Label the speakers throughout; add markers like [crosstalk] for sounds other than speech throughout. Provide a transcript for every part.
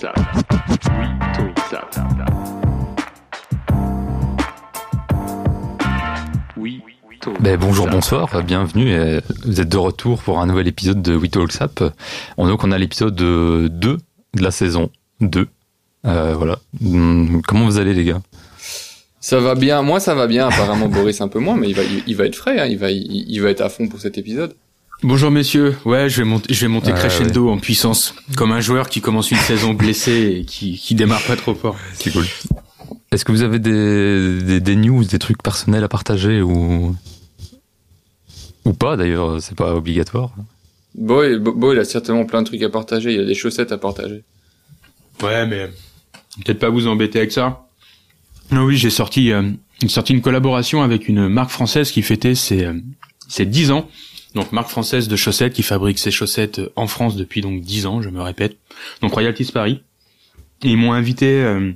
Speaker 1: Talk. We Talk. We Talk.
Speaker 2: Ben, bonjour, bonsoir, bienvenue. euh, Vous êtes de retour pour un nouvel épisode de We Talk Sap. On, donc on a l'épisode euh, 2 de la saison 2. Euh, voilà. Hum, Comment vous allez les gars?
Speaker 3: Ça va bien, moi ça va bien, apparemment Boris un peu moins, mais il va, il, il va être frais, hein, il, va, il, il va être à fond pour cet épisode.
Speaker 4: Bonjour messieurs, ouais je vais monter, je vais monter crescendo en puissance, comme un joueur qui commence une saison blessé et qui, qui démarre pas trop fort.
Speaker 2: C'est cool. Est-ce que vous avez des, des, des news, des trucs personnels à partager ou ou pas d'ailleurs C'est pas obligatoire.
Speaker 3: Boy, Bo- Bo, il a certainement plein de trucs à partager, il a des chaussettes à partager.
Speaker 4: Ouais mais peut-être pas vous embêter avec ça. Non oui j'ai sorti, euh, j'ai sorti une collaboration avec une marque française qui fêtait ses, euh, ses 10 ans. Donc marque française de chaussettes qui fabrique ses chaussettes en France depuis donc 10 ans, je me répète. Donc Royalties Paris. Et ils m'ont invité euh,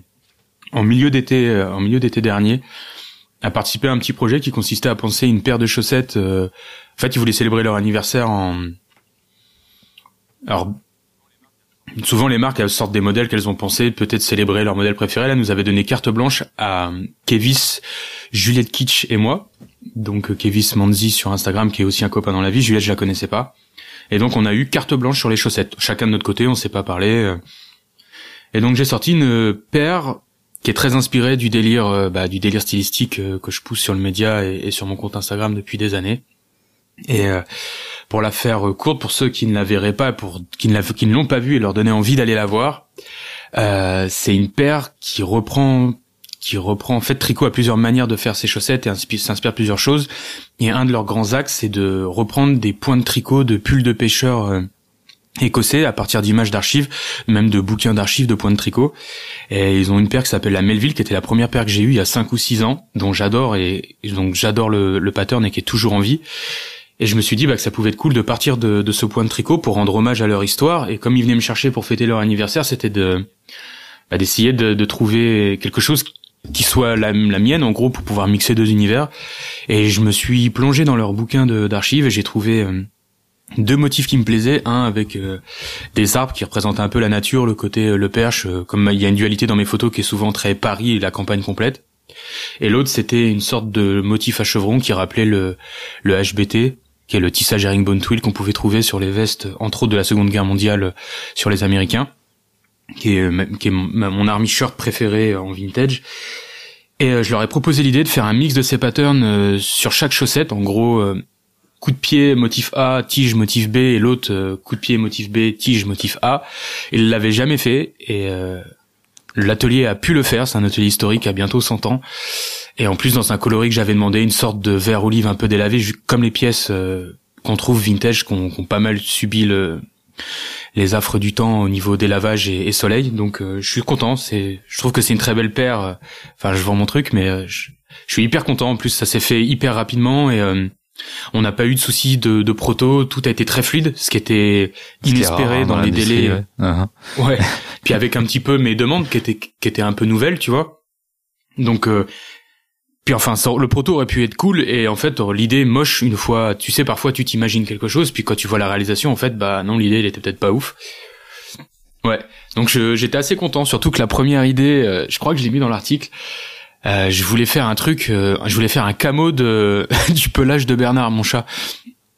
Speaker 4: en milieu d'été euh, en milieu d'été dernier à participer à un petit projet qui consistait à penser une paire de chaussettes. euh, en fait, ils voulaient célébrer leur anniversaire en. Alors, souvent les marques sortent des modèles qu'elles ont pensé peut-être célébrer leur modèle préféré. Là, nous avait donné carte blanche à Kevis, Juliette Kitsch et moi. Donc euh, Kevis Manzi sur Instagram, qui est aussi un copain dans la vie. Juliette, je la connaissais pas. Et donc on a eu carte blanche sur les chaussettes. Chacun de notre côté, on s'est pas parlé. euh. Et donc j'ai sorti une paire qui est très inspirée du délire, euh, bah, du délire stylistique euh, que je pousse sur le média et, sur mon compte Instagram depuis des années. Et euh, pour la faire euh, courte, pour ceux qui ne la verraient pas, pour qui ne, l'ont pas vue et leur donner envie d'aller la voir, euh, c'est une paire qui reprend qui reprend en fait tricot à plusieurs manières de faire ses chaussettes et inspi- s'inspire plusieurs choses. Et un de leurs grands axes, c'est de reprendre des points de tricot de pulls de pêcheurs euh, écossais à partir d'images d'archives, même de bouquins d'archives de points de tricot. Et ils ont une paire qui s'appelle la Melville, qui était la première paire que j'ai eue il y a 5 ou 6 ans, dont j'adore et donc j'adore le, le pattern et qui est toujours en vie. Et je me suis dit bah, que ça pouvait être cool de partir de, de ce point de tricot pour rendre hommage à leur histoire. Et comme ils venaient me chercher pour fêter leur anniversaire, c'était de bah, d'essayer de, de trouver quelque chose qui soit la, la mienne en gros pour pouvoir mixer deux univers. Et je me suis plongé dans leur bouquin d'archives et j'ai trouvé euh, deux motifs qui me plaisaient. Un avec euh, des arbres qui représentent un peu la nature, le côté euh, le perche, euh, comme il y a une dualité dans mes photos qui est souvent très Paris et la campagne complète. Et l'autre c'était une sorte de motif à chevron qui rappelait le, le HBT, qui est le tissage herringbone twill qu'on pouvait trouver sur les vestes, entre autres de la Seconde Guerre mondiale, sur les Américains, qui est, qui est mon, army shirt préféré en vintage. Et euh, je leur ai proposé l'idée de faire un mix de ces patterns euh, sur chaque chaussette, en gros euh, coup de pied motif A, tige motif B, et l'autre coup de pied motif B, tige motif A. Ils l'avaient jamais fait, et euh, l'atelier a pu le faire, c'est un atelier historique à bientôt 100 ans. Et en plus, dans un coloris que j'avais demandé, une sorte de vert olive un peu délavé, comme les pièces qu'on trouve vintage, qu'on qu'on pas mal subi le, les affres du temps au niveau des lavages et, et soleil. Donc, euh, je suis content. C'est, je trouve que c'est une très belle paire. euh, Enfin, je vends mon truc, mais euh, je, je suis hyper content. En plus, ça s'est fait hyper rapidement et euh, on n'a pas eu de soucis de, de proto. Tout a été très fluide, ce qui était inespéré
Speaker 2: rare,
Speaker 4: dans les délais.
Speaker 2: ouais. Uh-huh.
Speaker 4: Ouais. [laughs] Puis avec un petit peu mes demandes qui étaient qui étaient un peu nouvelles, tu vois. Donc euh, puis enfin ça- le proto aurait pu être cool et en fait l'idée moche une fois, tu sais parfois tu t'imagines quelque chose puis quand tu vois la réalisation en fait bah non l'idée elle était peut-être pas ouf. Ouais. Donc je- j'étais assez content surtout que la première idée, euh, je crois que je l'ai mis dans l'article. euh, je voulais faire un truc, euh, je voulais faire un camo de [laughs] du pelage de Bernard, mon chat.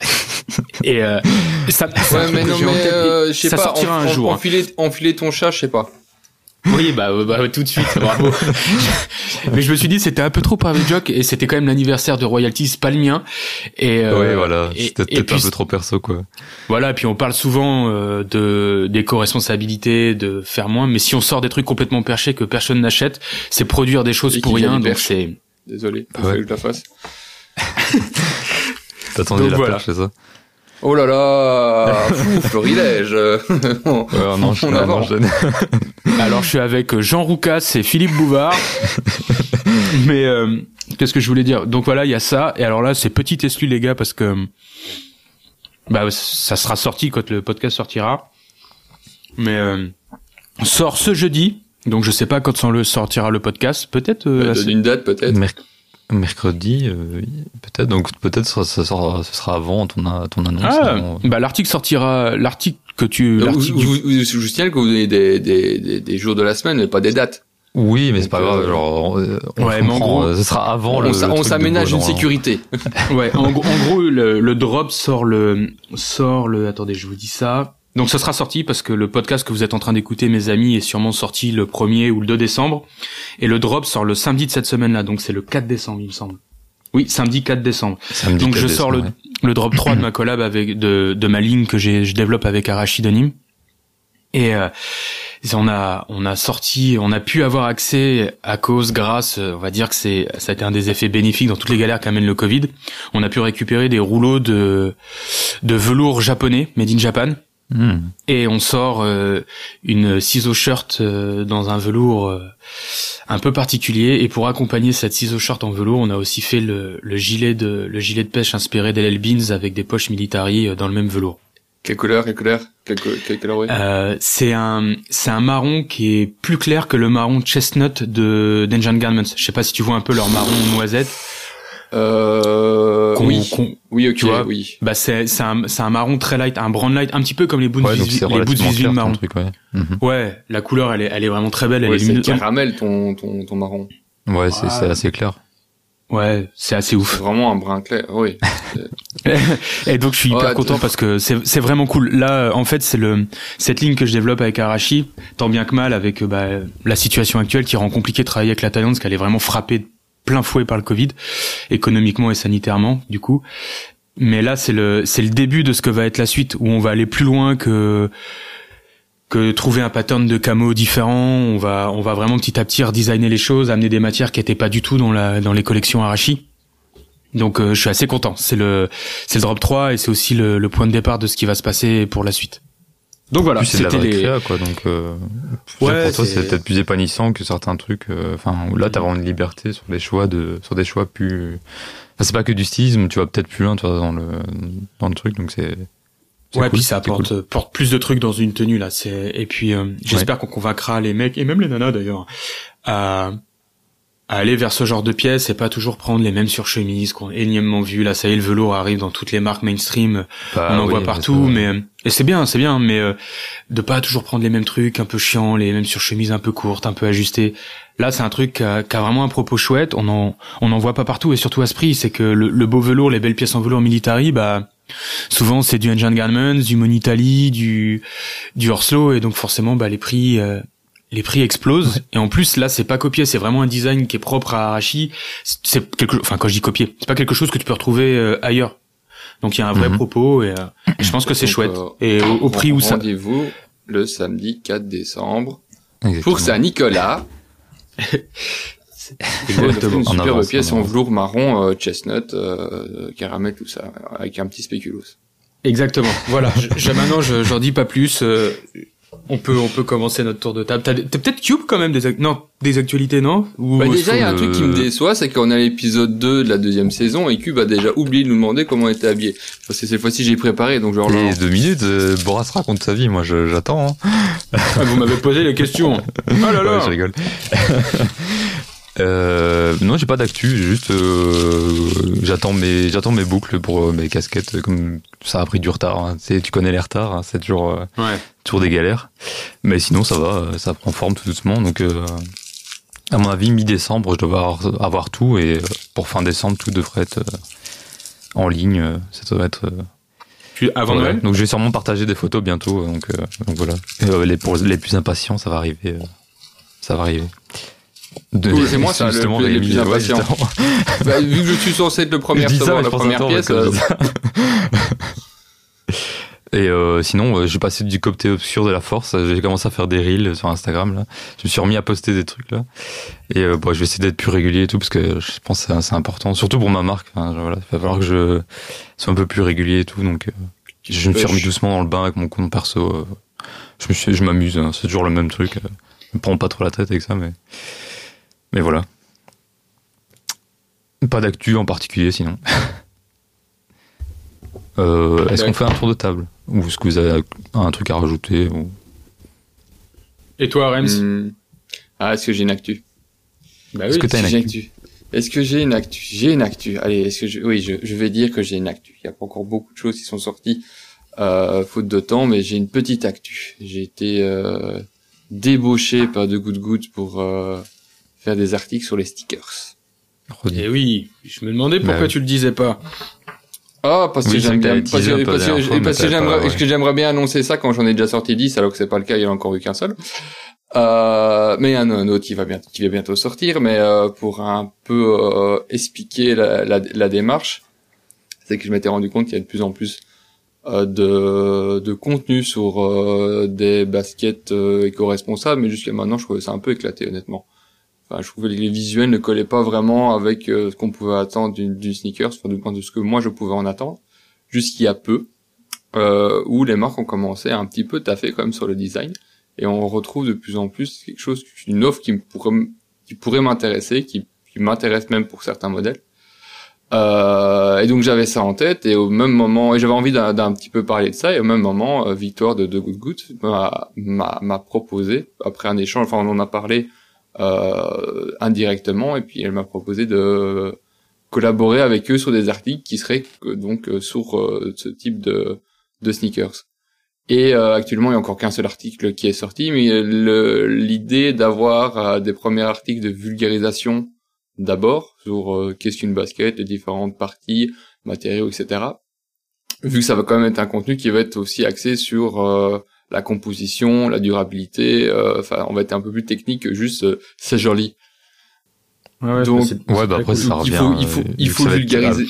Speaker 4: [laughs] Et euh, ça,
Speaker 3: Ouais, mais non, mais euh, je sais
Speaker 4: ça
Speaker 3: pas,
Speaker 4: sortira
Speaker 3: en-
Speaker 4: un
Speaker 3: en-
Speaker 4: jour.
Speaker 3: Enfiler, enfiler ton chat, je sais pas.
Speaker 4: Oui, bah, euh, bah tout de suite, [laughs] bravo. Mais je me suis dit c'était un peu trop private joke et c'était quand même l'anniversaire de Royalties, pas le mien. Et euh,
Speaker 2: ouais, voilà.
Speaker 4: et-
Speaker 2: C'était
Speaker 4: et
Speaker 2: peut-être
Speaker 4: puis
Speaker 2: un peu trop perso, quoi.
Speaker 4: voilà, puis on parle souvent euh, de d'éco-responsabilité, de faire moins, mais si on sort des trucs complètement perchés que personne n'achète, c'est produire des choses
Speaker 3: Et
Speaker 4: pour rien, donc c'est
Speaker 3: Désolé, il
Speaker 2: Ah ouais.
Speaker 3: que je la fasse.
Speaker 2: T'attendais
Speaker 4: Donc
Speaker 2: la
Speaker 4: voilà.
Speaker 2: perche, c'est ça?
Speaker 3: Oh là là, [laughs] florilège. [laughs]
Speaker 2: On enchaîne.
Speaker 4: Alors je suis avec Jean Roucas et Philippe Bouvard. [laughs] Mais euh, qu'est-ce que je voulais dire? Donc voilà, il y a ça. Et alors là, c'est petit exclu les gars parce que bah ça sera sorti quand le podcast sortira. Mais euh, on sort ce jeudi. Donc je sais pas quand le sortira le podcast. Peut-être. euh,
Speaker 3: bah,
Speaker 4: assez-
Speaker 3: donne une date peut-être.
Speaker 2: Merc- Mercredi, euh, peut-être. Donc peut-être ça, ça sera, ce sera avant ton, a- ton annonce.
Speaker 4: Ah,
Speaker 2: non
Speaker 4: bah l'article sortira, l'article que tu l'article.
Speaker 3: vous,
Speaker 4: du-
Speaker 3: vous, vous- je vous signale que vous donnez des, des, des, des jours de la semaine, mais pas des dates.
Speaker 2: Oui, mais c'est pas grave.
Speaker 3: euh,
Speaker 2: Genre, euh, on
Speaker 4: ouais, mais en
Speaker 2: comprend,
Speaker 4: gros,
Speaker 2: euh, ce sera avant
Speaker 3: on
Speaker 2: le.
Speaker 3: s'a-
Speaker 2: le
Speaker 3: on s'aménage une
Speaker 2: hein.
Speaker 3: sécurité.
Speaker 4: Ouais, en, gros- en gros, le, le drop sort le sort le. Attendez, je vous dis ça. Donc, ça sera sorti parce que le podcast que vous êtes en train d'écouter, mes amis, est sûrement sorti le 1er ou le 2 décembre, et le drop sort le samedi de cette semaine-là. Donc, c'est le 4 décembre, il me semble. Oui, samedi 4 décembre.
Speaker 2: Samedi,
Speaker 4: Donc,
Speaker 2: 4
Speaker 4: je sors le, le drop 3 de ma collab avec de, de ma ligne que j'ai je développe avec Arachide Nîmes. Et euh, on a on a sorti, on a pu avoir accès à cause grâce, on va dire que c'est ça a été un des effets bénéfiques dans toutes les galères qu'amène le Covid. On a pu récupérer des rouleaux de de velours japonais made in Japan
Speaker 2: Hmm.
Speaker 4: et on sort euh, une ciseau shirt euh, dans un velours euh, un peu particulier et pour accompagner cette ciseau shirt en velours, on a aussi fait le, le gilet de le gilet de pêche inspiré d'LL Beans avec des poches military euh, dans le même velours.
Speaker 3: Quelle couleur, quelle couleur, quelle, quelle couleur, oui?
Speaker 4: Euh, c'est un c'est un marron qui est plus clair que le marron chestnut de d'Engine Garments. Je sais pas si tu vois un peu leur marron noisette.
Speaker 3: Euh, oui. Oui, ok,
Speaker 4: tu vois,
Speaker 3: oui.
Speaker 4: bah c'est c'est un c'est un marron très light, un brown light, un petit peu comme les
Speaker 2: Ouais,
Speaker 4: vis-
Speaker 2: c'est
Speaker 4: les
Speaker 2: clair ton
Speaker 4: marron.
Speaker 2: truc, ouais. Mhm.
Speaker 4: Ouais, la couleur elle est elle est vraiment très belle, elle
Speaker 3: Ouais,
Speaker 4: est
Speaker 3: c'est
Speaker 4: lumineuse.
Speaker 3: caramel ton, ton, ton marron.
Speaker 2: Ouais, c'est c'est assez clair.
Speaker 4: Ouais, c'est assez
Speaker 3: C'est
Speaker 4: ouf.
Speaker 3: vraiment un brun clair, oui. [laughs]
Speaker 4: Et donc je suis hyper
Speaker 3: Ouais,
Speaker 4: content parce que c'est c'est vraiment cool. Là, euh, en fait, c'est le cette ligne que je développe avec Arashi, tant bien que mal avec euh, bah, la situation actuelle qui rend compliqué de travailler avec la Thaïlande, parce qu'elle est vraiment frappée de plein fouet par le Covid, économiquement et sanitairement, du coup. Mais là, c'est le c'est le début de ce que va être la suite, où on va aller plus loin que que trouver un pattern de camo différent. On va on va vraiment petit à petit redesigner les choses, amener des matières qui étaient pas du tout dans la dans les collections Arashi. Donc euh, je suis assez content. C'est le c'est le drop 3 et c'est aussi le, le point de départ de ce qui va se passer pour la suite. Donc voilà,
Speaker 2: plus c'est de la
Speaker 4: c'était
Speaker 2: vraie
Speaker 4: les
Speaker 2: créa, quoi. Donc, euh,
Speaker 4: Ouais,
Speaker 2: pour toi,
Speaker 4: c'est-
Speaker 2: peut-être plus épanouissant que certains trucs. euh, Enfin, où là, t'as vraiment une liberté sur des choix de, sur des choix plus. Enfin, c'est pas que du stylisme. Tu vas peut-être plus loin, toi, dans le, dans le truc. Donc c'est. c'est
Speaker 4: Ouais,
Speaker 2: cool,
Speaker 4: puis ça apporte
Speaker 2: cool.
Speaker 4: porte plus de trucs dans une tenue là. C'est et puis euh, j'espère qu'on convaincra les mecs et même les nanas d'ailleurs à à aller vers ce genre de pièces et pas toujours prendre les mêmes surchemises qu'on a énièmement vu. Là, ça y est, le velours arrive dans toutes les marques mainstream.
Speaker 2: Bah,
Speaker 4: on en
Speaker 2: oui,
Speaker 4: voit partout, mais euh, et c'est bien, c'est bien, mais euh, de pas toujours prendre les mêmes trucs un peu chiants, les mêmes surchemises un peu courtes, un peu ajustées. Là, c'est un truc qui a, qui a vraiment un propos chouette. On en on en voit pas partout et surtout à ce prix, c'est que le, le beau velours, les belles pièces en velours military, bah souvent c'est du Engine Garments, du Monitali, du du Horslow et donc forcément bah les prix euh, les prix explosent et en plus là c'est pas copié c'est vraiment un design qui est propre à Arashi C'est- quelque enfin quand je dis copier c'est pas quelque chose que tu peux retrouver euh, ailleurs donc il y a un vrai
Speaker 2: Mhm.
Speaker 4: propos et, euh, et je pense que c'est chouette
Speaker 3: euh,
Speaker 4: et au, au prix où ça
Speaker 3: Rendez-vous le samedi 4 décembre
Speaker 2: Exactement.
Speaker 3: pour Saint-Nicolas. [laughs]
Speaker 4: Exactement.
Speaker 3: Une superbe
Speaker 2: avance,
Speaker 3: pièce
Speaker 2: en
Speaker 3: velours marron, euh, chestnut, euh, caramel, tout ça, avec un petit spéculoos.
Speaker 4: exactement voilà je, je- maintenant je j'en dis pas plus euh, on peut on peut commencer notre tour de table t'as t'as peut-être Cube quand même des ac- non des actualités non? Ou
Speaker 3: Bah déjà, il y a un truc qui me déçoit, c'est qu'on a l'épisode 2 de la deuxième saison et Cube a déjà oublié de nous demander comment on était habillé. Parce que cette fois-ci, j'ai préparé, donc je
Speaker 2: Les deux minutes, euh, Boras raconte sa vie. Moi, je- j'attends. Hein.
Speaker 4: Ah, vous m'avez posé les questions oh [laughs] là là
Speaker 2: Ouais, je rigole. [laughs] Euh, non, j'ai pas d'actu, juste euh, j'attends mes j'attends mes boucles pour euh, mes casquettes comme ça a pris du retard, hein. Tu sais, tu connais les retards, hein, c'est toujours euh,
Speaker 4: ouais
Speaker 2: toujours des galères. Mais sinon ça va, euh, ça prend forme tout doucement donc euh, à mon avis mi-décembre, je devrais avoir, avoir tout et euh, pour fin décembre tout devrait être euh, en ligne, euh, ça devrait être euh,
Speaker 4: Tu- avant. Noël?
Speaker 2: Donc je vais sûrement partager des photos bientôt euh, donc euh, donc voilà. Et, euh, les pour les plus impatients, ça va arriver euh, ça va arriver.
Speaker 3: Oui, c'est moi, ça, le-
Speaker 2: justement, Rémi,
Speaker 3: plus
Speaker 2: ouais, justement.
Speaker 3: Bah, vu que je suis censé être le premier recevoir la première pièce, euh.
Speaker 2: Et euh, sinon, euh, j'ai passé du côté obscur de la force. J'ai commencé à faire des reels sur Instagram. Là. Je me suis remis à poster des trucs là. Et euh, bon, je vais essayer d'être plus régulier et tout parce que je pense que c'est- important, surtout pour ma marque. Enfin, voilà, il va falloir que je sois un peu plus régulier et tout. Donc, euh, je me suis remis doucement dans le bain avec mon compte perso. euh. Je m'amuse. hein. C'est toujours le même truc. Je me prends pas trop la tête avec ça, mais mais voilà. Pas d'actu en particulier sinon. [laughs] Euh, est-ce qu'on fait un tour de table? Ou est-ce que vous avez un truc à rajouter ou...
Speaker 4: et toi Rems?
Speaker 3: Hmm. Ah, est-ce que j'ai une actu?
Speaker 4: Bah
Speaker 2: Est-ce que t'as une
Speaker 3: j'ai
Speaker 2: actu?
Speaker 3: Est-ce que j'ai une actu? J'ai une actu. Allez, est-ce que je... oui, je, je vais dire que j'ai une actu. Il y a pas encore beaucoup de choses qui sont sorties euh, faute de temps, mais j'ai une petite actu. J'ai été euh, débauché par de Good Good pour euh, faire des articles sur les stickers.
Speaker 4: Et oui, je me demandais pourquoi
Speaker 2: Bah,
Speaker 4: tu le disais pas.
Speaker 3: Ah, parce que
Speaker 2: Oui,
Speaker 3: j'aime bien, parce que,
Speaker 2: un
Speaker 3: parce que,
Speaker 2: fois,
Speaker 3: parce que j'aimerais,
Speaker 2: ouais.
Speaker 3: que j'aimerais bien annoncer ça quand j'en ai déjà sorti 10, alors que c'est pas le cas, il y en a encore eu qu'un seul. Euh, mais il y en a un autre qui va bientôt, qui va bientôt sortir, mais euh, pour un peu euh, expliquer la, la, la démarche, c'est que je m'étais rendu compte qu'il y a de plus en plus euh, de, de contenu sur euh, des baskets euh, éco-responsables, mais jusqu'à maintenant, je trouvais ça un peu éclaté, honnêtement. Enfin, je trouvais que les visuels ne collaient pas vraiment avec euh, ce qu'on pouvait attendre du, sneakers, enfin, du point de ce que moi je pouvais en attendre, jusqu'il y a peu, euh, où les marques ont commencé à un petit peu taffer quand même sur le design, et on retrouve de plus en plus quelque chose, une offre qui pourrait, qui pourrait m'intéresser, qui, qui m'intéresse même pour certains modèles. Euh, et donc j'avais ça en tête et au même moment et j'avais envie d'un petit peu parler de ça et au même moment euh, Victoire de The Good Good m'a proposé après un échange enfin on en a parlé indirectement et puis elle m'a proposé de collaborer avec eux sur des articles qui seraient euh, donc euh, sur euh, ce type de de sneakers et euh, actuellement il y a encore qu'un seul article qui est sorti mais l'idée d'avoir euh, des premiers articles de vulgarisation d'abord sur euh, qu'est-ce qu'une basket, les différentes parties, matériaux, etc. Vu que ça va quand même être un contenu qui va être aussi axé sur euh, la composition, la durabilité, euh, enfin on va être un peu plus technique que juste euh, c'est joli.
Speaker 4: Ouais,
Speaker 3: Donc,
Speaker 4: c'est-
Speaker 2: Ouais,
Speaker 4: c'est
Speaker 2: bah après,
Speaker 4: cool.
Speaker 2: ça
Speaker 3: il
Speaker 2: revient.
Speaker 3: faut, il faut,
Speaker 2: euh,
Speaker 3: il
Speaker 2: que
Speaker 3: faut
Speaker 2: va être-
Speaker 3: vulgariser.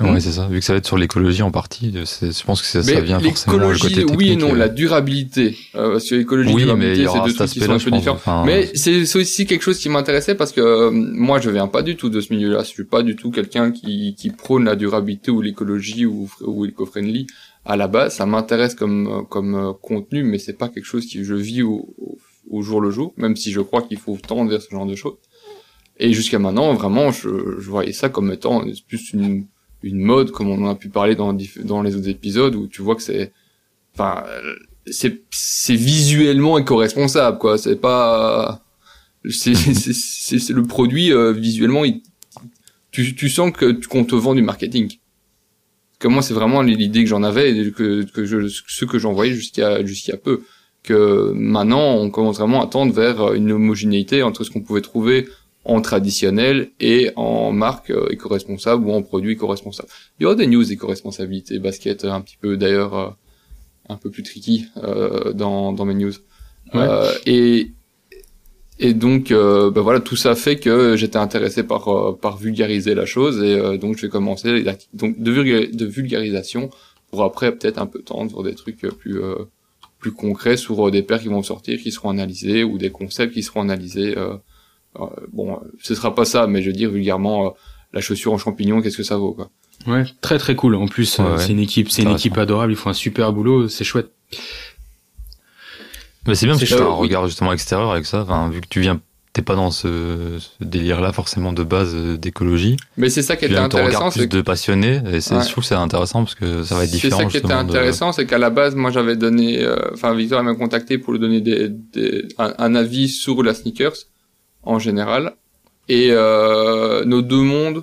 Speaker 2: Ouais, c'est ça. Vu que ça va être sur l'écologie en partie, euh, c'est- je pense que ça, ça vient forcément le côté technique.
Speaker 3: oui et non,
Speaker 2: euh.
Speaker 3: la durabilité. Euh, parce que l'écologie
Speaker 2: Oui, il
Speaker 3: durabilité, c'est deux trucs qui sont un peu différents.
Speaker 2: Enfin,
Speaker 3: Mais c'est c'est aussi quelque chose qui m'intéressait parce que euh, moi je viens pas du tout de ce milieu-là. Je suis pas du tout quelqu'un qui, qui prône la durabilité ou l'écologie ou, ou l'éco-friendly. À la base, ça m'intéresse comme comme euh, contenu, mais c'est pas quelque chose que je vis au, au, au jour le jour. Même si je crois qu'il faut tendre vers ce genre de choses. Et jusqu'à maintenant, vraiment, je, je voyais ça comme étant plus une une mode, comme on en a pu parler dans dans les autres épisodes, où tu vois que c'est, enfin, c'est c'est visuellement éco-responsable, quoi. C'est pas, c'est c'est le produit euh, visuellement, il- tu tu sens que qu'on te vend du marketing. Que moi, c'est vraiment l'idée que j'en avais et que que je ce que j'en voyais jusqu'à jusqu'à peu. Que maintenant, on commence vraiment à tendre vers une homogénéité entre ce qu'on pouvait trouver en traditionnel et en marque éco-responsable ou en produit éco-responsable. Il y aura des news éco-responsabilité basket un petit peu d'ailleurs euh, un peu plus tricky euh, dans, dans mes news.
Speaker 4: Ouais.
Speaker 3: Euh, et et donc euh, bah voilà tout ça fait que j'étais intéressé par euh, par vulgariser la chose et euh, donc je vais commencer les articles donc de, vulga- de vulgarisation pour après peut-être un peu tendre sur des trucs euh, plus euh, plus concrets sur euh, des paires qui vont sortir qui seront analysés ou des concepts qui seront analysés euh, euh, bon, ce sera pas ça, mais je veux dire vulgairement, euh, la chaussure en champignon, qu'est-ce que ça vaut, quoi.
Speaker 4: Ouais, très très cool. En plus,
Speaker 2: Ouais,
Speaker 4: euh,
Speaker 2: ouais.
Speaker 4: c'est une équipe, c'est une équipe adorable. Ils font un super boulot. C'est chouette.
Speaker 2: Mais c'est bien parce
Speaker 4: C'est
Speaker 2: que tu as un regard justement extérieur avec ça. Enfin, vu que tu viens, t'es pas dans ce, ce délire-là forcément de base euh, d'écologie.
Speaker 3: Mais c'est ça qui était intéressant, c'est
Speaker 2: de passionné. Et c'est,
Speaker 3: Ouais.
Speaker 2: je trouve que c'est intéressant parce que ça va être
Speaker 3: c'est
Speaker 2: différent.
Speaker 3: ça qui était
Speaker 2: de-
Speaker 3: intéressant, c'est qu'à la base, moi, j'avais donné, euh, enfin, Victor m'a contacté pour lui donner des, des, un, un avis sur la sneakers en général, et euh, nos deux mondes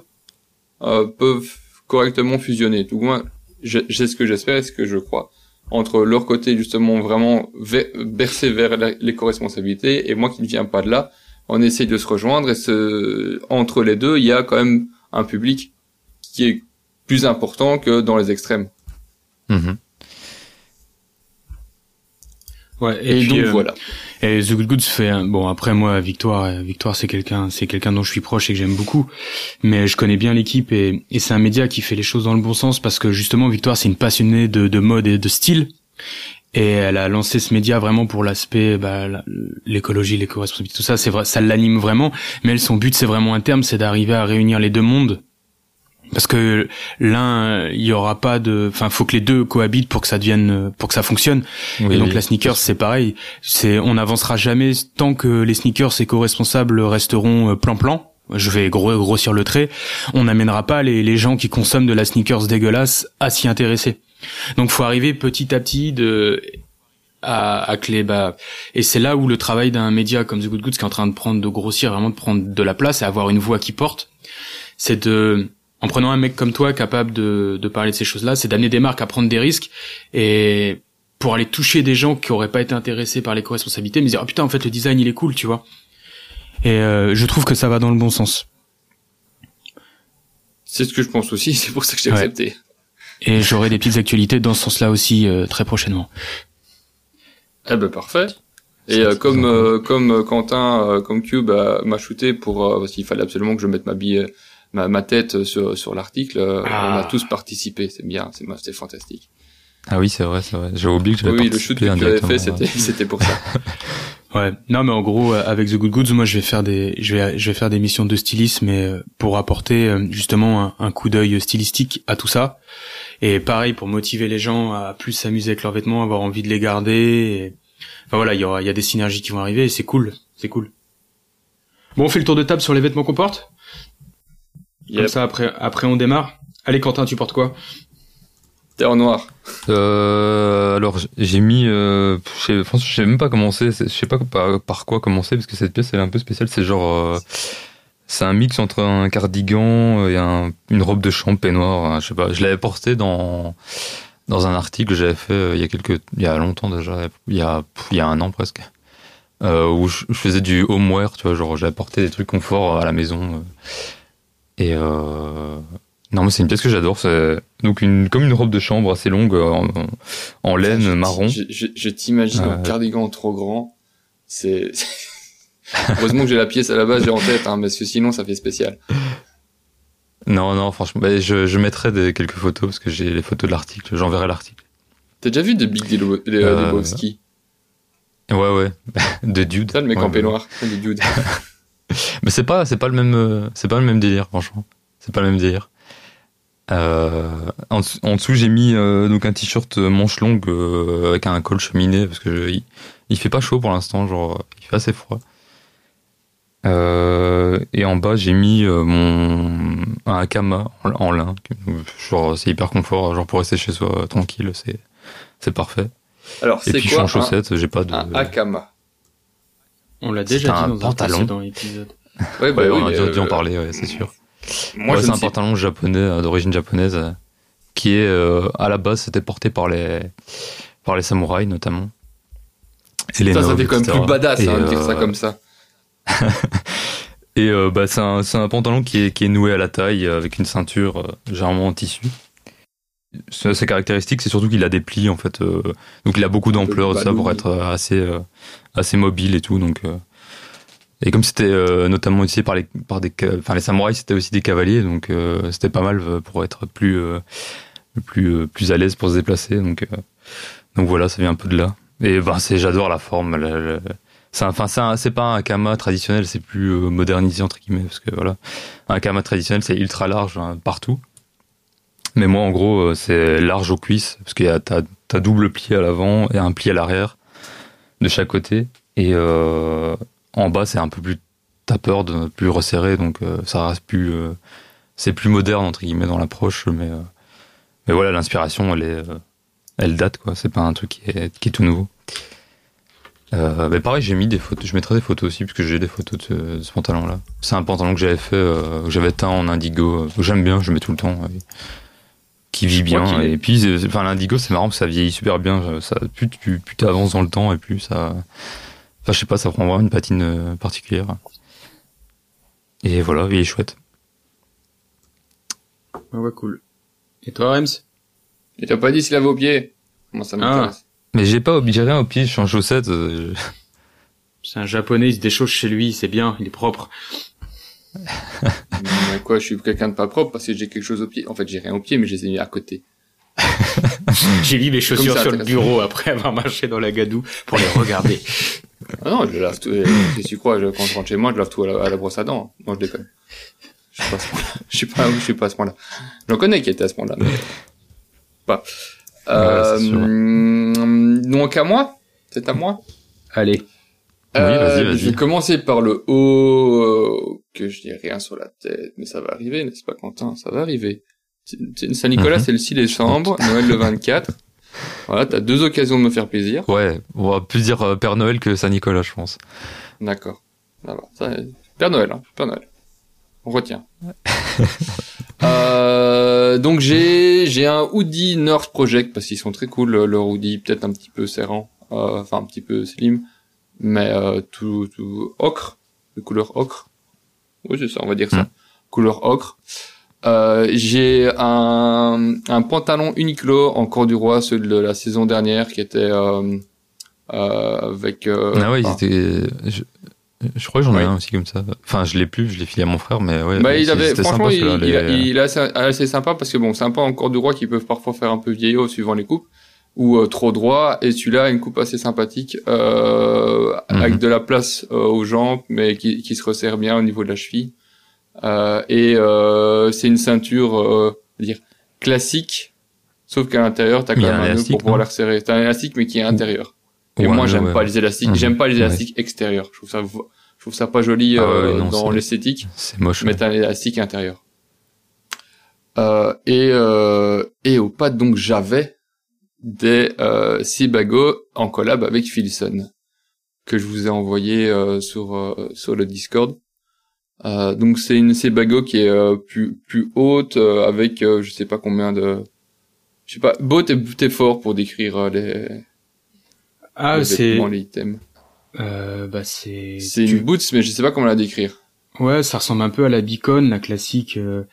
Speaker 3: euh, peuvent correctement fusionner. Tout moins, j'ai j'ai ce que j'espère et ce que je crois entre leur côté justement vraiment bercé vers l'éco-responsabilité et moi qui ne viens pas de là, on essaie de se rejoindre et entre les deux, il y a quand même un public qui est plus important que dans les extrêmes.
Speaker 2: Mhm.
Speaker 4: Ouais.
Speaker 3: Et,
Speaker 4: puis,
Speaker 3: donc
Speaker 4: euh,
Speaker 3: voilà.
Speaker 4: Et The Good Goods fait un... bon après moi Victoire euh, Victoire c'est quelqu'un c'est quelqu'un dont je suis proche et que j'aime beaucoup mais je connais bien l'équipe et, et c'est un média qui fait les choses dans le bon sens parce que justement Victoire c'est une passionnée de, de mode et de style et elle a lancé ce média vraiment pour l'aspect bah, l'écologie l'éco-responsabilité tout ça c'est vrai ça l'anime vraiment mais elle son but c'est vraiment un terme c'est d'arriver à réunir les deux mondes parce que l'un il y aura pas de enfin faut que les deux cohabitent pour que ça devienne pour que ça fonctionne
Speaker 2: Oui,
Speaker 4: et donc
Speaker 2: oui.
Speaker 4: la sneakers c'est pareil, c'est on n'avancera jamais tant que les sneakers éco-responsables resteront euh, plan-plan. Je vais gros, grossir le trait. On n'amènera pas les, les gens qui consomment de la sneakers dégueulasse à s'y intéresser. Donc faut arriver petit à petit de à, à clé bah et c'est là où le travail d'un média comme The Good Goods qui est en train de prendre de grossir vraiment de prendre de la place et avoir une voix qui porte c'est de en prenant un mec comme toi capable de, de parler de ces choses-là, c'est d'amener des marques à prendre des risques et pour aller toucher des gens qui auraient pas été intéressés par l'éco-responsabilité, mais dire oh putain en fait le design il est cool, tu vois. Et euh, je trouve que ça va dans le bon sens.
Speaker 3: C'est ce que je pense aussi, [laughs] c'est pour ça que j'ai
Speaker 4: Ouais.
Speaker 3: accepté.
Speaker 4: Et j'aurai des petites actualités dans ce sens-là aussi euh, très prochainement.
Speaker 3: Eh ben parfait. Et euh, comme euh, comme Quentin, euh, comme Cube euh, m'a shooté pour euh, parce qu'il fallait absolument que je mette ma bille, ma, ma tête sur sur l'article, euh,
Speaker 4: Ah.
Speaker 3: on a tous participé. C'est bien, c'est c'est fantastique.
Speaker 2: Ah oui, c'est vrai, c'est vrai. J'avais oublié que j'avais
Speaker 3: Oui, le shoot que
Speaker 2: participé
Speaker 3: tu avais fait, c'était c'était pour ça. [laughs]
Speaker 4: Ouais. Non, mais en gros, euh, avec The Good Goods, moi, je vais faire des, je vais, je vais faire des missions de stylisme, mais euh, pour apporter euh, justement un, un coup d'œil stylistique à tout ça. Et pareil, pour motiver les gens à plus s'amuser avec leurs vêtements, avoir envie de les garder. Et... Enfin voilà, il y aura, il y a des synergies qui vont arriver et c'est cool, c'est cool. Bon, on fait le tour de table sur les vêtements qu'on porte? Comme
Speaker 3: Yep.
Speaker 4: ça, après, après, on démarre. Allez, Quentin, tu portes quoi?
Speaker 3: T'es en noir.
Speaker 2: Euh, alors j'ai mis, euh, je sais, même pas commencer. Je sais pas par, par quoi commencer parce que cette pièce elle est un peu spéciale. C'est genre, euh, c'est un mix entre un cardigan et un, une robe de chambre peignoir. hein, je sais pas. Je l'avais porté dans dans un article que j'avais fait euh, il y a quelques, il y a longtemps déjà, il y a il y a un an presque, euh, où je, je faisais du homeware. Tu vois, genre j'avais porté des trucs confort à la maison euh, et euh, non, mais c'est une pièce que j'adore. Donc une comme une robe de chambre assez longue euh, en, en laine
Speaker 3: Je-
Speaker 2: marron.
Speaker 3: Je, je, je t'imagine
Speaker 2: Ouais.
Speaker 3: un cardigan trop grand. C'est [laughs] heureusement que j'ai la pièce à la base j'ai en tête, hein, parce que sinon ça fait spécial.
Speaker 2: Non, non, franchement, bah, je, je mettrai des, quelques photos parce que j'ai les photos de l'article. J'enverrai l'article.
Speaker 3: T'as déjà vu de Big de,
Speaker 2: Euh,
Speaker 3: Lebowski?
Speaker 2: Ouais, ouais, [laughs] de Dude.
Speaker 3: Ça le mec
Speaker 2: Ouais,
Speaker 3: en peignoir, de Dude. [laughs] [laughs]
Speaker 2: Mais c'est pas, c'est pas le même, euh, c'est pas le même délire, franchement. C'est pas le même délire. Euh, en, dessous- en dessous, j'ai mis euh, donc un t-shirt manche longue euh, avec un col cheminé parce que je- il, il fait pas chaud pour l'instant, genre il fait assez froid. Et en bas, j'ai mis mon un Akama en, en lin, genre c'est hyper confort, genre pour rester chez soi tranquille, c'est c'est parfait.
Speaker 3: Alors
Speaker 2: Et
Speaker 3: c'est
Speaker 2: puis je suis
Speaker 3: quoi
Speaker 2: en chaussettes, j'ai pas de.
Speaker 3: un, un Akama
Speaker 4: On l'a
Speaker 2: C'est
Speaker 4: déjà
Speaker 2: un
Speaker 4: dit dans un
Speaker 2: pantalon.
Speaker 4: précédent épisode.
Speaker 3: Ouais, bah
Speaker 2: Ouais,
Speaker 3: oui,
Speaker 2: on a déjà dû en
Speaker 3: euh,
Speaker 2: parler, ouais, c'est sûr.
Speaker 3: Moi
Speaker 2: Ouais,
Speaker 3: je
Speaker 2: c'est un
Speaker 3: sais
Speaker 2: pantalon japonais euh, d'origine japonaise euh, qui est euh, à la base c'était porté par les par les samouraïs notamment. Et les
Speaker 3: Ça, ça
Speaker 2: nobles,
Speaker 3: fait quand même plus badass hein, de dire ça
Speaker 2: euh,
Speaker 3: comme ça. [laughs]
Speaker 2: Et euh, bah c'est un, c'est un pantalon qui est qui est noué à la taille euh, avec une ceinture euh, généralement en tissu. C'est assez caractéristique, c'est surtout qu'il a des plis en fait, euh, donc il a beaucoup d'ampleur ça pour être euh, assez euh, assez mobile et tout donc. euh, et comme c'était euh, notamment utilisé par les par des enfin les samouraïs c'était aussi des cavaliers donc euh, c'était pas mal pour être plus euh, plus euh, plus à l'aise pour se déplacer donc euh, donc voilà ça vient un peu de là. Et ben c'est j'adore la forme la- la- c'est enfin c'est un- c'est pas un kama traditionnel c'est plus modernisé entre guillemets parce que voilà. Un kama traditionnel c'est ultra large hein, partout mais moi en gros euh, c'est large aux cuisses parce qu'il y a t'as double pli à l'avant et un pli à l'arrière de chaque côté. Et euh, en bas c'est un peu plus tapeur plus resserré donc euh, ça reste plus c'est plus moderne entre guillemets dans l'approche mais mais voilà l'inspiration elle date quoi. C'est pas un truc qui est, qui est tout nouveau. Mais pareil j'ai mis des photos je mettrai des photos aussi parce que j'ai des photos de ce, de ce pantalon là c'est un pantalon que j'avais fait que j'avais teint en indigo. Que j'aime bien je mets tout le temps qui vit bien. et puis enfin l'indigo c'est marrant parce que ça vieillit super bien. Ça plus tu plus t'avances dans le temps et plus ça enfin je sais pas ça prend vraiment une patine euh, particulière. Et voilà il est chouette.
Speaker 4: Ouais, ouais, cool. Et toi, Rems?
Speaker 3: Et t'as pas dit s'il avait au pied? Moi ça m'intéresse.
Speaker 2: mais j'ai pas j'ai rien au pied je suis en chaussettes euh, je-
Speaker 4: C'est un japonais, il se déchausse chez lui, c'est bien, il est propre.
Speaker 3: Mais quoi, je suis quelqu'un de pas propre parce que j'ai quelque chose au pied. En fait, j'ai rien au pied, mais je les ai mis à côté. [laughs]
Speaker 4: J'ai mis mes chaussures
Speaker 3: ça,
Speaker 4: sur le bureau après avoir marché dans la gadoue pour les regarder. [laughs]
Speaker 3: Ah non, je lave tout. euh, Si tu crois, je- quand je rentre chez moi, je lave tout à la, à la brosse à dents. Non, je déconne. Je suis pas à ce point-là. Je suis pas, je suis pas à ce point-là. J'en connais qui étaient à ce point-là, mais pas. Euh,
Speaker 2: Ouais,
Speaker 3: donc à moi, c'est à moi.
Speaker 4: Allez.
Speaker 2: Oui, vas-y, vas-y.
Speaker 3: Je vais commencer par le haut, euh, que je n'ai rien sur la tête, mais ça va arriver, n'est-ce pas, Quentin? Ça va arriver. Saint-Nicolas,
Speaker 2: Mhm.
Speaker 3: c'est le 6 décembre, [laughs] Noël le 24. Voilà, t'as deux occasions de me faire plaisir.
Speaker 2: ouais on va plus dire euh, Père Noël que Saint Nicolas je pense
Speaker 3: D'accord. Père Noël, hein. Père Noël. On retient. [laughs] euh, donc j'ai j'ai un hoodie North Project parce qu'ils sont très cool le- leur hoodie peut-être un petit peu serrant euh, enfin un petit peu slim mais euh, tout tout ocre de couleur ocre oui c'est ça on va dire ça
Speaker 2: Mm.
Speaker 3: couleur ocre euh, j'ai un un pantalon Uniqlo en corduroy celui de la saison dernière qui était euh, euh, avec euh,
Speaker 2: ah ouais, ils
Speaker 3: enfin,
Speaker 2: étaient. Je, je crois que j'en ai un aussi comme ça. Enfin, je l'ai plus, je l'ai filé à mon frère, mais ouais.
Speaker 3: Bah, il avait, franchement,
Speaker 2: sympa,
Speaker 3: il, il,
Speaker 2: les-
Speaker 3: il est assez, assez sympa parce que bon, c'est un peu encore droit qui peuvent parfois faire un peu vieillot suivant les coupes ou euh, trop droit. Et celui-là a une coupe assez sympathique euh,
Speaker 2: Mhm.
Speaker 3: avec de la place euh, aux jambes, mais qui, qui se resserre bien au niveau de la cheville. Euh, et euh, c'est une ceinture, euh, dire classique, sauf qu'à l'intérieur, t'as quand même
Speaker 2: un
Speaker 3: nœud
Speaker 2: élastique,
Speaker 3: pour pouvoir la resserrer. T'as un élastique, mais qui est intérieur. Et moi, j'aime
Speaker 2: ouais.
Speaker 3: pas les élastiques.
Speaker 2: Mhm.
Speaker 3: J'aime pas les
Speaker 2: Ouais.
Speaker 3: élastiques extérieurs. Je trouve ça, je trouve ça pas joli
Speaker 2: Ah
Speaker 3: euh,
Speaker 2: non,
Speaker 3: dans l'esthétique
Speaker 2: C'est moche. ouais.
Speaker 3: mettre un élastique intérieur. Euh, et euh, et au pas donc j'avais des euh, Sebago en collab avec Filson que je vous ai envoyé euh, sur euh, sur le Discord. Euh, donc c'est une Sebago qui est euh, plus plus haute euh, avec euh, je sais pas combien de je sais pas beau t'es t'es fort pour décrire les,
Speaker 4: Ah, c'est,
Speaker 3: les items.
Speaker 4: euh, bah c'est,
Speaker 3: C'est une boots mais je sais pas comment la décrire.
Speaker 4: Ouais, ça ressemble un peu à la Beacon, la classique. euh.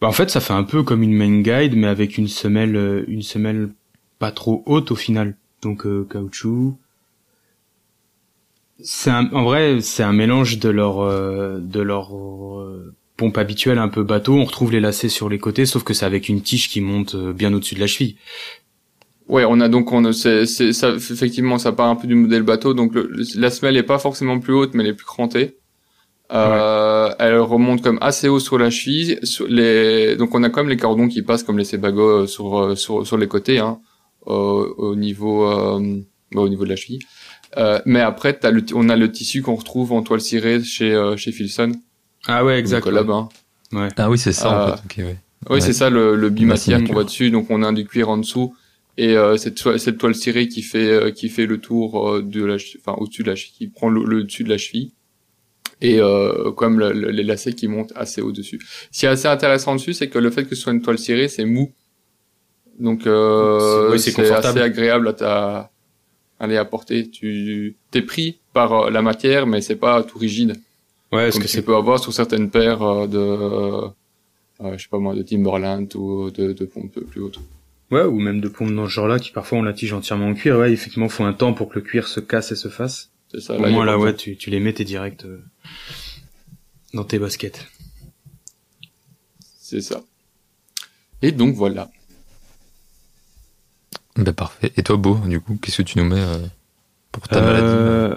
Speaker 4: Bah, en fait, ça fait un peu comme une main guide, mais avec une semelle, une semelle pas trop haute au final. Donc euh, caoutchouc. C'est un, en vrai, c'est un mélange de leur, euh, de leur euh, pompe habituelle un peu bateau. On retrouve les lacets sur les côtés, sauf que c'est avec une tige qui monte euh, bien au-dessus de la cheville.
Speaker 3: Ouais, on a donc on c'est c'est ça effectivement ça part un peu du modèle bateau donc le, la semelle est pas forcément plus haute mais elle est plus crantée. Euh, Elle remonte comme assez haut sur la cheville. Sur les donc on a quand même les cordons qui passent comme les Sebago euh, sur sur sur les côtés hein au, au niveau euh, bah, au niveau de la cheville. Euh, mais après t'as le on a le tissu qu'on retrouve en toile cirée chez euh, chez Filson.
Speaker 4: Ah ouais,
Speaker 3: exact.
Speaker 4: exact.
Speaker 3: Collab, hein.
Speaker 2: Ah oui, c'est ça,
Speaker 3: Euh,
Speaker 2: en fait. Ok, ouais.
Speaker 3: Oui,
Speaker 2: Ouais.
Speaker 3: c'est ça le, le bimatière qu'on voit dessus. Donc on a du cuir en dessous et euh, cette toile, cette toile cirée qui fait euh, qui fait le tour euh, de la, enfin au-dessus de la cheville, qui prend le, le dessus de la cheville et euh, comme le- le- les lacets qui montent assez haut dessus. Ce qui est assez intéressant dessus, c'est que le fait que ce soit une toile cirée, c'est mou. Donc euh,
Speaker 4: C'est- oui, c'est
Speaker 3: assez agréable à à porter. Tu t'es pris par euh, la matière, mais c'est pas tout rigide
Speaker 4: Ouais,
Speaker 3: comme
Speaker 4: que
Speaker 3: tu peux avoir sur certaines paires euh, de, euh, je sais pas moi, de Timberland ou de, de pompes plus hautes.
Speaker 4: Ouais, ou même de pompes dans ce genre-là qui parfois ont la tige entièrement en cuir. Ouais, effectivement, faut un temps pour que le cuir se casse et se fasse.
Speaker 3: C'est ça.
Speaker 4: Au
Speaker 3: a
Speaker 4: moins là, ouais, tu, tu les mets t'es direct euh, dans tes baskets.
Speaker 3: C'est ça. Et donc voilà.
Speaker 2: Bah, parfait. Et toi, Beau, du coup, qu'est-ce que tu nous mets euh, pour ta maladie
Speaker 4: Euh,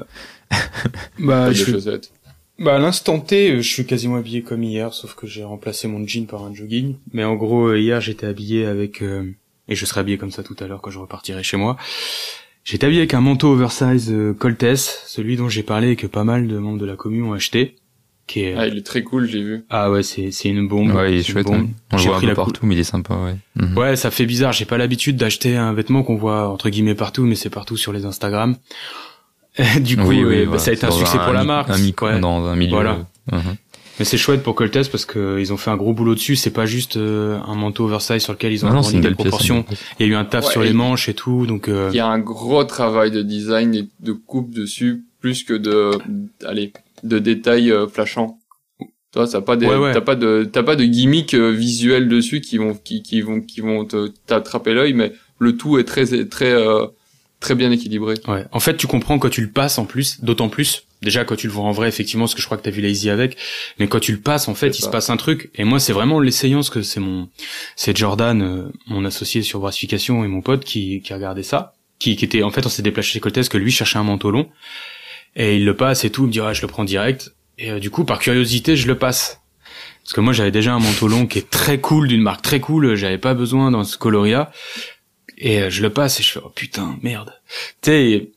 Speaker 4: [laughs] bah,
Speaker 3: Pas de
Speaker 4: je
Speaker 3: chaussettes.
Speaker 4: bah, à l'instant T, euh, je suis quasiment habillé comme hier, sauf que j'ai remplacé mon jean par un jogging. Mais en gros, euh, hier, j'étais habillé avec, euh, et je serai habillé comme ça tout à l'heure quand je repartirai chez moi. J'étais habillé avec un manteau oversize euh, Coltes, celui dont j'ai parlé et que pas mal de membres de la commune ont acheté. Qui est...
Speaker 3: Ah, il est très cool, j'ai vu.
Speaker 4: Ah ouais, c'est, c'est une bombe.
Speaker 2: Ouais, il est
Speaker 4: C'est une
Speaker 2: chouette.
Speaker 4: bombe.
Speaker 2: hein. On le
Speaker 4: J'ai
Speaker 2: voit un
Speaker 4: pris
Speaker 2: peu partout, mais il est sympa, ouais. Mhm.
Speaker 4: Ouais, ça fait bizarre. J'ai pas l'habitude d'acheter un vêtement qu'on voit entre guillemets partout, mais c'est partout sur les Instagram. [laughs] du coup,
Speaker 2: oui, oui,
Speaker 4: ouais, bah,
Speaker 2: voilà.
Speaker 4: ça a été un succès pour la marque.
Speaker 2: Un micro
Speaker 4: Ouais.
Speaker 2: dans un milieu.
Speaker 4: Voilà.
Speaker 2: euh, mhm.
Speaker 4: Mais c'est chouette pour Coltes parce que ils ont fait un gros boulot dessus. C'est pas juste euh, un manteau oversize sur lequel ils ont
Speaker 2: une
Speaker 4: des proportions. Il y a eu un taf
Speaker 3: Ouais,
Speaker 4: sur les manches et tout, donc euh,
Speaker 3: Il y a un gros travail de design et de coupe dessus, plus que de, allez, de détails euh, flashants. Toi, t'as pas des,
Speaker 4: Ouais, ouais.
Speaker 3: t'as pas de, t'as pas de gimmicks euh, visuels dessus qui vont, qui, qui vont, qui vont t'attraper l'œil, mais le tout est très, très, euh, très bien équilibré.
Speaker 4: ouais. En fait, tu comprends quand tu le passes en plus, d'autant plus. Déjà quand tu le vois en vrai, effectivement, parce que je crois que t'as vu Lazy avec, mais quand tu le passes, en fait, il
Speaker 3: ça.
Speaker 4: se passe un truc. Et moi, c'est vraiment l'essayant, parce que c'est mon, c'est Jordan, euh, mon associé sur Brassification et mon pote qui, qui a regardé ça, qui, qui était, en fait, on s'est déplacé chez Coltes, que lui cherchait un manteau long, et il le passe et tout, il me dit, ah, je le prends direct. Et euh, du coup, par curiosité, je le passe. Parce que moi, j'avais déjà un manteau long qui est très cool, d'une marque très cool, j'avais pas besoin dans ce coloria. Et euh, je le passe et je fais, oh putain, merde. Tu sais,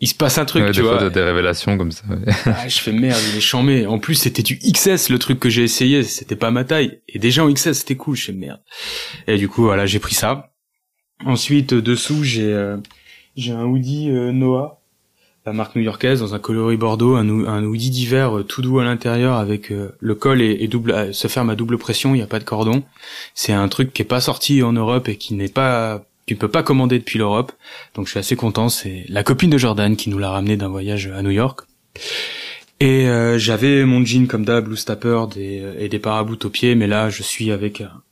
Speaker 4: il se passe un truc,
Speaker 2: Ouais,
Speaker 4: tu
Speaker 2: des
Speaker 4: vois.
Speaker 2: des révélations comme ça. ouais.
Speaker 4: Ah, je fais merde, il est chambé. En plus, c'était du XS, le truc que j'ai essayé, c'était pas ma taille. Et déjà en XS, c'était cool, je fais merde. Et du coup, voilà, j'ai pris ça. Ensuite, euh, dessous, j'ai euh, j'ai un hoodie Noah la marque new-yorkaise dans un coloris bordeaux, un, un hoodie d'hiver tout doux à l'intérieur avec le col et, double se ferme à double pression, il n'y a pas de cordon. C'est un truc qui est pas sorti en Europe et qui n'est pas tu ne peux pas commander depuis l'Europe. Donc je suis assez content, c'est la copine de Jordan qui nous l'a ramené d'un voyage à New York. Et euh, j'avais mon jean comme d'hab, Blue Stapper des, et des paraboutes aux pieds, mais là je suis avec un,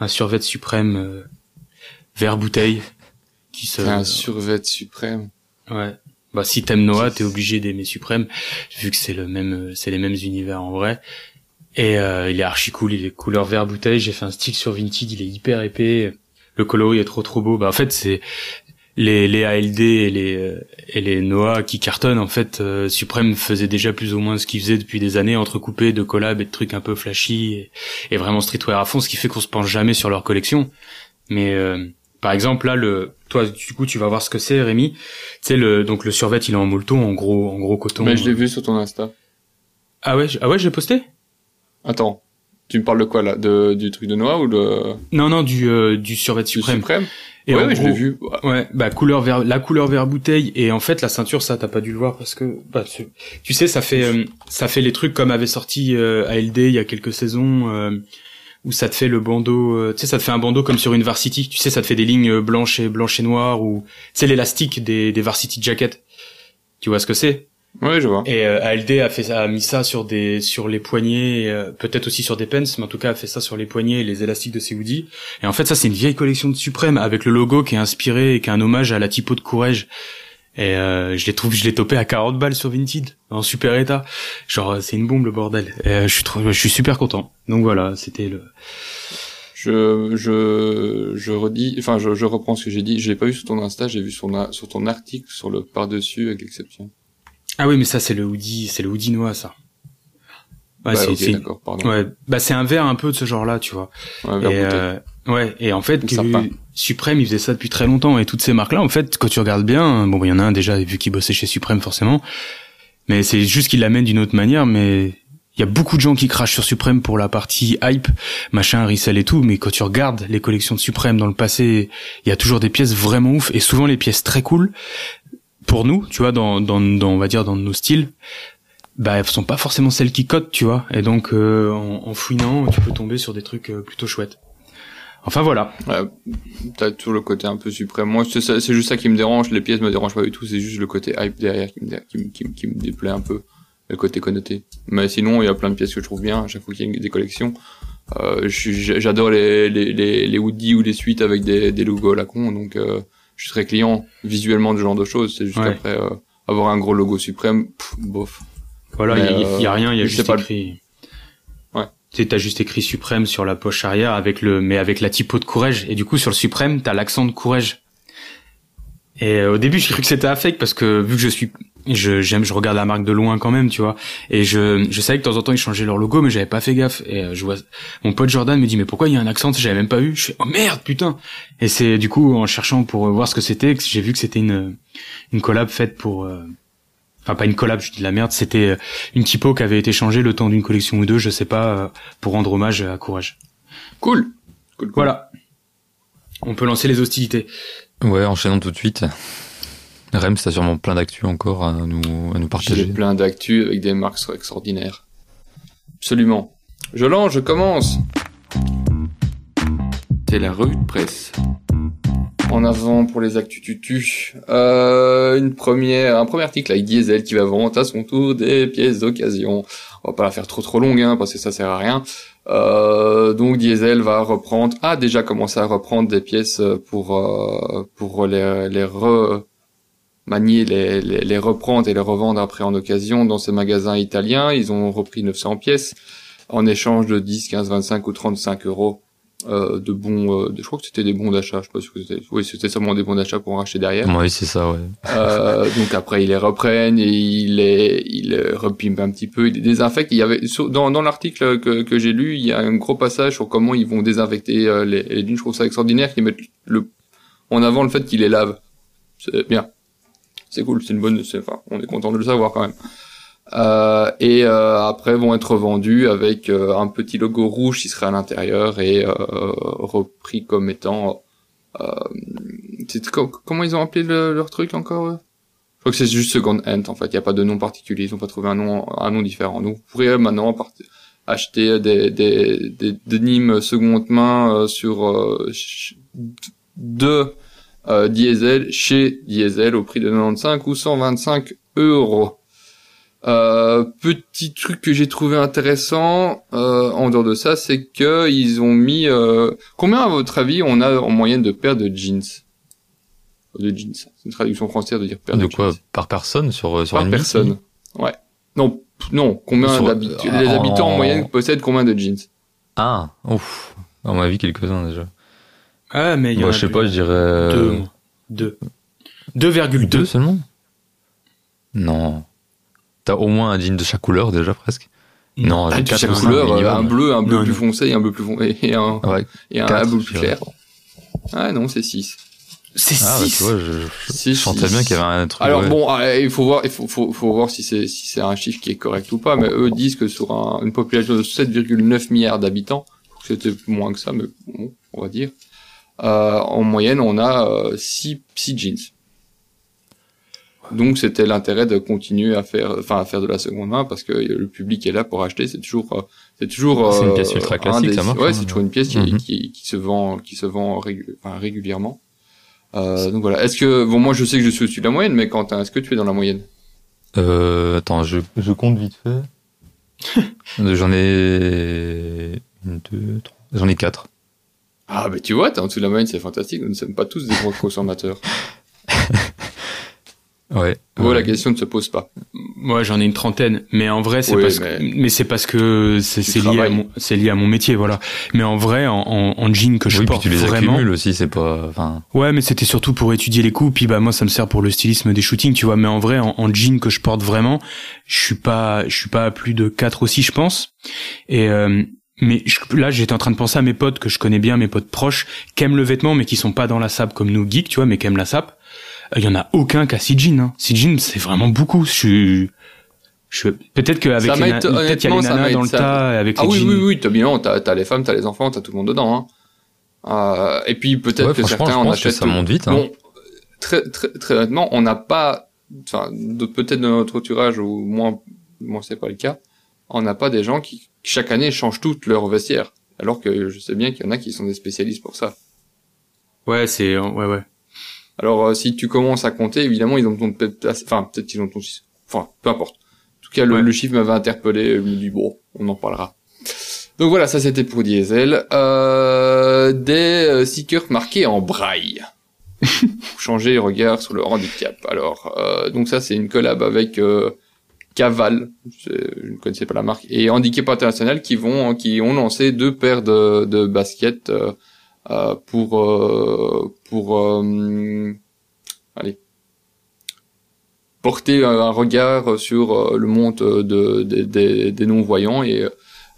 Speaker 4: un survêt suprême euh, vert bouteille
Speaker 3: qui se un survêt suprême.
Speaker 4: Ouais. Bah si t'aimes Noah, t'es obligé d'aimer suprême vu que c'est le même c'est les mêmes univers en vrai. Et euh, il est archi cool, il est couleur vert bouteille, j'ai fait un style sur Vinted, il est hyper épais. Le coloris est trop trop beau. Bah en fait, c'est les, les ALD et les euh, et les Noah qui cartonnent en fait euh, Supreme faisait déjà plus ou moins ce qu'ils faisaient depuis des années entrecoupés de collabs et de trucs un peu flashy et, et vraiment streetwear à fond ce qui fait qu'on se penche jamais sur leur collection mais euh, par exemple là le toi du coup tu vas voir ce que c'est Rémi. Tu sais le donc le survêt il est en molleton en gros en gros coton.
Speaker 3: Mais je l'ai vu sur ton Insta.
Speaker 4: Ah ouais ah ouais j'ai posté?
Speaker 3: Attends tu me parles de quoi là? De, Du truc de Noah ou de
Speaker 4: Non non du euh, du survêt suprême.
Speaker 3: suprême? Et ouais, je l'ai vu.
Speaker 4: Ouais, bah couleur vert, la couleur vert bouteille. Et en fait la ceinture ça t'as pas dû le voir parce que bah tu, tu sais ça fait euh, ça fait les trucs comme avait sorti euh, ALD il y a quelques saisons euh, où ça te fait le bandeau tu sais ça te fait un bandeau comme sur une varsity tu sais ça te fait des lignes blanches et blanches et noires ou c'est l'élastique des des varsity jackets tu vois ce que c'est?
Speaker 3: Ouais, je vois.
Speaker 4: Et euh, ALD a fait a mis ça sur des sur les poignets, euh, peut-être aussi sur des pens, mais en tout cas a fait ça sur les poignets et les élastiques de ses hoodies. Et en fait, ça c'est une vieille collection de Suprême avec le logo qui est inspiré et qui est un hommage à la typo de Courage. Et euh, je l'ai trouvé, je l'ai topé à 40 balles sur Vinted, en super état. Genre c'est une bombe le bordel. Et, euh, je suis trop, je suis super content. Donc voilà, c'était le.
Speaker 3: Je je je redis, enfin je, je reprends ce que j'ai dit. Je l'ai pas vu sur ton Insta, j'ai vu sur, sur ton article sur le par dessus avec l'exception.
Speaker 4: Ah oui, mais ça c'est le hoodie, c'est le hoodie noir ça.
Speaker 3: Ouais, bah, c'est
Speaker 4: ouais, bah c'est un verre un peu de ce genre-là, tu vois.
Speaker 3: Ouais, et, euh,
Speaker 4: ouais, et en fait, Supreme, il faisait ça depuis très longtemps. Et toutes ces marques-là, en fait, quand tu regardes bien, bon, il y en a un déjà vu qu'il bossait chez Supreme forcément, mais c'est juste qu'il l'amène d'une autre manière, mais il y a beaucoup de gens qui crachent sur Supreme pour la partie hype, machin, resell et tout, mais quand tu regardes les collections de Supreme dans le passé, il y a toujours des pièces vraiment ouf. Et souvent les pièces très cool pour nous, tu vois, dans, on va dire dans nos styles, bah elles sont pas forcément celles qui cotent, tu vois. Et donc euh, en, fouinant, tu peux tomber sur des trucs euh, plutôt chouettes. Enfin voilà.
Speaker 3: Ouais, T'as tout le côté un peu suprême. Moi, c'est juste ça qui me dérange. Les pièces me dérangent pas du tout. C'est juste le côté hype derrière qui me, qui, qui, qui me déplaît un peu. Le côté connoté. Mais sinon, il y a plein de pièces que je trouve bien. À chaque fois qu'il y a des collections, euh, j'adore les, les, les, les ou les suites avec des, des logos à la con. Donc euh, je serais client visuellement de ce genre de choses. C'est juste après euh, avoir un gros logo suprême, bof.
Speaker 4: Voilà, il y, a rien, il y a juste écrit. Ouais. T'as juste écrit suprême sur la poche arrière avec le, mais avec la typo de courage. Et du coup, sur le suprême, t'as l'accent de courage. Et euh, au début, j'ai cru que c'était fake parce que vu que je suis je j'aime je regarde la marque de loin quand même tu vois. Et je je savais que de temps en temps ils changeaient leur logo mais j'avais pas fait gaffe. Et euh, je vois mon pote Jordan me dit mais pourquoi il y a un accent? J'avais même pas vu. Je fais oh merde putain. Et c'est du coup en cherchant pour voir ce que c'était que j'ai vu que c'était une une collab faite pour euh, enfin pas une collab je dis de la merde c'était euh, une typo qui avait été changée le temps d'une collection ou deux je sais pas pour rendre hommage à Courage
Speaker 3: cool, cool, cool.
Speaker 4: voilà on peut lancer les hostilités
Speaker 2: ouais enchaînons tout de suite Rems, t'as sûrement plein d'actu encore à nous, à nous partager.
Speaker 3: J'ai plein d'actu avec des marques extraordinaires. Absolument. Je lance, je commence.
Speaker 1: C'est la revue de presse.
Speaker 3: En avant pour les actus tutu. Euh, une première, un premier article avec Diesel qui va vendre à son tour des pièces d'occasion. On va pas la faire trop trop longue, hein, parce que ça sert à rien. Euh, donc Diesel va reprendre, a déjà commencé à reprendre des pièces pour euh, pour les, les re, manier les, les, reprendre et les revendre après en occasion dans ces magasins italiens. Ils ont repris 900 pièces en échange de 10, 15, 25 ou 35 euros euh, de bons. Euh, je crois que c'était des bons d'achat. Je sais pas si c'était. Oui, c'était seulement des bons d'achat pour en racheter derrière.
Speaker 2: Oui, c'est ça. Ouais.
Speaker 3: Euh, donc après, ils les reprennent et ils les, ils les repimpent un petit peu. Ils les désinfectent. Il y avait dans, dans l'article que, que j'ai lu, il y a un gros passage sur comment ils vont désinfecter euh, les, les dunes. Je trouve ça extraordinaire qu'ils mettent le en avant le fait qu'ils les lavent. C'est bien c'est cool, c'est une bonne, enfin, on est content de le savoir quand même. Euh, et euh, après vont être vendus avec euh, un petit logo rouge qui serait à l'intérieur et euh, repris comme étant comment ils ont appelé leur truc encore crois que c'est juste Second Hand en fait. Il n'y a pas de nom particulier. Ils n'ont pas trouvé un nom, un nom différent. Donc vous pourrez maintenant acheter des, des, des, des seconde main euh, sur euh, de euh, diesel chez diesel au prix de 95 ou 125 euros. Euh, petit truc que j'ai trouvé intéressant euh, en dehors de ça, c'est que ils ont mis euh, combien à votre avis on a en moyenne de paires de jeans? De jeans, c'est une traduction française de dire paires de,
Speaker 2: de quoi? Par personne sur sur
Speaker 3: Par personne. Ouais. Non, non. Combien d'habitants Les habitants en... moyenne possèdent combien de jeans?
Speaker 2: Ah, ouf. À mon avis, quelques-uns déjà.
Speaker 4: Ah, mais il y
Speaker 2: Moi, je sais pas, je dirais
Speaker 4: deux. 2,2
Speaker 2: 2 seulement? Non. T'as au moins un jean de chaque couleur déjà presque.
Speaker 3: Non, ah, de chaque couleur, euh, un bleu, un bleu plus foncé, un bleu plus foncé et un,
Speaker 2: ouais,
Speaker 3: et un, bleu plus clair. Ah non, c'est 6.
Speaker 4: C'est 6.
Speaker 2: Ah, bah, tu vois, je, je, je sentais bien qu'il y avait un truc.
Speaker 3: Alors
Speaker 2: ouais.
Speaker 3: bon, ah, il faut voir, il faut, faut, faut voir si c'est si c'est un chiffre qui est correct ou pas. Mais eux disent que sur un, une population de 7,9 milliards d'habitants, c'était moins que ça, mais bon, on va dire. Euh, en moyenne, on a 6 euh, six jeans. Donc c'était l'intérêt de continuer à faire, enfin à faire de la seconde main parce que le public est là pour acheter. C'est toujours, euh, c'est toujours.
Speaker 2: C'est une pièce ultra classique,
Speaker 3: des,
Speaker 2: ça marche.
Speaker 3: Ouais,
Speaker 2: hein,
Speaker 3: c'est toujours une pièce qui,
Speaker 2: Mhm.
Speaker 3: qui, qui se vend, qui se vend enfin, régulièrement. Euh, donc voilà. Est-ce que bon, moi je sais que je suis au-dessus de la moyenne, mais Quentin, est-ce que tu es dans la moyenne?
Speaker 2: Euh, attends, je, je compte vite fait. [laughs] J'en ai une, deux, trois. J'en ai quatre.
Speaker 3: Ah bah tu vois, t'es en dessous de la moyenne, c'est fantastique. Nous ne sommes pas tous des gros consommateurs. [laughs]
Speaker 2: Ouais.
Speaker 3: Ouais,
Speaker 2: Ouais.
Speaker 3: la question ne se pose pas.
Speaker 4: Moi, j'en ai une trentaine, mais en vrai, c'est
Speaker 3: Oui,
Speaker 4: parce
Speaker 3: mais-
Speaker 4: que, mais c'est parce que c'est lié à mon, c'est lié à mon métier, voilà. Mais en vrai, en, en, en jean que je
Speaker 2: oui, puis
Speaker 4: porte
Speaker 2: tu les
Speaker 4: vraiment,
Speaker 2: accumules aussi, c'est pas. Enfin,
Speaker 4: Ouais, mais c'était surtout pour étudier les coups. Puis bah moi, ça me sert pour le stylisme des shootings, tu vois. Mais en vrai, en, en jean que je porte vraiment, je suis pas, je suis pas à plus de 4 aussi, je pense. Et euh, mais je- là, j'étais en train de penser à mes potes que je connais bien, mes potes proches, qui aiment le vêtement, mais qui sont pas dans la sap comme nous geeks, tu vois, mais qui aiment la sap. Il y en a aucun 6 jeans. Hein. 6 jeans, c'est vraiment beaucoup. Je suis, je suis- peut-être qu'avec les, na- peut-être qu'il y a
Speaker 3: honnêtement,
Speaker 4: les
Speaker 3: ça
Speaker 4: nanas
Speaker 3: m'aide,
Speaker 4: dans le
Speaker 3: ça-
Speaker 4: tas avec
Speaker 3: Ah
Speaker 4: les
Speaker 3: oui,
Speaker 4: jeans.
Speaker 3: oui, oui, t'as bien, t'as, t'as les femmes, t'as les enfants, t'as tout le monde dedans. Hein. Euh, et puis peut-être
Speaker 2: ouais,
Speaker 3: que certains en achètent.
Speaker 2: ça monte vite. Hein.
Speaker 3: Bon, très, très, très honnêtement, on n'a pas, enfin, peut-être de notre entourage ou moins, moi c'est pas le cas, on n'a pas des gens qui chaque année changent toutes leur vestiaire. Alors que je sais bien qu'il y en a qui sont des spécialistes pour ça.
Speaker 4: Ouais, c'est, ouais, ouais.
Speaker 3: Alors euh, si tu commences à compter, évidemment ils ont ton peut-être, enfin peut-être qu'ils ont ton, enfin peu importe. En tout cas, le,
Speaker 4: Ouais.
Speaker 3: le chiffre m'avait interpellé. Je me dis bon, on en parlera. Donc voilà, ça c'était pour Diesel. Euh, des euh, stickers marqués en braille. [laughs] pour changer le regard sur le handicap. Alors, euh, donc ça c'est une collab avec euh, Caval, je, je ne connaissais pas la marque, et Handicap International qui vont, qui ont lancé deux paires de, de baskets euh, euh, pour euh, pour euh, allez porter un regard sur euh, le monde de, de- des- des non-voyants et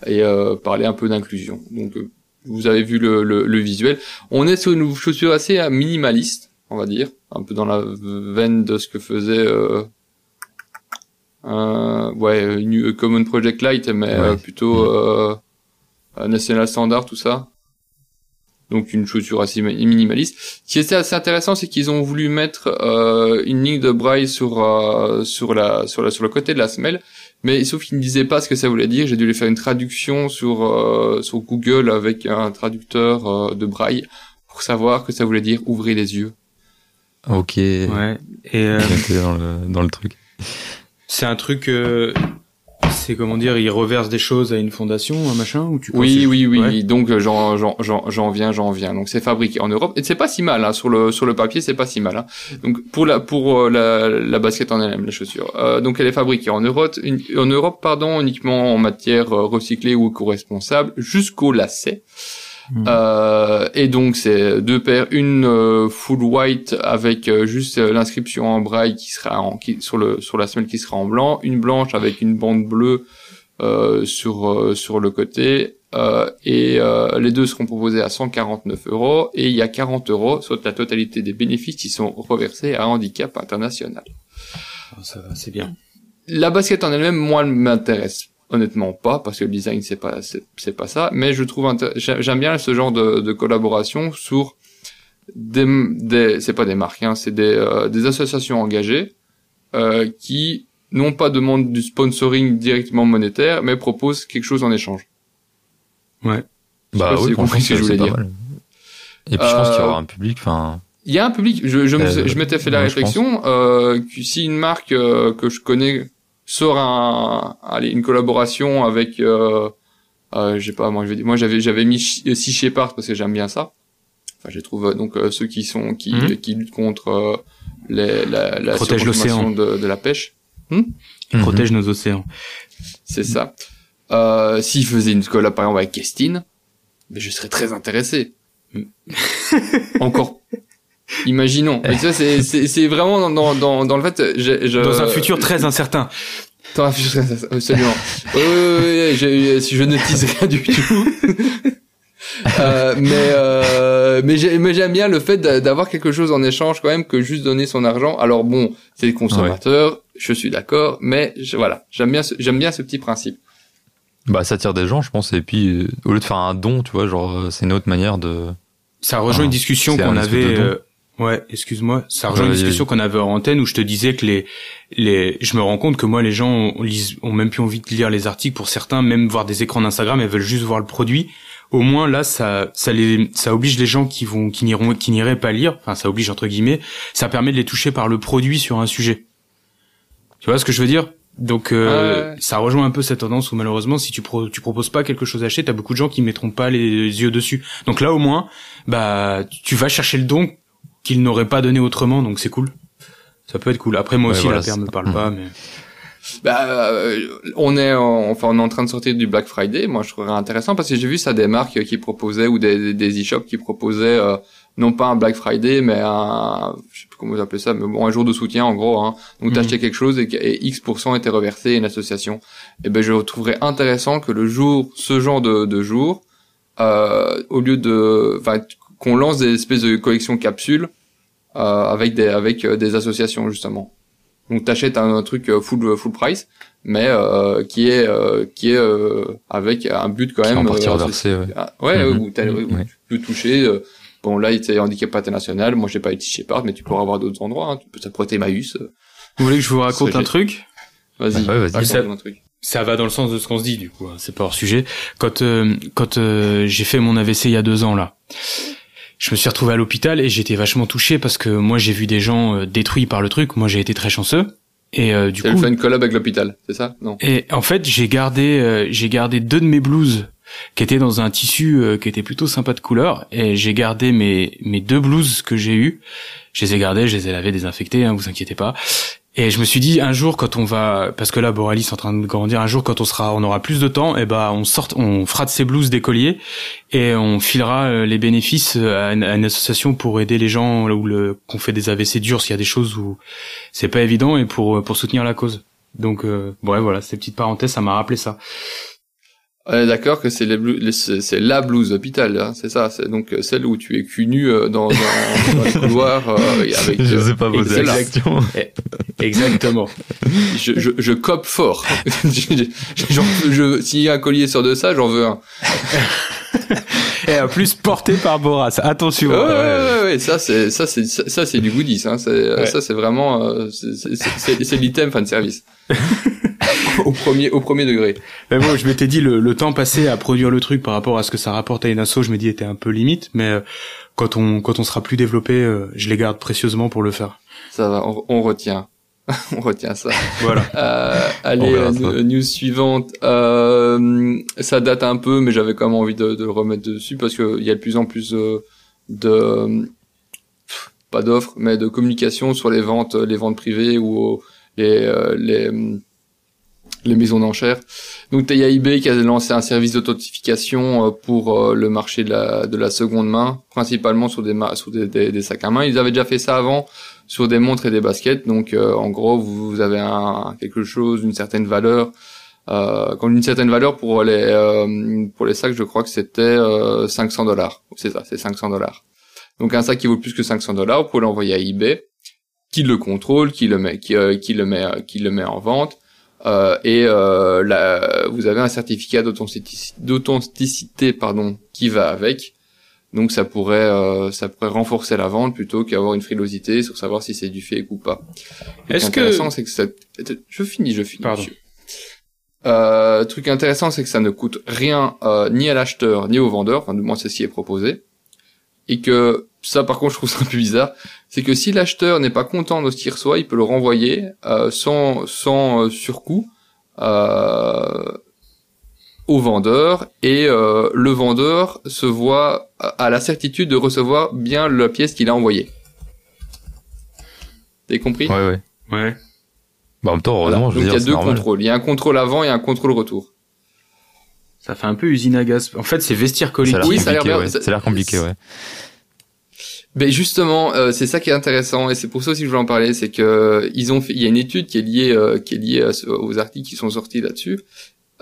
Speaker 3: et euh, parler un peu d'inclusion. Donc euh, vous avez vu le, le, le visuel. On est sur une chaussure assez euh, minimaliste, on va dire, un peu dans la veine de ce que faisait euh, euh, ouais New Common Project Light, mais euh, plutôt euh, euh, National Standard, tout ça. Donc une chaussure assez mi- minimaliste. Ce qui est assez intéressant, c'est qu'ils ont voulu mettre euh, une ligne de braille sur euh, sur la sur la sur le côté de la semelle, mais sauf qu'ils ne disaient pas ce que ça voulait dire. J'ai dû les faire une traduction sur euh, sur Google avec un traducteur euh, de braille pour savoir que ça voulait dire ouvrez les yeux.
Speaker 2: Ok.
Speaker 4: Ouais. Et euh, [laughs]
Speaker 2: dans le, dans le truc.
Speaker 4: c'est un truc, euh, c'est comment dire, ils reversent des choses à une fondation, un machin, ou tu
Speaker 3: Oui, oui, oui.
Speaker 4: Ouais.
Speaker 3: Donc euh, j'en j'en j'en j'en viens, j'en viens. Donc c'est fabriqué en Europe et c'est pas si mal hein, sur le sur le papier, c'est pas si mal. Hein. Donc pour la pour euh, la la basket en elle-même, la chaussure. Euh, donc elle est fabriquée en Europe, une- en Europe pardon, uniquement en matière euh, recyclée ou éco-responsable jusqu'au lacet.
Speaker 4: Mhm.
Speaker 3: Euh, et donc c'est deux paires, une euh, full white avec euh, juste euh, l'inscription en braille qui sera en, qui, sur le sur la semelle qui sera en blanc, une blanche avec une bande bleue euh, sur euh, sur le côté euh, et euh, les deux seront proposés à 149 euros et il y a 40 euros sur la totalité des bénéfices qui sont reversés à Handicap International.
Speaker 4: Ah, ça va, c'est bien.
Speaker 3: La basket en elle-même, moi, elle m'intéresse honnêtement pas parce que le design c'est pas c'est, pas ça, mais je trouve j'aime bien ce genre de, de collaboration sur des, des c'est pas des marques, hein, c'est des, euh, des associations engagées euh, qui non pas demandent du sponsoring directement monétaire, mais proposent quelque chose en échange.
Speaker 4: Ouais.
Speaker 2: Bah
Speaker 3: si
Speaker 2: oui,
Speaker 3: comprenez ce que je voulais dire.
Speaker 2: mal. Et puis je pense qu'il y
Speaker 3: Euh,
Speaker 2: aura un public, enfin.
Speaker 3: Il y a un public. Je, je,
Speaker 2: Euh,
Speaker 3: je m'étais fait la réflexion euh, que si une marque euh, que je connais sort un, allez, une collaboration avec, euh, euh, je sais pas, moi je vais dire, moi j'avais j'avais mis Sh- Sea Shepherd parce que j'aime bien ça. Enfin, je trouve euh, donc euh, ceux qui sont qui
Speaker 4: Mhm.
Speaker 3: qui luttent contre euh, les, la, la
Speaker 4: Protègent
Speaker 3: surconsommation de, de la pêche.
Speaker 2: Mhm.
Speaker 4: Protège nos océans.
Speaker 3: C'est ça. Euh, S'ils faisaient une collab par exemple avec Kestin, mais je serais très intéressé. [laughs] Encore. Imaginons. Mais ça, c'est, c'est, c'est vraiment dans, dans, dans, dans le fait, je, je-
Speaker 4: Dans un futur très incertain.
Speaker 3: Dans un futur très- absolument. Oui, oui, oui, je, je ne tease rien du tout. Euh, mais euh, mais j'ai- mais j'aime bien le fait d'a- d'avoir quelque chose en échange quand même que juste donner son argent. Alors bon, c'est le consommateur, je suis d'accord, mais je- voilà, j'aime bien ce, j'aime bien ce petit principe.
Speaker 2: Bah ça attire des gens, je pense. Et puis euh, au lieu de faire un don, tu vois, genre euh, c'est une autre manière de.
Speaker 4: Ça rejoint une discussion qu'on avait. Ouais, excuse-moi. Ça rejoint une discussion qu'on avait en antenne où je te disais que les les. Je me rends compte que moi les gens ont, ont même plus envie de lire les articles. Pour certains, même voir des écrans d'Instagram, elles veulent juste voir le produit. Au moins là, ça ça les ça oblige les gens qui vont qui n'iront qui n'iraient pas lire. Enfin, ça oblige entre guillemets. Ça permet de les toucher par le produit sur un sujet. Tu vois ce que je veux dire? Donc euh, ça rejoint un peu cette tendance où malheureusement si tu pro tu proposes pas quelque chose à acheter, t'as beaucoup de gens qui mettront pas les yeux dessus. Donc là au moins bah tu vas chercher le don qu'ils n'auraient pas donné autrement, donc c'est cool. Ça peut être cool. Après moi
Speaker 2: Ouais,
Speaker 4: aussi
Speaker 2: voilà,
Speaker 4: la paire me parle
Speaker 2: Mhm.
Speaker 4: pas, mais
Speaker 3: Bah, euh, on est en, enfin on est en train de sortir du Black Friday. Moi, je trouverais intéressant parce que j'ai vu ça des marques qui proposaient ou des des e-shops qui proposaient euh, non pas un Black Friday mais un je sais plus comment vous appelez ça mais bon un jour de soutien en gros. Hein. Donc
Speaker 4: Mhm.
Speaker 3: t'achetais quelque chose et, et X était reversé à une association. Et ben je trouverais intéressant que le jour ce genre de, de jour euh, au lieu de enfin qu'on lance des espèces de collections capsules euh, avec des avec euh, des associations justement. Donc t'achètes un, un truc euh, full full price, mais euh, qui est euh, qui est euh, avec un but quand
Speaker 2: Qui
Speaker 3: même.
Speaker 2: en partie
Speaker 3: euh,
Speaker 2: reversé, ouais.
Speaker 3: ah, ouais, où, où
Speaker 2: Ouais.
Speaker 3: tu peux toucher. euh, bon là, il était handicap international. Moi, j'ai pas été Shepard, mais tu pourras avoir d'autres endroits. Hein. Tu peux ça pourrait être Emmaüs. euh,
Speaker 4: vous voulez que je vous raconte
Speaker 3: Ça,
Speaker 4: un truc?
Speaker 3: Vas-y.
Speaker 2: Ouais, vas-y.
Speaker 3: raconte-nous un truc.
Speaker 4: Ça va dans le sens de ce qu'on se dit du coup, hein, c'est pas hors sujet. Quand euh, quand euh, j'ai fait mon AVC il y a deux ans là, je me suis retrouvé à l'hôpital et j'étais vachement touché parce que moi j'ai vu des gens euh, détruits par le truc. Moi j'ai été très chanceux et euh, du
Speaker 3: Tu
Speaker 4: coup
Speaker 3: fait une collab avec l'hôpital, c'est ça? Non.
Speaker 4: Et en fait, j'ai gardé, euh, j'ai gardé deux de mes blouses qui étaient dans un tissu euh, qui était plutôt sympa de couleur, et j'ai gardé mes mes deux blouses que j'ai eues. Je les ai gardées, je les ai lavées, désinfectées, hein, vous inquiétez pas. Et je me suis dit un jour quand on va, parce que là Boralis est en train de grandir, un jour quand on sera, on aura plus de temps, et ben on sort, on fera de ces blouses des colliers et on filera euh, les bénéfices à une, à une association pour aider les gens là où le qu'on fait des AVC durs s'il y a des choses où c'est pas évident et pour pour soutenir la cause. Donc euh, ouais voilà, ces petites parenthèses, ça m'a rappelé ça.
Speaker 3: On est d'accord que c'est les blou- les- c'est la blouse d'hôpital, hein, c'est ça. C'est donc euh, celle où tu es cul nu euh, dans, [laughs] dans, dans les couloirs euh, avec.
Speaker 2: Je
Speaker 3: euh,
Speaker 2: sais pas poser la question.
Speaker 4: Exactement.
Speaker 3: je, je, je cope fort. [laughs] Je- je- j'en veux- je- S'il y a un collier sur de ça, j'en veux un. [laughs]
Speaker 4: et en plus porté par Boras. Attention.
Speaker 3: Ouais, ouais, ouais, ouais, ça c'est ça c'est ça, c'est du goodies, hein.
Speaker 4: Ouais.
Speaker 3: ça c'est vraiment euh, c'est- l'item fan service. [laughs] au premier au premier degré.
Speaker 4: Mais bon, je m'étais dit le, le temps passé à produire le truc par rapport à ce que ça rapporte à une asso, je me dis était un peu limite, mais euh, quand on quand on sera plus développé, euh, je les garde précieusement pour le faire.
Speaker 3: Ça va, on, on retient. [laughs] on retient ça.
Speaker 4: Voilà.
Speaker 3: Euh, allez, euh,
Speaker 2: ça.
Speaker 3: news suivante. Euh, ça date un peu, mais j'avais quand même envie de, de le remettre dessus parce que il y a de plus en plus euh, de pff, pas d'offres, mais de communication sur les ventes, les ventes privées ou euh, les les les maisons d'enchères. Donc il y a eBay qui a lancé un service d'authentification pour le marché de la, de la seconde main, principalement sur des, sur des, des, des sacs à main. Ils avaient déjà fait ça avant sur des montres et des baskets. Donc euh, en gros, vous, avez un, quelque chose d'une certaine valeur. Euh, quand une certaine valeur pour les euh, pour les sacs, je crois que c'était euh, 500 dollars. C'est ça, c'est 500 dollars. Donc un sac qui vaut plus que 500 dollars, vous pouvez l'envoyer à eBay, qui le contrôle, qui le met, qui, euh, qui le met, qui le met en vente. Et là, vous avez un certificat d'authenticité, pardon, qui va avec. Donc ça pourrait euh, ça pourrait renforcer la vente plutôt qu'avoir une frilosité sur savoir si c'est du fake ou pas.
Speaker 4: Est-ce que
Speaker 3: c'est que ça je finis je finis.
Speaker 4: Pardon.
Speaker 3: Euh, truc intéressant c'est que ça ne coûte rien euh, ni à l'acheteur ni au vendeur, enfin du moins c'est ce qui est proposé. Et que ça par contre je trouve ça un peu bizarre, c'est que si l'acheteur n'est pas content de ce qu'il reçoit, il peut le renvoyer euh, sans sans euh, surcoût euh, au vendeur et euh, le vendeur se voit à la certitude de recevoir bien la pièce qu'il a envoyée. T'as compris?
Speaker 2: Ouais, ouais.
Speaker 4: ouais.
Speaker 2: Bah, en même temps,
Speaker 3: Voilà.
Speaker 2: heureusement, je
Speaker 3: Donc
Speaker 2: veux
Speaker 3: il y a deux
Speaker 2: normal.
Speaker 3: contrôles. Il y a un contrôle avant et un contrôle retour.
Speaker 4: Ça fait un peu usine à gaz. En fait, c'est vestiaire collectif.
Speaker 3: Oui, ça a l'air
Speaker 2: compliqué,
Speaker 3: bien.
Speaker 2: ouais.
Speaker 3: Ça-
Speaker 2: Ça a l'air compliqué, ouais.
Speaker 3: Ben justement, euh, c'est ça qui est intéressant et c'est pour ça aussi que je voulais en parler, c'est que ils ont fait, il y a une étude qui est liée euh, qui est liée à ce- aux articles qui sont sortis là-dessus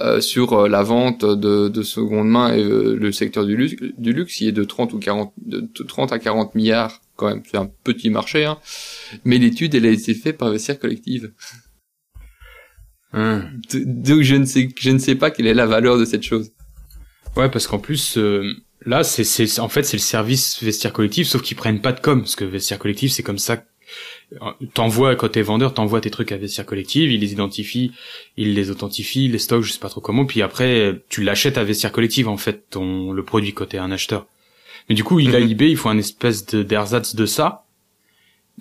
Speaker 3: euh, sur euh, la vente de, de seconde main et euh, le secteur du luxe, du luxe qui est de 30 ou 40 de, de 30 à 40 milliards quand même, c'est un petit marché hein. Mais l'étude elle a été faite par Vestiaire Collective.
Speaker 4: Hein.
Speaker 3: D- Donc je ne sais je ne sais pas quelle est la valeur de cette chose.
Speaker 4: Ouais, parce qu'en plus, euh, là, c'est, c'est, en fait, c'est le service vestiaire collectif, sauf qu'ils prennent pas de com, parce que vestiaire collectif, c'est comme ça. Euh, T'envoies, quand t'es vendeur, t'envoies tes trucs à vestiaire collectif, ils les identifient, ils les authentifient, ils les stockent, je sais pas trop comment, puis après, tu l'achètes à vestiaire collectif, en fait, ton, le produit côté un acheteur. Mais du coup, il a
Speaker 3: Mhm.
Speaker 4: eBay, il faut un espèce de, d'ersatz de ça,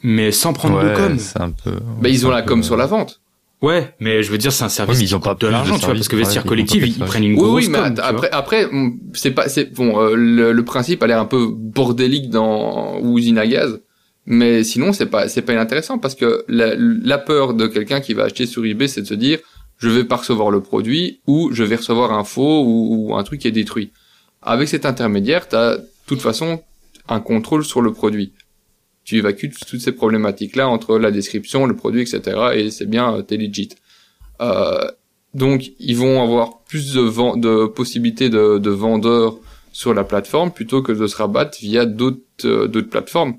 Speaker 4: mais sans prendre de com.
Speaker 2: Ouais, c'est un peu.
Speaker 3: Ben ils ont la
Speaker 2: peu-
Speaker 3: com sur la vente.
Speaker 4: Ouais, mais je veux dire, c'est un service
Speaker 2: Ouais, mais ils
Speaker 4: qui
Speaker 2: ont
Speaker 4: coûte de l'argent, tu vois, parce que
Speaker 2: ouais,
Speaker 4: vestiaire
Speaker 2: ils ont
Speaker 4: collectif, ils, prennent une
Speaker 3: Oui,
Speaker 4: grosse
Speaker 3: oui, mais
Speaker 4: com,
Speaker 3: après, après, c'est pas, c'est bon. euh, le, le principe a l'air un peu bordélique dans ou usine à gaz, mais sinon c'est pas, c'est pas inintéressant parce que la, peur de quelqu'un qui va acheter sur eBay, c'est de se dire, je vais pas recevoir le produit ou je vais recevoir un faux ou, un truc qui est détruit. Avec cet intermédiaire, t'as de toute façon un contrôle sur le produit. Tu évacues toutes ces problématiques-là entre la description, le produit, etc. Et c'est bien, euh, t'es legit. Euh, donc, ils vont avoir plus de, de possibilités de, de vendeurs sur la plateforme plutôt que de se rabattre via d'autres euh, d'autres plateformes.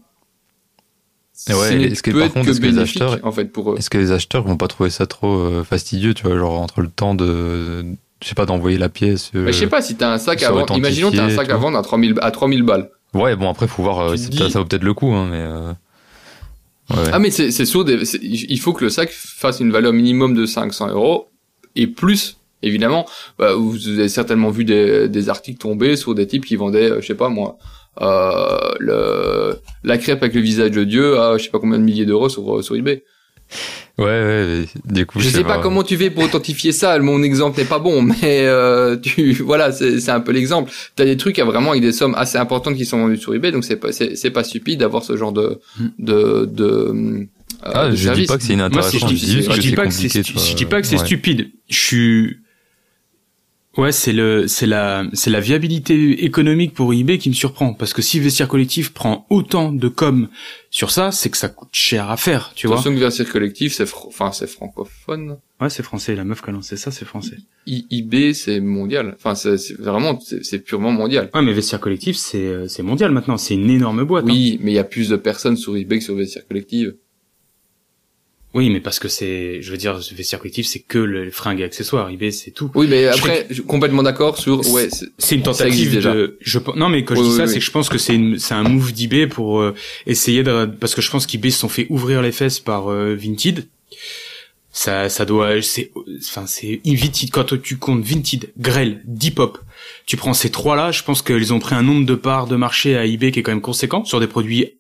Speaker 2: Ouais, est-ce que, par contre, est-ce que les acheteurs-
Speaker 3: en fait pour eux.
Speaker 2: Est-ce que les acheteurs vont pas trouver ça trop euh, fastidieux, tu vois, genre entre le temps de, je sais pas, d'envoyer la pièce.
Speaker 3: Mais je sais pas si t'as un sac à vendre. Imaginons t'as un sac à vendre à 3000 à 3000 balles.
Speaker 2: Ouais, bon après faut voir, euh,
Speaker 3: dis-
Speaker 2: ça vaut peut-être le coup, hein, mais. euh, Ouais.
Speaker 3: Ah mais c'est c'est sûr, des- c'est- il faut que le sac fasse une valeur minimum de 500 euros et plus. Évidemment, Bah, vous avez certainement vu des, des articles tomber sur des types qui vendaient, je sais pas moi, euh, le, la crêpe avec le visage de Dieu à je sais pas combien de milliers d'euros sur, sur eBay.
Speaker 2: Ouais, ouais, du coup.
Speaker 3: Je sais pas comment tu fais pour authentifier ça. Mon exemple n'est pas bon, [laughs] mais euh, tu voilà, c'est c'est un peu l'exemple. T'as des trucs à vraiment avec des sommes assez importantes qui sont vendues sur eBay, donc c'est pas c'est pas stupide d'avoir ce genre de de de, euh,
Speaker 2: Ah,
Speaker 3: de
Speaker 2: je dis
Speaker 3: service.
Speaker 2: pas que c'est
Speaker 4: Moi,
Speaker 2: inintéressant.
Speaker 4: je, dis, je dis pas que c'est
Speaker 2: compliqué,
Speaker 4: stu-
Speaker 2: tu vois,
Speaker 4: je dis pas que c'est
Speaker 2: ouais.
Speaker 4: stupide. Je suis Ouais, c'est le c'est la c'est la viabilité économique pour eBay qui me surprend parce que si Vestiaire Collectif prend autant de com sur ça, c'est que ça coûte cher à faire, tu vois.
Speaker 3: Attention que Versir Collectif, c'est fr- enfin c'est francophone.
Speaker 4: Ouais, c'est français, la meuf qui a lancé ça, c'est français.
Speaker 3: I- eBay, c'est mondial. Enfin, c'est vraiment, c'est purement mondial.
Speaker 4: Ouais, mais Vestiaire Collectif, c'est euh, c'est mondial maintenant, c'est une énorme boîte. hein.
Speaker 3: Oui, mais il y a plus de personnes sur eBay que sur Vestiaire Collective.
Speaker 4: Oui, mais parce que c'est je veux dire Vestiaire Collectif, c'est que le les fringues et accessoires, eBay c'est tout.
Speaker 3: Oui, mais après, je suis complètement d'accord sur, ouais, c'est-
Speaker 4: une tentative
Speaker 3: déjà.
Speaker 4: de. Je non mais quand je dis
Speaker 3: oui,
Speaker 4: ça,
Speaker 3: oui.
Speaker 4: c'est que je pense que c'est une... c'est un move d'eBay pour euh, essayer de parce que je pense qu'eBay se sont fait ouvrir les fesses par euh, Vinted. Ça ça doit c'est enfin c'est Vinted quand tu comptes Vinted, Grell, Depop. Tu prends ces trois là, je pense qu'ils ont pris un nombre de parts de marché à eBay qui est quand même conséquent sur des produits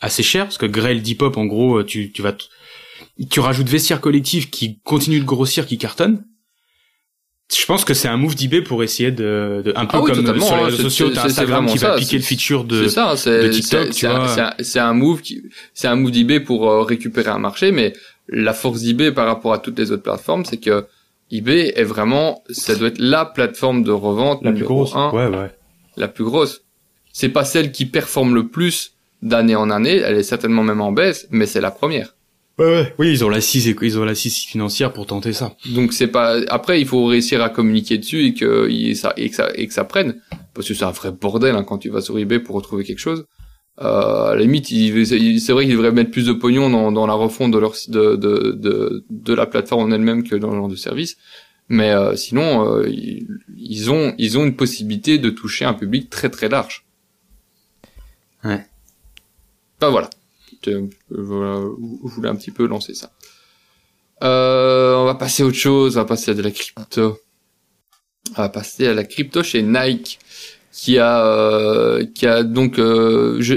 Speaker 4: assez chers parce que Grell, Depop en gros tu tu vas tu rajoutes vestiaire collectif qui continue de grossir qui cartonne. Je pense que c'est un move d'eBay pour essayer de, de un peu
Speaker 3: Ah oui,
Speaker 4: comme
Speaker 3: totalement,
Speaker 4: sur les
Speaker 3: hein,
Speaker 4: réseaux
Speaker 3: c'est-
Speaker 4: sociaux, t'as Instagram
Speaker 3: vraiment
Speaker 4: qui va
Speaker 3: ça,
Speaker 4: piquer le
Speaker 3: c'est-
Speaker 4: feature de.
Speaker 3: ça,
Speaker 4: de TikTok,
Speaker 3: c'est- un- un- move qui, c'est un move d'eBay pour euh, récupérer un marché, mais la force d'eBay par rapport à toutes les autres plateformes, c'est que eBay est vraiment, ça doit être la plateforme de revente numéro un,
Speaker 4: Ouais, ouais.
Speaker 3: la plus grosse. C'est pas celle qui performe le plus d'année en année, elle est certainement même en baisse, mais c'est la première.
Speaker 4: Ouais, ouais. Oui, ils ont l'assise, ils ont l'assise financière pour tenter ça.
Speaker 3: Donc c'est pas après il faut réussir à communiquer dessus et que ça et que ça et que ça prenne parce que c'est un vrai bordel hein, quand tu vas sur eBay pour retrouver quelque chose. Euh, à la limite, c'est vrai qu'ils devraient mettre plus de pognon dans, dans la refonte de leur de, de, de, de la plateforme en elle-même que dans le genre de service. Mais euh, sinon, euh, ils, ils ont ils ont une possibilité de toucher un public très très large.
Speaker 4: Ouais.
Speaker 3: Enfin voilà. Je voulais un petit peu lancer ça. Euh, on va passer à autre chose, on va passer à de la crypto. On va passer à la crypto chez Nike, qui a, euh, qui a donc, euh, je,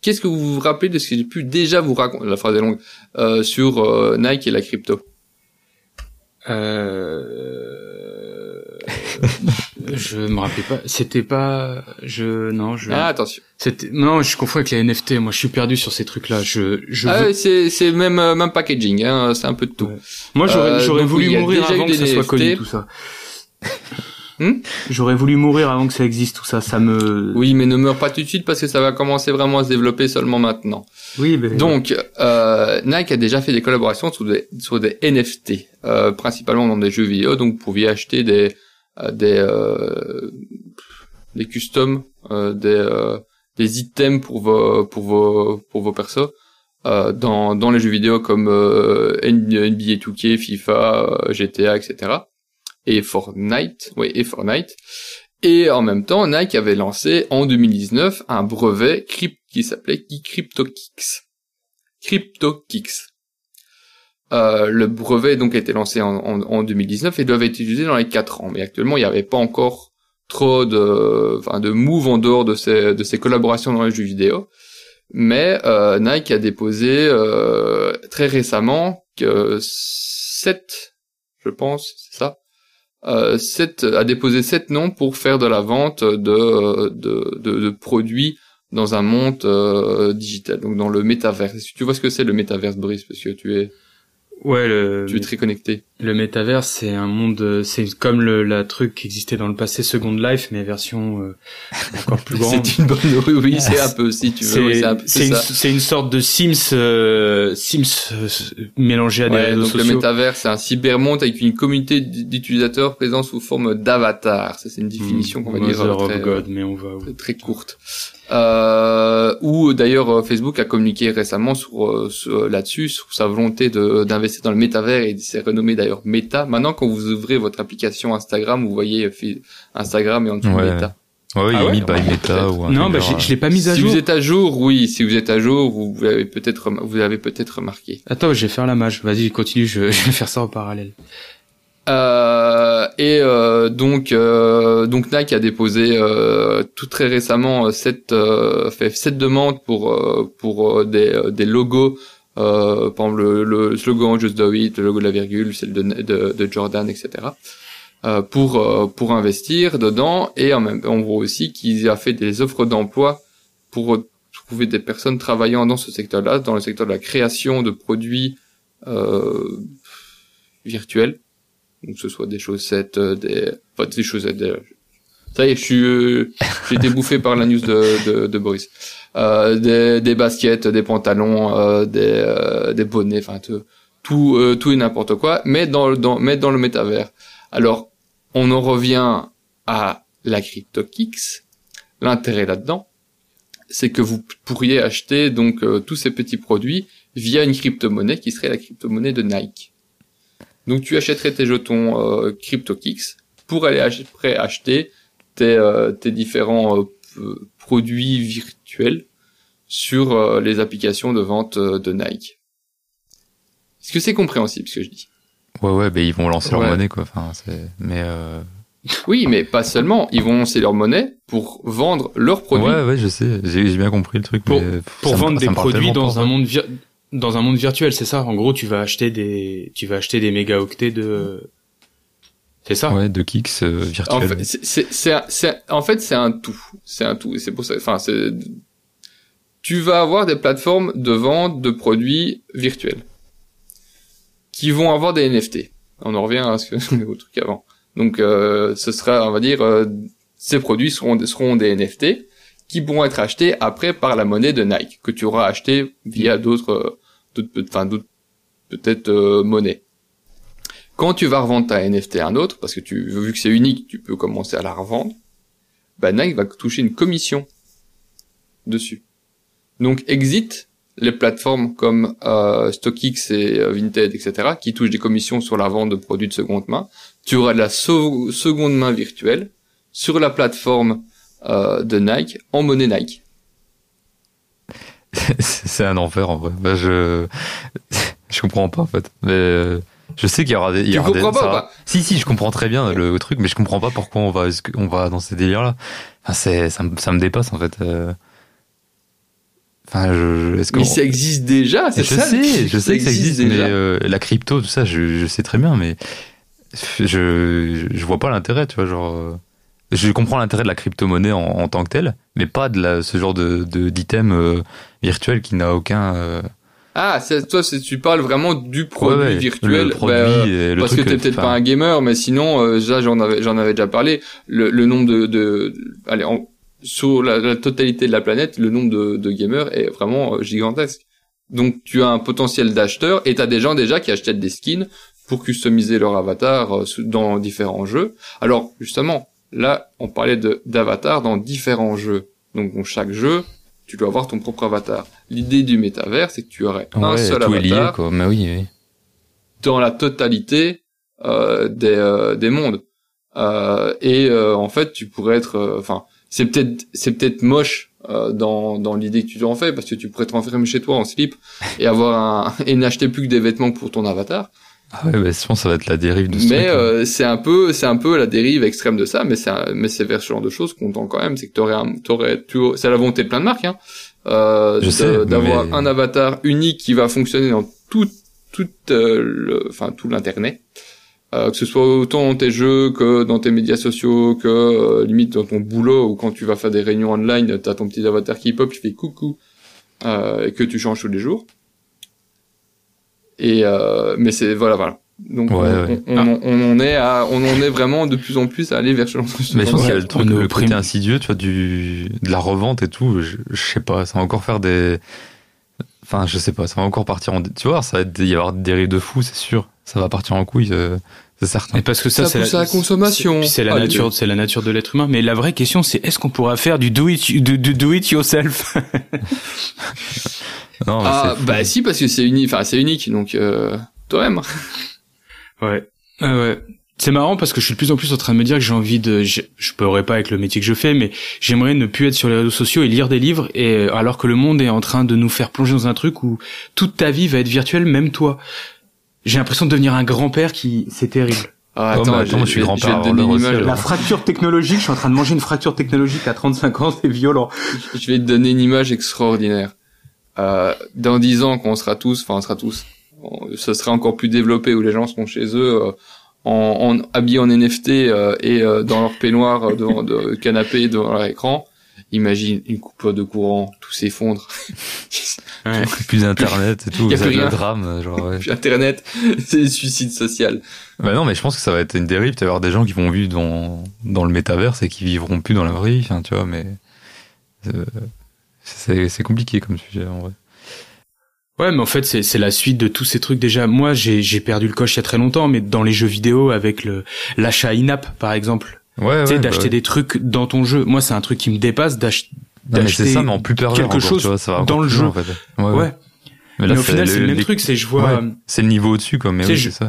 Speaker 3: qu'est-ce que vous vous rappelez de ce que j'ai pu déjà vous raconter, la phrase est longue, euh, sur euh, Nike et la crypto?
Speaker 4: Euh... [laughs] je me rappelais pas. C'était pas. Je non. Je.
Speaker 3: Ah attention.
Speaker 4: C'était non. Je confonds avec les NFT. Moi, je suis perdu sur ces trucs-là. Je. je
Speaker 3: Ah,
Speaker 4: veux-
Speaker 3: c'est c'est même euh, même packaging, hein, c'est un peu de tout.
Speaker 4: Ouais. Moi, j'aurais
Speaker 3: Euh,
Speaker 4: j'aurais voulu mourir avant que ça soit
Speaker 3: NFT.
Speaker 4: connu tout ça.
Speaker 3: Hmm [laughs]
Speaker 4: j'aurais voulu mourir avant que ça existe tout ça. Ça me.
Speaker 3: Oui, mais ne meurs pas tout de suite parce que ça va commencer vraiment à se développer seulement maintenant.
Speaker 4: Oui. Mais...
Speaker 3: Donc, euh, Nike a déjà fait des collaborations sur des, sur des NFT, euh, principalement dans des jeux vidéo. Donc, vous pouviez acheter des des euh, des customs, euh, des euh, des items pour vos pour vos pour vos persos euh, dans dans les jeux vidéo comme euh, NBA 2K, FIFA, euh, GTA, etc. Et Fortnite, oui, et Fortnite. Et en même temps, Nike avait lancé en 2019 un brevet crypt qui s'appelait CryptoKicks. CryptoKicks. Euh, le brevet donc a été lancé en, en, en 2019 et doit être utilisé dans les 4 ans. Mais actuellement, il n'y avait pas encore trop de, enfin, de move en dehors de ces, de ces collaborations dans les jeux vidéo. Mais euh, Nike a déposé euh, très récemment que 7, je pense, c'est ça, euh, a déposé sept noms pour faire de la vente de, de, de, de produits dans un monde euh, digital, donc dans le métaverse. Tu vois ce que c'est le métaverse, Brice, parce que tu es,
Speaker 4: Ouais. Le.
Speaker 3: tu es très connecté.
Speaker 4: Le métaverse, c'est un monde, euh, c'est comme le la truc qui existait dans le passé, Second Life, mais version euh, encore plus [laughs] grande.
Speaker 3: C'est une bonne, oui, oui, c'est un peu, si tu veux,
Speaker 4: C'est une,
Speaker 3: ça.
Speaker 4: c'est une sorte de Sims, euh, Sims euh, mélangé à des réseaux
Speaker 3: donc le
Speaker 4: sociaux.
Speaker 3: métavers, c'est un cybermonde avec une communauté d'utilisateurs présents sous forme d'avatar. Ça, c'est une définition qu'on va dire
Speaker 4: Hmm.
Speaker 3: Euh, très,
Speaker 4: God, mais on va.
Speaker 3: très courte. Euh, où d'ailleurs euh, Facebook a communiqué récemment sur, euh, sur- là-dessus sur sa volonté de d'investir dans le métavers et s'est renommé d'ailleurs Meta. Maintenant, quand vous ouvrez votre application Instagram, vous voyez euh, Instagram et en dessous
Speaker 2: Ouais.
Speaker 3: Meta.
Speaker 2: Ouais,
Speaker 4: Ah
Speaker 2: il
Speaker 4: ouais
Speaker 2: est mis by Meta ou un
Speaker 4: Non, bah j'ai- je l'ai pas mise à
Speaker 3: si
Speaker 4: jour.
Speaker 3: vous êtes à jour, oui, si vous êtes à jour, vous, vous avez peut-être vous avez peut-être remarqué.
Speaker 4: Attends, je vais faire la mage. Vas-y, continue. Je, [laughs] je vais faire ça en parallèle.
Speaker 3: Euh, et euh, donc euh, donc Nike a déposé euh, tout très récemment euh, cette euh, fait cette demande pour euh, pour euh, des euh, des logos. Euh, par exemple le, le slogan Just Do It, le logo de la virgule, celle de de, de Jordan, etc. Euh, pour euh, pour investir dedans. Et en même on voit aussi qu'il a fait des offres d'emploi pour trouver des personnes travaillant dans ce secteur-là, dans le secteur de la création de produits euh, virtuels donc que ce soit des chaussettes, euh, des, enfin des chaussettes. Des... Ça y est, je suis, euh, [laughs] j'ai été bouffé par la news de, de, de Boris. Euh, des, des baskets, des pantalons, euh, des, euh, des bonnets, enfin tout, tout, euh, tout et n'importe quoi, mais dans, le- dans, mais dans le métavers. Alors, on en revient à la CryptoKicks. L'intérêt là-dedans, c'est que vous pourriez acheter donc euh, tous ces petits produits via une crypto-monnaie qui serait la crypto-monnaie de Nike. Donc tu achèterais tes jetons euh, CryptoKicks pour aller ach- après acheter tes, euh, tes différents euh, produits virtuels sur euh, les applications de vente euh, de Nike. Est-ce que c'est compréhensible ce que je dis?
Speaker 2: Ouais, ouais, ben ils vont lancer
Speaker 3: Ouais.
Speaker 2: leur monnaie, quoi. Enfin, c'est, mais, euh... [laughs]
Speaker 3: Oui, mais pas seulement. Ils vont lancer leur monnaie pour vendre leurs produits.
Speaker 2: ouais, ouais, je sais. J'ai, j'ai bien compris le truc.
Speaker 4: Pour-
Speaker 2: mais
Speaker 4: Pour
Speaker 2: me-
Speaker 4: vendre des produits dans
Speaker 2: pas.
Speaker 4: un monde dans un monde virtuel, c'est ça. En gros, tu vas acheter des, tu vas acheter des mégaoctets de. C'est ça.
Speaker 2: Ouais, de kicks euh,
Speaker 3: En
Speaker 2: virtuels.
Speaker 3: fait, c'est, en fait, c'est un tout. C'est un tout. Et c'est pour ça, enfin, c'est, tu vas avoir des plateformes de vente de produits virtuels qui vont avoir des NFT. On en revient à ce que, au truc avant. Donc, euh, ce sera, on va dire, euh, ces produits seront, des- seront des NFT qui pourront être achetés après par la monnaie de Nike que tu auras acheté via d'autres, euh, d'autres, peut-être euh, monnaies. Quand tu vas revendre ta NFT à un autre, parce que tu, vu que c'est unique, tu peux commencer à la revendre, bah Nike va toucher une commission dessus. Donc exit les plateformes comme euh, StockX et euh, Vinted, etc., qui touchent des commissions sur la vente de produits de seconde main. Tu auras de la seconde main virtuelle sur la plateforme euh, de Nike en monnaie Nike.
Speaker 2: C'est un enfer en vrai. Bah, je je comprends pas en fait. Mais euh, je sais qu'il y aura des. il y
Speaker 3: Tu
Speaker 2: des-
Speaker 3: comprends pas
Speaker 2: ça
Speaker 3: ou
Speaker 2: va-
Speaker 3: pas?
Speaker 2: Si si, je comprends très bien le truc, mais je comprends pas pourquoi on va on va dans ces délires là. Enfin, c'est ça, me- ça me dépasse en fait. euh. Enfin, je, je- est-ce
Speaker 3: Mais ça existe déjà, c'est
Speaker 2: je
Speaker 3: ça. le
Speaker 2: sais, je sais que ça existe, mais
Speaker 3: déjà.
Speaker 2: euh, la crypto, tout ça, je, je sais très bien, mais je, je vois pas l'intérêt, tu vois, genre. Je comprends l'intérêt de la crypto-monnaie en, en tant que telle, mais pas de la, ce genre de de- d'item euh, virtuel qui n'a aucun. euh,
Speaker 3: Ah, c'est- toi, tu parles vraiment du produit
Speaker 2: ouais, ouais,
Speaker 3: virtuel.
Speaker 2: le produit,
Speaker 3: bah,
Speaker 2: et le
Speaker 3: parce
Speaker 2: truc,
Speaker 3: que t'es
Speaker 2: euh,
Speaker 3: peut-être pas un gamer, mais sinon, euh, ça, j'en avais, j'en avais déjà parlé. Le, le nombre de, de, allez, en- sur la, la totalité de la planète, le nombre de, de gamers est vraiment euh, gigantesque. Donc, tu as un potentiel d'acheteur et t'as des gens déjà qui achètent des skins pour customiser leur avatar euh, dans différents jeux. Alors, justement, là, on parlait d'avatar dans différents jeux. Donc, dans chaque jeu, tu dois avoir ton propre avatar. L'idée du métavers, c'est que tu aurais un seul
Speaker 2: tout est lié,
Speaker 3: avatar
Speaker 2: quoi. Mais oui, oui.
Speaker 3: dans la totalité euh, des, euh, des mondes. Euh, et euh, en fait, tu pourrais être, enfin, c'est peut-être c'est peut-être moche euh, dans dans l'idée que tu en fais parce que tu pourrais te renfermer chez toi en slip et avoir un [laughs] et n'acheter plus que des vêtements pour ton avatar.
Speaker 2: Ah ouais, bah, je pense que ça va être la dérive de ce
Speaker 3: Mais
Speaker 2: hein.
Speaker 3: euh, c'est un peu c'est un peu la dérive extrême de ça, mais c'est mais c'est vers ce genre de choses qu'on tend quand même, c'est que t'aurais un t'aurais tu c'est la volonté de plein de marques, hein, euh,
Speaker 2: Je
Speaker 3: de-
Speaker 2: sais,
Speaker 3: d'avoir
Speaker 2: mais-
Speaker 3: un avatar unique qui va fonctionner dans tout tout euh, le enfin tout l'internet. Euh, que ce soit autant dans tes jeux que dans tes médias sociaux, que euh, limite dans ton boulot ou quand tu vas faire des réunions online, t'as ton petit avatar qui pop, tu fais coucou euh, et que tu changes tous les jours. Et euh, mais c'est voilà voilà. Donc
Speaker 2: Ouais,
Speaker 3: on,
Speaker 2: ouais.
Speaker 3: on, on- on en est à on en est vraiment de plus en plus à aller vers ce genre de choses.
Speaker 2: Mais je pense qu'il y a le truc, le côté
Speaker 4: prime.
Speaker 2: insidieux, tu vois, du, de la revente et tout. Je, je sais pas, ça va encore faire des. Enfin, je sais pas, ça va encore partir en. Tu vois, ça va être- y avoir des dérives de fous, c'est sûr. Ça va partir en couille, euh, c'est certain.
Speaker 4: Et parce que ça,
Speaker 3: Ça
Speaker 4: c'est
Speaker 3: à la consommation.
Speaker 4: c'est- la
Speaker 3: Allez.
Speaker 4: nature, c'est la nature de l'être humain. Mais la vraie question, c'est est-ce qu'on pourra faire du do it, du, du do it yourself? [laughs]
Speaker 2: Non, mais
Speaker 3: Ah bah si parce que c'est unique, enfin c'est unique donc euh, toi-même.
Speaker 4: Ouais. Ah ouais. C'est marrant parce que je suis de plus en plus en train de me dire que j'ai envie de, je, je pourrais pas avec le métier que je fais, mais j'aimerais ne plus être sur les réseaux sociaux et lire des livres et alors que le monde est en train de nous faire plonger dans un truc où toute ta vie va être virtuelle, même toi. J'ai l'impression de devenir un grand-père qui, c'est terrible.
Speaker 3: Ah,
Speaker 2: Oh, mais attends,
Speaker 3: je,
Speaker 2: suis grand-père
Speaker 3: je vais te
Speaker 2: avant
Speaker 3: donner
Speaker 2: l'heure
Speaker 3: une
Speaker 2: aussi,
Speaker 3: image.
Speaker 2: alors.
Speaker 4: La fracture technologique, je suis en train de manger une fracture technologique à 35 ans, c'est violent.
Speaker 3: Je vais te donner une image extraordinaire. Euh, dans dix ans, quand on sera tous, enfin on sera tous, on- ce sera encore plus développé où les gens seront chez eux euh, en, en habillés en NFT euh, et euh, dans leur peignoir euh, devant de canapé devant leur écran. Imagine une coupure de courant, tout s'effondre. [laughs]
Speaker 4: Ouais. [laughs]
Speaker 2: plus d'internet et tout,
Speaker 3: Y a plus
Speaker 2: le
Speaker 3: rien.
Speaker 2: drame, euh, genre. Ouais.
Speaker 3: Puis Internet, [laughs] c'est le suicide social.
Speaker 2: Bah non, mais je pense que ça va être une dérive. Tu vas avoir des gens qui vont vivre dans, dans le métaverse et qui vivront plus dans la vraie vie, tu vois, mais. euh, c'est c'est compliqué comme sujet, en vrai.
Speaker 4: Ouais, mais en fait, c'est c'est la suite de tous ces trucs. Déjà, moi, j'ai j'ai perdu le coche il y a très longtemps, mais dans les jeux vidéo, avec le l'achat in-app, par exemple,
Speaker 2: Ouais,
Speaker 4: tu sais,
Speaker 2: ouais, bah
Speaker 4: d'acheter
Speaker 2: ouais.
Speaker 4: des trucs dans ton jeu. Moi, c'est un truc qui me dépasse d'acheter.
Speaker 2: c'est ça, mais en plus pervers
Speaker 4: quelque
Speaker 2: encore,
Speaker 4: chose
Speaker 2: tu vois, ça va
Speaker 4: dans le jeu.
Speaker 2: en fait. Ouais,
Speaker 4: Ouais.
Speaker 2: ouais.
Speaker 4: Mais,
Speaker 2: là,
Speaker 4: au final, c'est le même
Speaker 2: les-
Speaker 4: truc. C'est je vois.
Speaker 2: Ouais. C'est le niveau au-dessus, quoi, mais oui,
Speaker 4: je-
Speaker 2: c'est ça.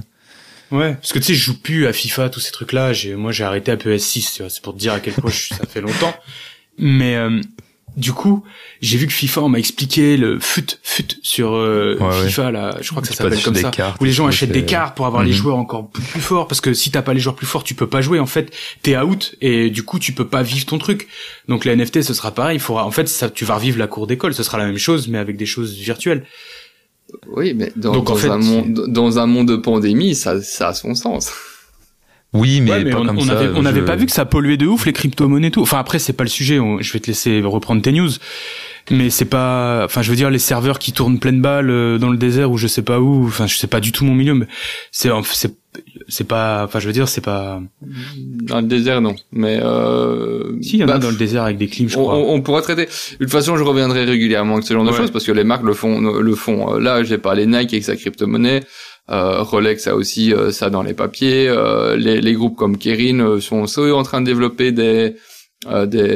Speaker 4: Ouais, parce que tu sais, je joue plus à FIFA, tous ces trucs-là. J'ai, moi, j'ai arrêté à PS6, tu vois. C'est pour te dire à quel point je- ça fait longtemps. [laughs] Mais euh, du coup, j'ai vu que FIFA, on m'a expliqué le fut fut sur euh,
Speaker 2: Ouais.
Speaker 4: FIFA là. Je crois que ça s'appelle comme
Speaker 2: des
Speaker 4: ça.
Speaker 2: cartes,
Speaker 4: où les gens achètent des cartes pour avoir les
Speaker 2: Mhm.
Speaker 4: joueurs encore plus, plus forts. Parce que si t'as pas les joueurs plus forts, tu peux pas jouer. En fait, t'es out et du coup, tu peux pas vivre ton truc. Donc la NFT, ce sera pareil. Il faudra, en fait, ça, tu vas revivre la cour d'école. Ce sera la même chose, mais avec des choses virtuelles.
Speaker 3: Oui, mais dans,
Speaker 4: Donc, en
Speaker 3: dans
Speaker 4: fait,
Speaker 3: un monde, dans un monde de pandémie, ça, ça a son sens.
Speaker 2: Oui, mais,
Speaker 4: Ouais, mais
Speaker 2: pas
Speaker 4: on
Speaker 2: comme
Speaker 4: on
Speaker 2: ça.
Speaker 4: avait, on
Speaker 2: je-
Speaker 4: avait pas vu que ça polluait de ouf les crypto-monnaies et tout. Enfin après c'est pas le sujet, je vais te laisser reprendre tes news. Mais c'est pas enfin je veux dire les serveurs qui tournent pleine balle euh, dans le désert ou je sais pas où, enfin je sais pas du tout mon milieu mais c'est c'est c'est pas enfin je veux dire c'est pas
Speaker 3: Dans le désert, non. Mais euh,
Speaker 4: si il y en a
Speaker 3: bah,
Speaker 4: dans le désert avec des clims je
Speaker 3: on,
Speaker 4: crois.
Speaker 3: on- on pourra traiter. De toute façon, je reviendrai régulièrement avec ce genre de choses parce que les marques le font. Le font. Euh, Là, j'ai parlé Nike avec sa crypto-monnaie. Euh, Rolex a aussi euh, ça dans les papiers. Euh, les, groupes comme Kerin sont soit en train de développer des,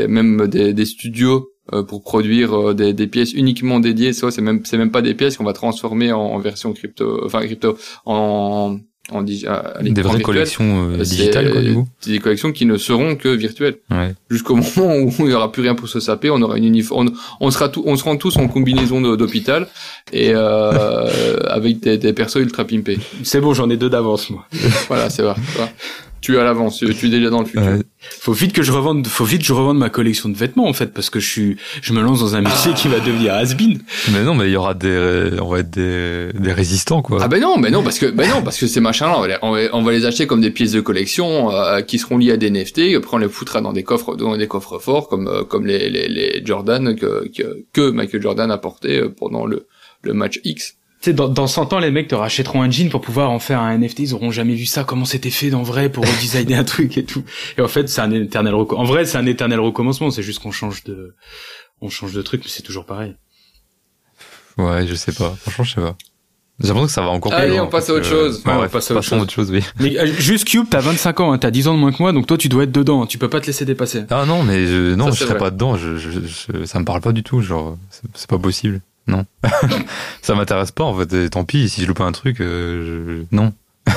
Speaker 3: même des, studios pour produire des, pièces uniquement dédiées. C'est même c'est même pas des pièces qu'on va transformer en, en version crypto, enfin crypto en en à-
Speaker 2: Des vraies
Speaker 3: virtuel,
Speaker 2: collections euh, digitales, quoi, du coup.
Speaker 3: C'est des collections qui ne seront que virtuelles.
Speaker 2: Ouais.
Speaker 3: Jusqu'au [laughs] moment où il n'y aura plus rien pour se saper, on aura une uniforme, on, on sera tout, on sera tous en combinaison d'hôpital et euh, [laughs] avec des, des persos ultra pimpés.
Speaker 4: C'est bon, j'en ai deux d'avance, moi.
Speaker 3: Voilà, c'est vrai. c'est vrai. Tu es à l'avance, tu es déjà dans le futur.
Speaker 2: Ouais.
Speaker 4: Faut vite que je revende, faut vite que je revende ma collection de vêtements, en fait, parce que je suis, je me lance dans un métier qui va devenir has-been.
Speaker 2: Mais non, mais il y aura des, on va être des, des résistants, quoi.
Speaker 3: Ah ben non, ben non, parce que ben non, parce que ces machins-là, on, va les- on va, on va les acheter comme des pièces de collection euh, qui seront liées à des NFT. Après, on les foutra dans des coffres, dans des coffres forts, comme euh, comme les, les, les Jordan que, que que Michael Jordan a porté euh, pendant le le match X.
Speaker 4: Tu sais, dans, dans 100 ans, les mecs te rachèteront un jean pour pouvoir en faire un NFT. Ils auront jamais vu ça, comment c'était fait dans vrai pour redesigner un truc et tout. Et en fait, c'est un éternel En vrai, c'est un éternel recommencement. C'est juste qu'on change de, on change de truc, mais c'est toujours pareil.
Speaker 2: Ouais, je sais pas. Franchement, je sais pas. J'ai l'impression que ça va encore plus
Speaker 3: Allez,
Speaker 2: loin,
Speaker 3: on passe à autre
Speaker 2: que-
Speaker 3: chose.
Speaker 2: Ouais,
Speaker 4: On
Speaker 2: ouais,
Speaker 4: passer à autre
Speaker 2: à autre chose, oui.
Speaker 4: Mais euh, juste Cube, t'as 25 ans, hein, t'as 10 ans de moins que moi, donc toi, tu dois être dedans. Tu peux pas te laisser dépasser.
Speaker 2: Ah non, mais je, non,
Speaker 3: Ça,
Speaker 2: je serais
Speaker 3: vrai.
Speaker 2: pas dedans. Je, je, je- ça me parle pas du tout. Genre, c'est pas possible. Non, [laughs] ça m'intéresse pas en fait. Et tant pis si je loupe un truc. euh, je- Non, [laughs]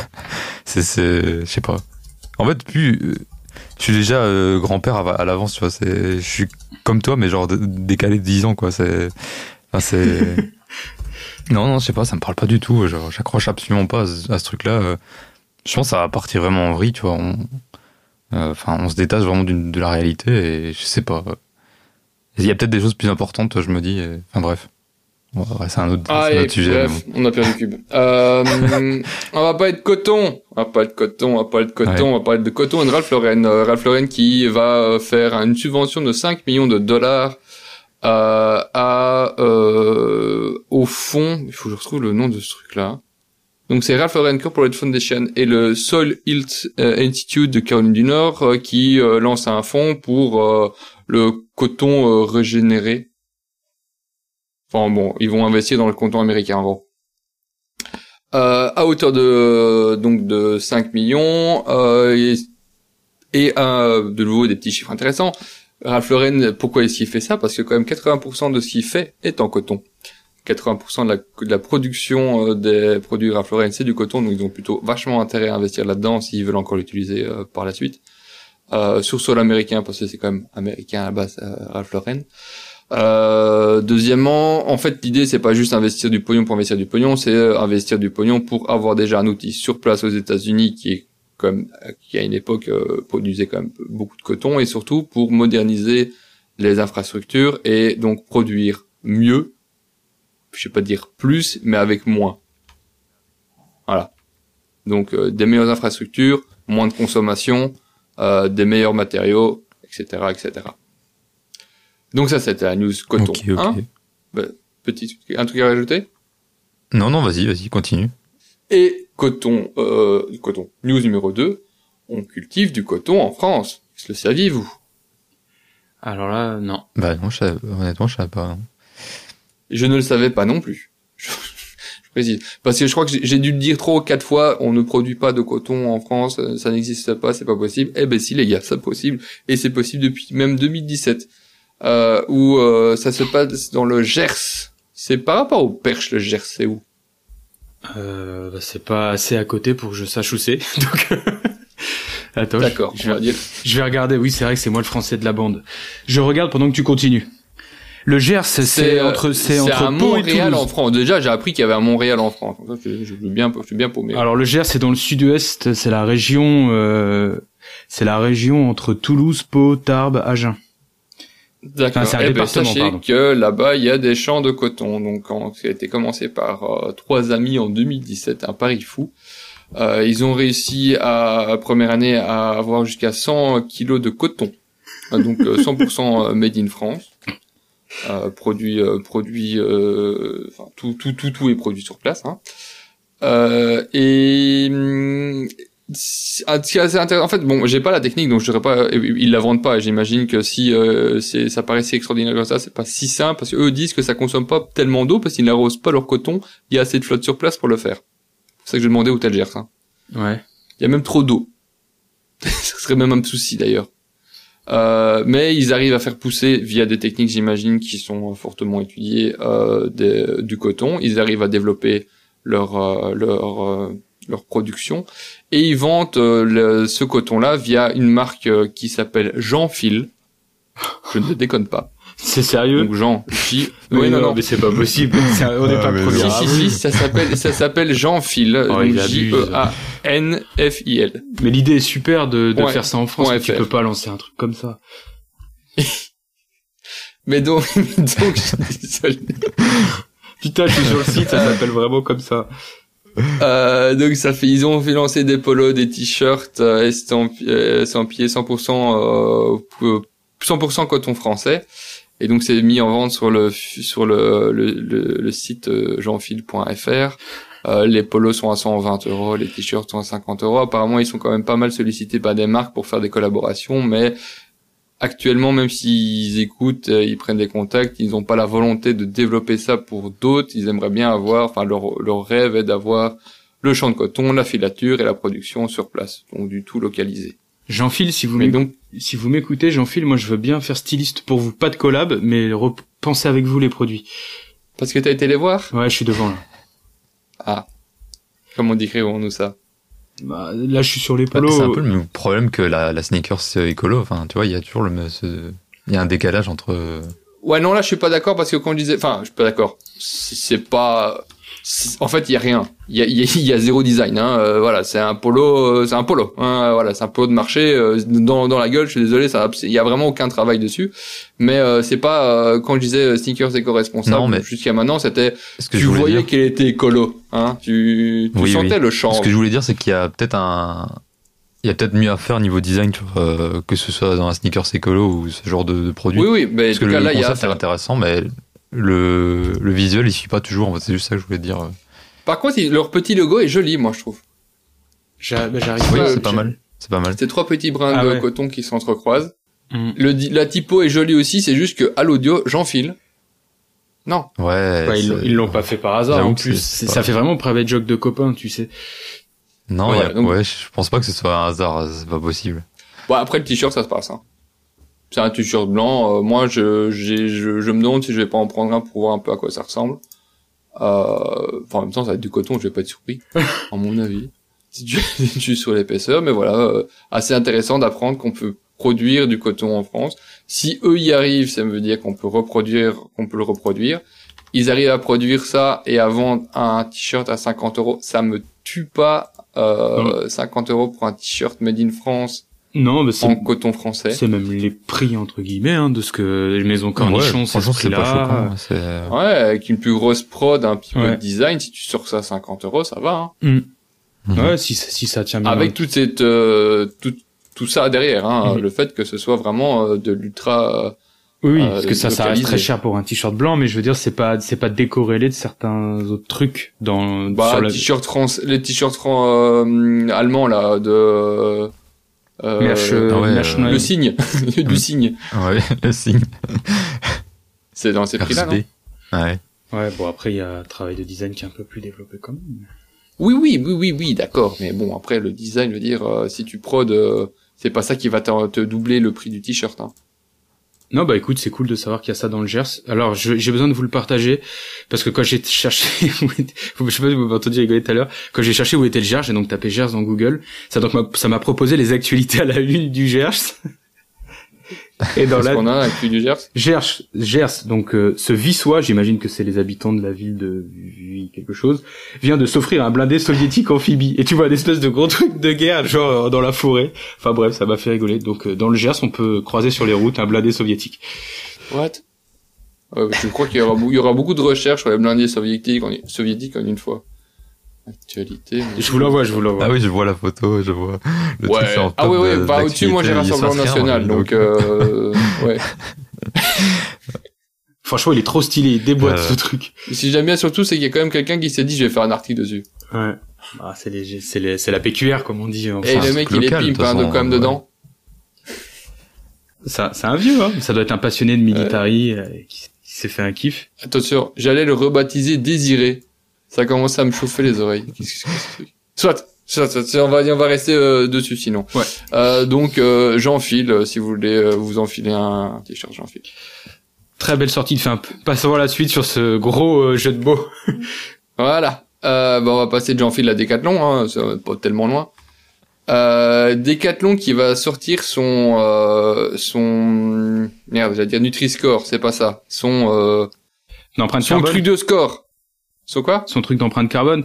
Speaker 2: c'est, c'est, je sais pas. En fait, plus, euh, je suis déjà euh, grand-père à, à l'avance. Tu vois, c'est, je suis comme toi, mais genre décalé de 10 ans, quoi. C'est, enfin, c'est. [laughs] non, non, je sais pas. Ça me parle pas du tout. Genre, j'accroche absolument pas à, ce- truc-là. Je pense que ça va partir vraiment en vrille, tu vois. On, Enfin, on se détache vraiment de la réalité et je sais pas. Il y a peut-être des choses plus importantes, je me dis. et- Enfin bref. Ouais, ouais, c'est un autre, c'est un autre sujet.
Speaker 3: bref, on a perdu Cube. Euh, [laughs] on va pas être coton. On va pas être coton, on va pas être coton,
Speaker 2: Ouais.
Speaker 3: on va parler de coton et Ralph Lauren. Euh, Ralph Lauren qui va euh, faire une subvention de 5 millions de dollars euh, à euh, au fond, il faut que je retrouve le nom de ce truc-là. Donc c'est Ralph Lauren Corporate Foundation et le Soil Health Institute de Caroline du Nord qui lance un fonds pour le coton régénéré. Enfin bon, ils vont investir dans le coton américain en gros. Euh, à hauteur de donc de 5 millions euh, et, euh, de nouveau des petits chiffres intéressants. Ralph Lauren, pourquoi est-ce qu'il fait ça? Parce que quand même 80% de ce qu'il fait est en coton. 80% de la, production euh, des produits Ralph Lauren, c'est du coton, donc ils ont plutôt vachement intérêt à investir là-dedans s'ils veulent encore l'utiliser euh, par la suite. Euh, sur sol américain, parce que c'est quand même américain à la base, Ralph Lauren. Euh, deuxièmement, en fait, l'idée c'est pas juste investir du pognon pour investir du pognon, c'est euh, investir du pognon pour avoir déjà un outil sur place aux États-Unis qui est comme qui à une époque euh, produisait quand même beaucoup de coton et surtout pour moderniser les infrastructures et donc produire mieux, je sais pas dire plus, mais avec moins. Voilà. Donc euh, des meilleures infrastructures, moins de consommation, des meilleurs matériaux, etc., etc. Donc ça, c'était la news coton.
Speaker 2: Ok, ok.
Speaker 3: Hein Petit, un truc à rajouter
Speaker 2: Non, non, vas-y, vas-y, continue.
Speaker 3: Et coton, euh, coton. News numéro 2, on cultive du coton en France. Le saviez-vous?
Speaker 4: Alors là, non.
Speaker 2: Bah non, je savais- honnêtement, je savais pas. non.
Speaker 3: Je ne le savais pas non plus. Je, [laughs] je précise. Parce que je crois que j'ai dû le dire ou quatre fois, on ne produit pas de coton en France, ça n'existe pas, c'est pas possible. Eh ben si les gars, c'est possible. Et c'est possible depuis même 2017. Euh, où euh, ça se passe dans le Gers. C'est par rapport au Perche, le Gers, c'est où?
Speaker 4: Euh, bah, c'est pas assez à côté pour que je sache où c'est. [laughs] Donc, euh, attends. je-
Speaker 3: D'accord,
Speaker 4: Je,
Speaker 3: on va dire.
Speaker 4: je vais regarder. Oui, c'est vrai que c'est moi le français de la bande. Je regarde pendant que tu continues. Le Gers, c'est
Speaker 3: euh,
Speaker 4: entre, c'est entre
Speaker 3: à
Speaker 4: et
Speaker 3: Montréal en France. Déjà, j'ai appris qu'il y avait un Montréal en France. Je, je suis bien, je suis bien paumé.
Speaker 4: Alors le Gers, c'est dans le sud-ouest. C'est la région, euh, c'est la région entre Toulouse, Pau, Tarbes, Agen.
Speaker 3: D'accord.
Speaker 4: Enfin,
Speaker 3: Eh ben, sachez
Speaker 4: pardon.
Speaker 3: que là-bas, il y a des champs de coton. Donc, quand, ça a été commencé par euh, trois amis en 2017, un pari fou. Euh, ils ont réussi à première année à avoir jusqu'à 100 kilos de coton, Euh, donc euh, 100% made in France, euh, produit, euh, produit, euh, tout, tout, tout, tout est produit sur place. Hein. Euh, et ah, en fait, bon, j'ai pas la technique, donc je dirais pas, ils la vendent pas. J'imagine que si euh, ça paraît si extraordinaire comme ça, c'est pas si simple parce qu'eux disent que ça consomme pas tellement d'eau parce qu'ils n'arrosent pas leur coton. Il y a assez de flotte sur place pour le faire. C'est pour ça que j'ai demandé où t'as Gers. Hein.
Speaker 4: Ouais.
Speaker 3: Il y a même trop d'eau. [laughs] ça serait même un souci d'ailleurs. Euh, mais ils arrivent à faire pousser via des techniques, j'imagine, qui sont fortement étudiées, euh, des- du coton. Ils arrivent à développer leur, euh, leur, euh, leur production et ils vendent euh, le- ce coton-là via une marque euh, qui s'appelle Jean Fil. Je ne déconne pas.
Speaker 4: C'est sérieux?
Speaker 3: Donc Jean J.
Speaker 4: Oui,
Speaker 3: Oui, non, non.
Speaker 4: mais c'est pas possible. [laughs] C'est un- on n'est
Speaker 2: Ah,
Speaker 4: pas premier.
Speaker 3: Si, si, si, ça s'appelle, ça s'appelle Jean Fil.
Speaker 4: Oh.
Speaker 3: J-E-A-N-F-I-L.
Speaker 4: Mais l'idée est super de, de
Speaker 3: Ouais.
Speaker 4: faire ça en France.
Speaker 3: Ouais,
Speaker 4: mais tu peux pas lancer un truc comme ça. [laughs]
Speaker 3: Mais donc, [laughs] donc, je suis désolé.
Speaker 4: Putain, je suis sur le site, ça s'appelle vraiment comme ça.
Speaker 3: Euh, donc ça fait, ils ont fait lancer des polos, des t-shirts euh, estampi- euh, estampillés 100% euh, pour- 100% coton français. Et donc c'est mis en vente sur le sur le, le, le site euh, jeanfil.fr. Euh, les polos sont à 120 euros, les t-shirts sont à 50 euros. Apparemment, ils sont quand même pas mal sollicités par des marques pour faire des collaborations, mais actuellement, même s'ils écoutent, euh, ils prennent des contacts, ils n'ont pas la volonté de développer ça pour d'autres. Ils aimeraient bien avoir, enfin leur leur rêve est d'avoir le champ de coton, la filature et la production sur place, donc du tout localisé.
Speaker 4: Jean-Phil, si vous
Speaker 3: Mais
Speaker 4: m'éc-
Speaker 3: donc,
Speaker 4: si vous m'écoutez, Jean-Phil, moi je veux bien faire styliste pour vous. Pas de collab, mais repensez avec vous les produits.
Speaker 3: parce que t'as été les voir,
Speaker 4: Ouais, je suis devant là.
Speaker 3: ah, comment décrivons-nous ça?
Speaker 4: Bah, là, je suis sur les polos.
Speaker 2: c'est un peu le même problème que la, la sneakers euh, écolo. Enfin, tu vois, il y a toujours le, ce- il y a un décalage entre. euh,
Speaker 3: Ouais, non, là, je suis pas d'accord parce que quand je disais, enfin, je suis pas d'accord. C'est c'est pas, en fait, il y a rien. Il y a, y a- [laughs] y a zéro design. Hein. euh, voilà, c'est un polo, euh, c'est un polo. Hein, voilà, c'est un polo de marché euh, dans dans la gueule. Je suis désolé, ça, il y a vraiment aucun travail dessus. Mais euh, c'est pas euh, quand je disais sneakers
Speaker 2: Non,
Speaker 3: éco-responsable
Speaker 2: mais-
Speaker 3: jusqu'à maintenant, c'était
Speaker 2: que
Speaker 3: tu voyais qu'il était écolo. Hein, tu, tu
Speaker 2: Oui,
Speaker 3: sentais
Speaker 2: oui.
Speaker 3: le champ.
Speaker 2: ce que je voulais dire, c'est qu'il y a peut-être un, il y a peut-être mieux à faire niveau design, tu vois, euh, que ce soit dans un sneakers écolo ou ce genre de, de produit.
Speaker 3: Oui, oui, mais en
Speaker 2: Parce que
Speaker 3: tout
Speaker 2: le
Speaker 3: cas là, il y a.
Speaker 2: concept est intéressant, mais le, le visuel, il suit pas toujours. En fait, c'est juste ça que je voulais dire.
Speaker 3: Par contre, leur petit logo est joli, moi, je trouve.
Speaker 4: Bah, J'arrive
Speaker 2: Oui,
Speaker 3: Ouais,
Speaker 2: c'est
Speaker 3: ok.
Speaker 2: pas mal. C'est pas mal.
Speaker 3: C'est trois petits brins
Speaker 4: Ah
Speaker 3: de
Speaker 4: ouais.
Speaker 3: coton qui s'entrecroisent.
Speaker 4: Mm.
Speaker 3: Le, la typo est jolie aussi, c'est juste que à l'audio, j'enfile. Non.
Speaker 2: Ouais.
Speaker 4: Ouais, ils l'ont- pas fait par hasard. En plus, ça
Speaker 2: pas-
Speaker 4: fait vraiment private joke de copains, tu sais.
Speaker 2: Non,
Speaker 3: Ouais,
Speaker 2: a-
Speaker 3: donc-
Speaker 2: ouais, je pense pas que ce soit un hasard. C'est pas possible.
Speaker 3: Bon, après le t-shirt, ça se passe. Hein. C'est un t-shirt blanc. euh, moi, je, j'ai, je, je me demande si je vais pas en prendre un pour voir un peu à quoi ça ressemble. Euh, en même temps, ça va être du coton, je vais pas être surpris, [laughs] à mon avis. Si tu [laughs] si tu es sur l'épaisseur, mais voilà, euh, assez intéressant d'apprendre qu'on peut produire du coton en France. Si eux y arrivent, ça veut dire qu'on peut reproduire, qu'on peut le reproduire. Ils arrivent à produire ça et à vendre un t-shirt à 50 euros. Ça me tue pas, euh, 50 euros pour un t-shirt made in France
Speaker 4: Non, mais c'est
Speaker 3: en coton français.
Speaker 4: c'est même les prix entre guillemets hein, de ce que les maisons cornichons,
Speaker 2: Ouais,
Speaker 4: c'est ce
Speaker 2: pas choquant. C'est,
Speaker 3: Ouais, avec une plus grosse prod, un petit peu de design, si tu sors ça à 50 euros, ça va. Hein.
Speaker 2: Mhm.
Speaker 4: Ouais, si si ça tient bien.
Speaker 3: Avec toute cette, euh, tout, tout ça derrière, hein,
Speaker 4: Mhm.
Speaker 3: le fait que ce soit vraiment euh, de l'ultra. euh,
Speaker 4: Oui, oui,
Speaker 3: euh,
Speaker 4: parce que ça, ça reste très cher pour un t-shirt blanc, mais je veux dire, c'est pas, c'est pas décorrélé de certains autres trucs dans,
Speaker 3: bah,
Speaker 4: sur la...
Speaker 3: t-shirt France, les t-shirts euh, allemands là de. Euh, euh,
Speaker 2: Ah ouais,
Speaker 4: National-
Speaker 3: le signe, [laughs] du
Speaker 2: Mhm.
Speaker 3: signe.
Speaker 2: ouais, [laughs] le signe.
Speaker 3: C'est dans ces prix-là, non.
Speaker 2: Ouais.
Speaker 4: Ouais, bon, après, il y a un travail de design qui est un peu plus développé quand même.
Speaker 3: Oui, oui, oui, oui, oui, d'accord. Mais bon, après le design, je veux dire, euh, si tu prod, euh, c'est pas ça qui va te, te doubler le prix du t-shirt. Hein.
Speaker 4: Non, bah écoute, c'est cool de savoir qu'il y a ça dans le Gers. Alors, j'ai besoin de vous le partager, parce que quand j'ai [laughs] cherché, je sais pas si vous entendu rigoler tout à l'heure, quand j'ai cherché où était le Gers, j'ai donc tapé Gers dans Google, ça donc m'a- ça m'a proposé les actualités à la une du Gers. Et dans la
Speaker 3: qu'on a un cul du Gers.
Speaker 4: Gers, Gers, donc euh, ce Vissois, j'imagine que c'est les habitants de la ville de quelque chose, vient de s'offrir un blindé soviétique amphibie. Et tu vois une espèce de gros truc de guerre, genre euh, dans la forêt. Enfin bref, ça m'a fait rigoler. Donc euh, dans le Gers, on peut croiser sur les routes un blindé soviétique.
Speaker 3: What? Euh, Je crois qu'il y aura, bou- il y aura beaucoup de recherches sur les blindés soviétiques en, soviétiques en une fois. Actualité. mais-
Speaker 4: Je vous l'envoie, je vous l'envoie.
Speaker 2: Ah oui, je vois la photo, je vois le
Speaker 3: Ouais.
Speaker 2: truc c'est en
Speaker 3: Ah
Speaker 2: top
Speaker 3: oui, oui,
Speaker 2: de-
Speaker 3: bah au-dessus, moi j'ai Rassemblement National, donc euh, ouais. [laughs]
Speaker 4: Franchement, il est trop stylé, il déboîte
Speaker 2: Euh.
Speaker 4: ce truc.
Speaker 3: Et si j'aime bien surtout, c'est qu'il y a quand même quelqu'un qui s'est dit, je vais faire un article dessus.
Speaker 4: Ouais. Ah, c'est les, c'est les, c'est la PQR comme on dit. Enfin,
Speaker 3: Et le mec, il est pimp, hein, de quand même
Speaker 2: ouais.
Speaker 3: dedans.
Speaker 4: ça, c'est un vieux, hein. Ça doit être un passionné de military euh, qui, qui s'est fait un kiff.
Speaker 3: Attention, j'allais le rebaptiser Désiré. Ça commence à me chauffer les oreilles. [laughs] Qu'est-ce que c'est que ce truc? Soit, soit, soit, soit, on va, on va rester euh, dessus sinon.
Speaker 4: Ouais.
Speaker 3: Euh, donc, euh, j'enfile, euh, si vous voulez euh, vous enfiler un, un t-shirt, j'enfile.
Speaker 4: Très belle sortie de Fimp. Passons à la suite sur ce gros euh, jeu de mots. [laughs]
Speaker 3: Voilà. Euh, bah, on va passer de Jean-Phil à Decathlon, hein, c'est pas tellement loin. Euh, Decathlon qui va sortir son euh, son merde, j'allais dire Nutri-Score, c'est pas ça. Son euh, son truc de score. Son quoi?
Speaker 4: Son truc d'empreinte carbone.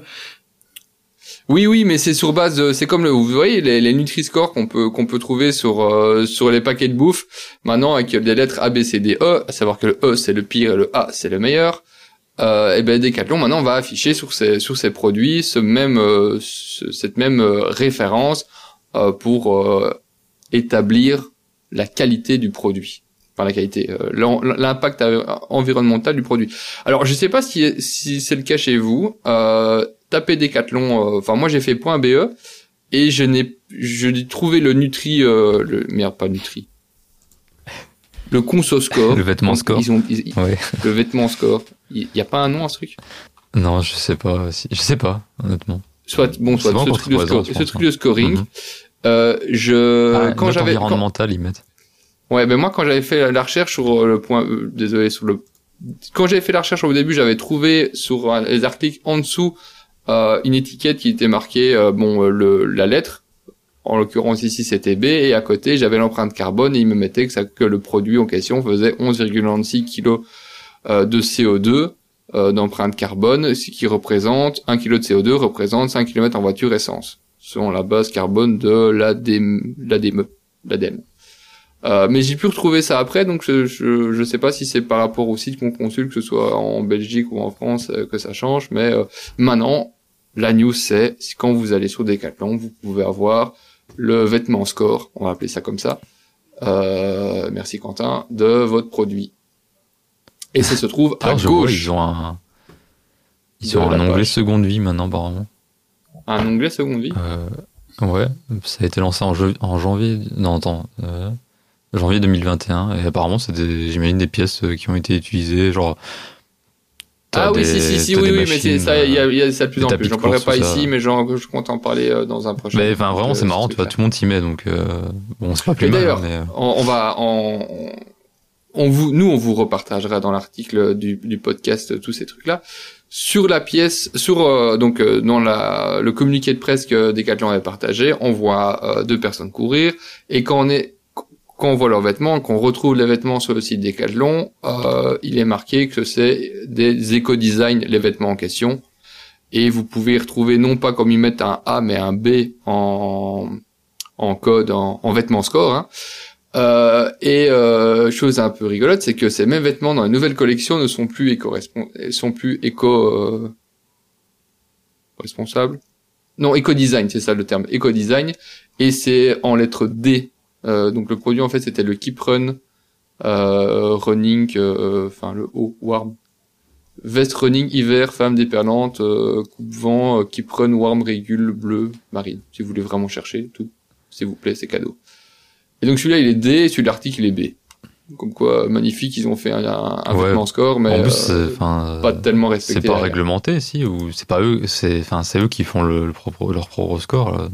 Speaker 3: Oui, oui, mais c'est sur base. de- C'est comme le, vous voyez les, les Nutri-Score qu'on peut qu'on peut trouver sur euh, sur les paquets de bouffe. Maintenant avec des lettres A, B, C, D, E, à savoir que le E c'est le pire et le A c'est le meilleur. Euh, et ben Decathlon maintenant va afficher sur ses sur ses produits ce même euh, ce- cette même euh, référence euh, pour euh, établir la qualité du produit. Enfin la qualité, euh, l'impact euh, environnemental du produit. Alors je sais pas si si c'est le cas chez vous. Euh, tapez Decathlon. euh, Enfin moi j'ai fait point .be et je n'ai je n'ai trouvé le Nutri euh, le merde pas Nutri. Le Conso Score.
Speaker 2: Le vêtement score.
Speaker 3: Ils ont, ils-
Speaker 2: Ouais.
Speaker 3: le vêtement score. Il y a pas un nom à ce truc?
Speaker 2: Non, je sais pas. si- Je sais pas, honnêtement.
Speaker 3: Soit bon, soit ce truc de, score- ce truc
Speaker 2: hein.
Speaker 3: de scoring.
Speaker 2: Mhm.
Speaker 3: Euh, je
Speaker 2: Ah,
Speaker 3: quand j'avais quand-
Speaker 2: environnementale, ils mettent.
Speaker 3: Ouais, ben moi quand j'avais fait la recherche sur euh, le point, euh, désolé sur le, quand j'avais fait la recherche au début, j'avais trouvé sur euh, les articles en dessous euh, une étiquette qui était marquée euh, bon euh, le la lettre. En l'occurrence ici c'était B et à côté j'avais l'empreinte carbone et il me mettait que, ça, que le produit en question faisait 11,96 kg de CO2 euh, d'empreinte carbone, ce qui représente 1 kg de CO2 représente 5 km en voiture essence, selon la base carbone de l'ADEME. Euh, mais j'ai pu retrouver ça après, donc je, je, je sais pas si c'est par rapport au site qu'on consulte, que ce soit en Belgique ou en France, euh, que ça change, mais euh, maintenant, la news c'est, quand vous allez sur Decathlon, vous pouvez avoir le vêtement score, on va appeler ça comme ça, merci Quentin, de votre produit. Et ça se trouve à
Speaker 2: vois,
Speaker 3: gauche.
Speaker 2: ils ont un, ils ont un onglet
Speaker 3: page.
Speaker 2: seconde vie maintenant, apparemment.
Speaker 3: Un onglet seconde vie?
Speaker 2: Ouais, ça a été lancé en, en janvier, non, attends, janvier 2021, et apparemment, c'est des, j'imagine des pièces euh, qui ont été utilisées, genre.
Speaker 3: Ah oui, si, si, si, oui, oui, mais c'est
Speaker 2: machines,
Speaker 3: ça, il y y a ça de plus en plus. J'en parlerai pas ici, mais genre, je compte en parler euh, dans un prochain.
Speaker 2: Mais enfin, vraiment, c'est marrant, tu vois, tout le monde s'y met, donc euh, bon, c'est pas plus
Speaker 3: Mais
Speaker 2: mal.
Speaker 3: d'ailleurs,
Speaker 2: mais, euh,
Speaker 3: on, on va, on, on vous, nous, on vous repartagera dans l'article du, du podcast tous ces trucs-là sur la pièce, sur euh, donc euh, dans la le communiqué de presse que Decathlon avait partagé, on voit euh, deux personnes courir et quand on est quand on voit leurs vêtements, qu'on retrouve les vêtements sur le site Decathlon, euh, il est marqué que c'est des éco-design les vêtements en question et vous pouvez retrouver non pas comme ils mettent un A mais un B en en code en, en vêtements score hein. Euh, et euh, chose un peu rigolote, c'est que ces mêmes vêtements dans la nouvelle collection ne sont plus éco sont plus éco euh, responsables. Non, éco design, c'est ça le terme, éco design, et c'est en lettre D. Euh, donc le produit en fait c'était le Keep Run euh, Running, euh, enfin le haut warm veste running hiver femme déperlante euh, coupe vent euh, Keep Run warm régule bleu marine. Si vous voulez vraiment chercher tout, s'il vous plaît, c'est cadeau. Et donc celui-là il est D, et celui de l'article il est B. Comme quoi magnifique, ils ont fait un, un, un
Speaker 2: Ouais.
Speaker 3: vêtement score, mais
Speaker 2: en plus,
Speaker 3: euh,
Speaker 2: c'est- enfin,
Speaker 3: pas tellement
Speaker 2: c'est
Speaker 3: respecté.
Speaker 2: pas
Speaker 3: derrière.
Speaker 2: réglementé, si, ou c'est pas eux, c'est, enfin, c'est eux qui font le, le propre, leur propre score. Là.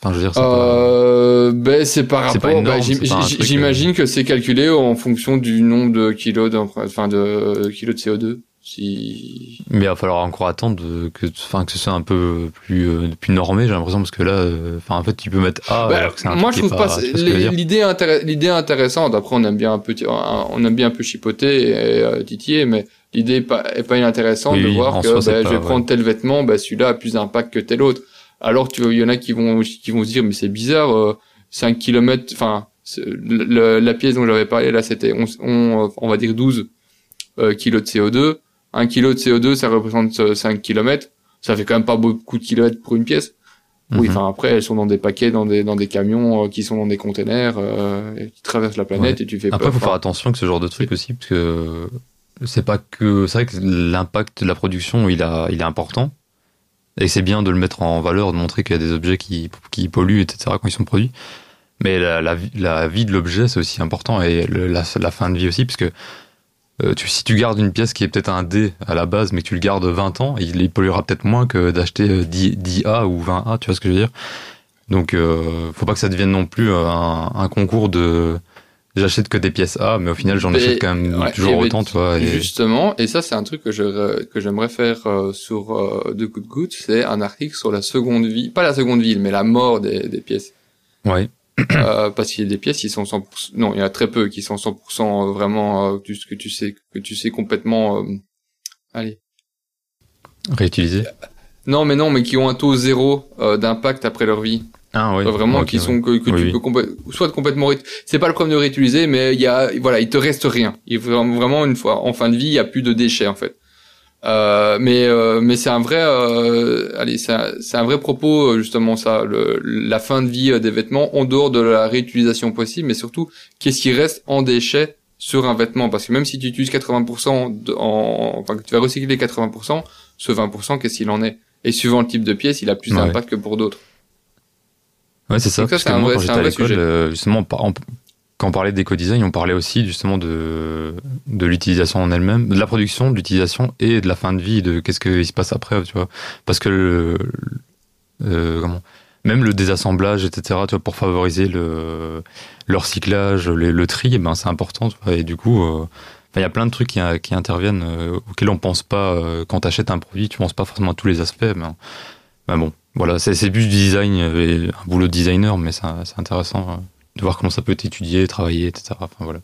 Speaker 2: Enfin, je veux dire, c'est pas.
Speaker 3: Euh, ben c'est par
Speaker 2: pas
Speaker 3: rapport.
Speaker 2: pas
Speaker 3: J'imagine que c'est calculé en fonction du nombre de kilos d'empreinte, enfin de kilos de CO2. Si
Speaker 2: Mais il va falloir encore attendre de- que, enfin, que ce soit un peu plus, euh, plus normé, j'ai l'impression, parce que là, euh, enfin, en fait, tu peux mettre A.
Speaker 3: Bah,
Speaker 2: alors que un
Speaker 3: moi, je trouve pas,
Speaker 2: dire
Speaker 3: l'idée intéress- l'idée intéressante. Après, on aime bien un peu, on aime bien un peu chipoter et euh, titiller, mais l'idée est pas, est pas inintéressante
Speaker 2: Oui,
Speaker 3: de voir que
Speaker 2: soi,
Speaker 3: bah,
Speaker 2: pas-
Speaker 3: je vais
Speaker 2: ouais.
Speaker 3: prendre tel vêtement, bah, celui-là a plus d'impact que tel autre. Alors, tu vois, il y en a qui vont, qui vont se dire, mais c'est bizarre, euh, 5 km, enfin, la pièce dont j'avais parlé là, c'était, on, on, on va dire 12 euh, kilos de CO2. 1 kilo de CO2, ça représente euh, 5 km. Ça fait quand même pas beaucoup de kilomètres pour une pièce. Oui,
Speaker 2: Mhm.
Speaker 3: enfin après elles sont dans des paquets, dans des dans des camions euh, qui sont dans des containers euh, et qui traversent la planète et tu fais
Speaker 2: Après,
Speaker 3: pas.
Speaker 2: faut faire attention que ce genre de truc aussi, parce que c'est pas que, c'est vrai que l'impact de la production, il a, il est important. Et c'est bien de le mettre en valeur, de montrer qu'il y a des objets qui, qui polluent, etc., quand ils sont produits. Mais la, vie- de l'objet, c'est aussi important, et la, fin de vie aussi, parce que euh, si tu gardes une pièce qui est peut-être un D à la base, mais que tu le gardes 20 ans, il, polluera peut-être moins que d'acheter euh, 10, 10A ou 20A, tu vois ce que je veux dire? Donc, euh, faut pas que ça devienne non plus un, un concours de j'achète que des pièces A, mais au final, j'en achète quand même
Speaker 3: ouais,
Speaker 2: toujours autant, tu vois. Et...
Speaker 3: Justement, et ça c'est un truc que je que j'aimerais faire euh, sur euh, de coup de goutte, c'est un article sur la seconde vie, pas la seconde vie, mais la mort des, des pièces.
Speaker 2: Ouais.
Speaker 3: Euh, parce qu'il y a des pièces qui sont 100%, non, il y en a très peu qui sont 100% vraiment euh, que tu sais que tu sais complètement, euh, allez.
Speaker 2: Réutiliser.
Speaker 3: Non, mais non, mais qui ont un taux zéro euh, d'impact après leur vie.
Speaker 2: Ah oui.
Speaker 3: Euh, vraiment
Speaker 2: Ok,
Speaker 3: qui sont que, que
Speaker 2: Oui,
Speaker 3: tu
Speaker 2: oui.
Speaker 3: peux complè- soit complètement c'est pas le problème de réutiliser mais il y a voilà il te reste rien il faut vraiment une fois en fin de vie il y a plus de déchets en fait euh, mais euh, mais c'est un vrai euh, allez c'est un, un vrai propos euh, justement ça le, la fin de vie euh, des vêtements en dehors de la réutilisation possible mais surtout qu'est-ce qui reste en déchets sur un vêtement? Parce que même si tu utilises 80% de- en enfin que tu vas recycler 80% ce 20% qu'est-ce qu'il en est? Et suivant le type de pièce il a plus
Speaker 2: Ouais.
Speaker 3: d'impact que pour d'autres
Speaker 2: Ouais, c'est ça. Parce que moi,
Speaker 3: vrai-
Speaker 2: quand j'étais à l'école, euh, justement, en- quand on parlait d'éco-design, on parlait aussi justement de de l'utilisation en elle-même, de la production, de l'utilisation et de la fin de vie, de qu'est-ce qui se passe après, tu vois. Parce que le, euh, comment, même le désassemblage, etc. Tu vois, pour favoriser le le recyclage, le, le tri, eh ben c'est important. Tu vois, et du coup. euh, il y a plein de trucs qui, qui interviennent euh, auxquels on pense pas euh, quand tu achètes un produit, tu penses pas forcément à tous les aspects. Mais, mais bon, voilà, c'est plus du design, et un boulot de designer, mais c'est intéressant euh, de voir comment ça peut être étudié, travaillé, etc. Enfin voilà.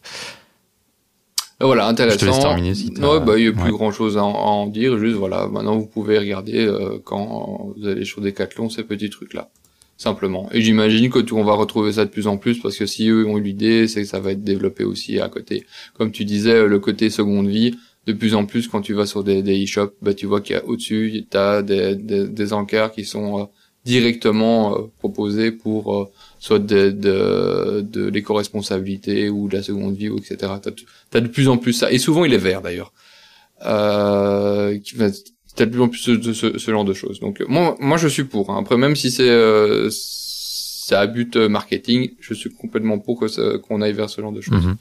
Speaker 3: Euh, Voilà, intéressant.
Speaker 2: Je te laisse terminer si
Speaker 3: ouais, bah, il y a plus
Speaker 2: ouais.
Speaker 3: grand chose à en, à en dire. Juste, voilà, maintenant vous pouvez regarder euh, quand vous allez sur Decathlon ces petits trucs-là. Simplement. Et j'imagine que tout, on va retrouver ça de plus en plus parce que si eux ont eu l'idée, c'est que ça va être développé aussi à côté. Comme tu disais, le côté seconde vie, de plus en plus quand tu vas sur des, e-shops, bah, tu vois qu'il y a au-dessus, tu as des, des, des encarts qui sont euh, directement euh, proposés pour euh, soit de, de, de l'éco-responsabilité ou de la seconde vie, etc. T'as, t- t'as de plus en plus ça. Et souvent, il est vert d'ailleurs. Euh, va- t'as de plus en plus de ce, ce genre de choses. Donc moi, moi je suis pour. hein. Après, même si c'est c'est à but marketing, je suis complètement pour que ça- qu'on aille vers ce genre de choses.
Speaker 2: Mhm.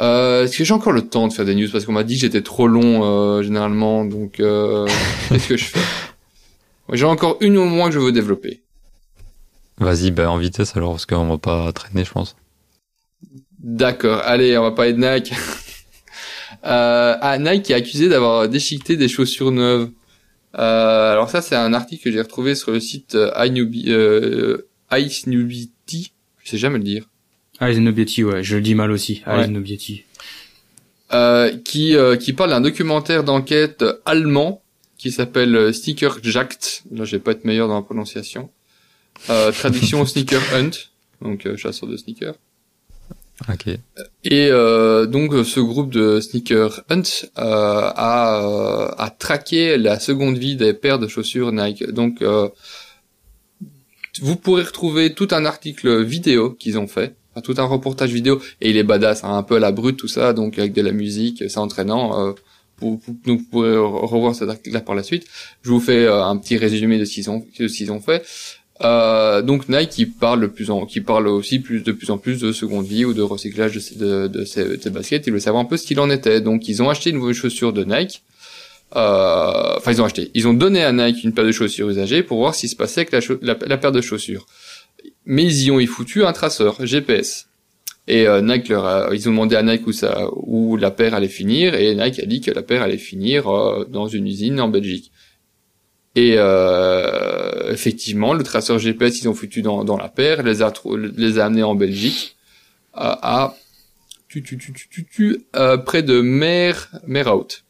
Speaker 3: Euh, Est-ce que j'ai encore le temps de faire des news? Parce qu'on m'a dit que j'étais trop long euh, généralement. Donc euh, [laughs] qu'est-ce que je fais? Ouais, J'ai encore une au moins que je veux développer.
Speaker 2: Vas-y, bah, en vitesse alors, parce qu'on va pas traîner, je pense.
Speaker 3: D'accord, allez, on va parler de Nike. [laughs] euh, ah, Nike est accusé d'avoir déchiqueté des chaussures neuves. Euh, alors ça, c'est un article que j'ai retrouvé sur le site euh, iNewbi- euh, iSnewbity. Je sais jamais le dire.
Speaker 4: Eyes Nobiety, ouais, je le dis mal aussi.
Speaker 3: Ouais.
Speaker 4: Eyes Nobiety.
Speaker 3: Euh, qui euh, qui parle d'un documentaire d'enquête allemand qui s'appelle euh, Sneaker Jagd. Là, je vais pas être meilleur dans la prononciation. Euh, traduction [laughs] Sneaker Hunt, donc euh, chasseur de sneakers.
Speaker 2: Ok.
Speaker 3: Et euh, donc ce groupe de Sneaker Hunt euh, a, a traqué la seconde vie des paires de chaussures Nike. Donc euh, vous pourrez retrouver tout un article vidéo qu'ils ont fait, tout un reportage vidéo, et il est badass, hein, un peu à la brute tout ça, donc avec de la musique, c'est entraînant. Euh, vous, pourrez re- revoir cet article-là par la suite. Je vous fais euh, un petit résumé de ce qu'ils ont, de ce qu'ils ont fait. Euh, donc Nike qui parle de plus en, qui parle aussi plus de plus en plus de seconde vie ou de recyclage de, ces- de, ces, de ces baskets. Ils veulent savoir un peu ce qu'il en était. Donc ils ont acheté une nouvelle chaussure de Nike. Euh, Enfin ils ont acheté. Ils ont donné à Nike une paire de chaussures usagées pour voir ce qui se passait avec la, la paire de chaussures. Mais ils y ont y foutu un traceur GPS. Et euh, Nike leur a- ils ont demandé à Nike où ça où la paire allait finir et Nike a dit que la paire allait finir euh, dans une usine en Belgique. Et euh, effectivement, le traceur GPS, ils ont foutu dans, dans la paire, les a, les a amenés en Belgique à, à tu, tu, tu, tu, euh, près de Mer, Merhout.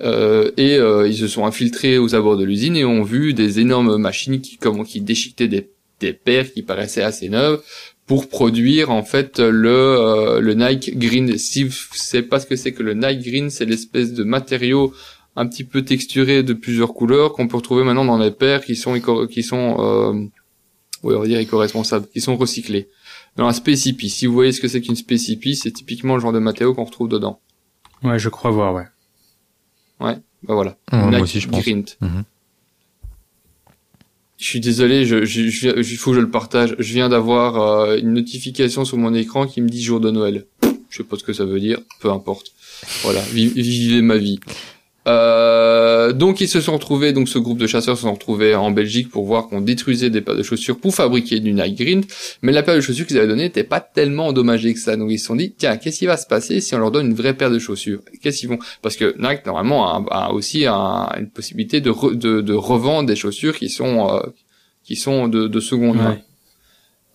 Speaker 3: Euh, et euh, ils se sont infiltrés aux abords de l'usine et ont vu des énormes machines qui, comment, qui déchiquetaient des, des paires qui paraissaient assez neuves pour produire en fait le, euh, le Nike Green. Si vous savez pas ce que c'est que le Nike Green, c'est l'espèce de matériau un petit peu texturé de plusieurs couleurs qu'on peut retrouver maintenant dans les paires qui sont éco- qui sont euh, oui, on va dire éco-responsables, qui sont recyclés. Dans la spécipi, si vous voyez ce que c'est qu'une spécipi, c'est typiquement le genre de matériau qu'on retrouve dedans.
Speaker 4: Ouais, je crois voir, ouais.
Speaker 3: Bah voilà.
Speaker 2: Ouais, moi
Speaker 3: Nike
Speaker 2: aussi, je pense.
Speaker 3: Grint.
Speaker 2: Mhm.
Speaker 3: Je suis désolé, je, je, je- je le partage. Je viens d'avoir euh, une notification sur mon écran qui me dit jour de Noël. Je sais pas ce que ça veut dire, peu importe. Voilà, vi- vivez ma vie. Euh, donc ils se sont retrouvés, donc ce groupe de chasseurs se sont retrouvés en Belgique pour voir qu'on détruisait des paires de chaussures pour fabriquer du Nike Green, mais la paire de chaussures qu'ils avaient donnée n'était pas tellement endommagée que ça. Donc ils se sont dit, tiens, qu'est-ce qui va se passer si on leur donne une vraie paire de chaussures? Qu'est-ce qu'ils vont Parce que Nike normalement a, aussi une possibilité de, de, de, revendre des chaussures qui sont euh, qui sont de, de seconde main.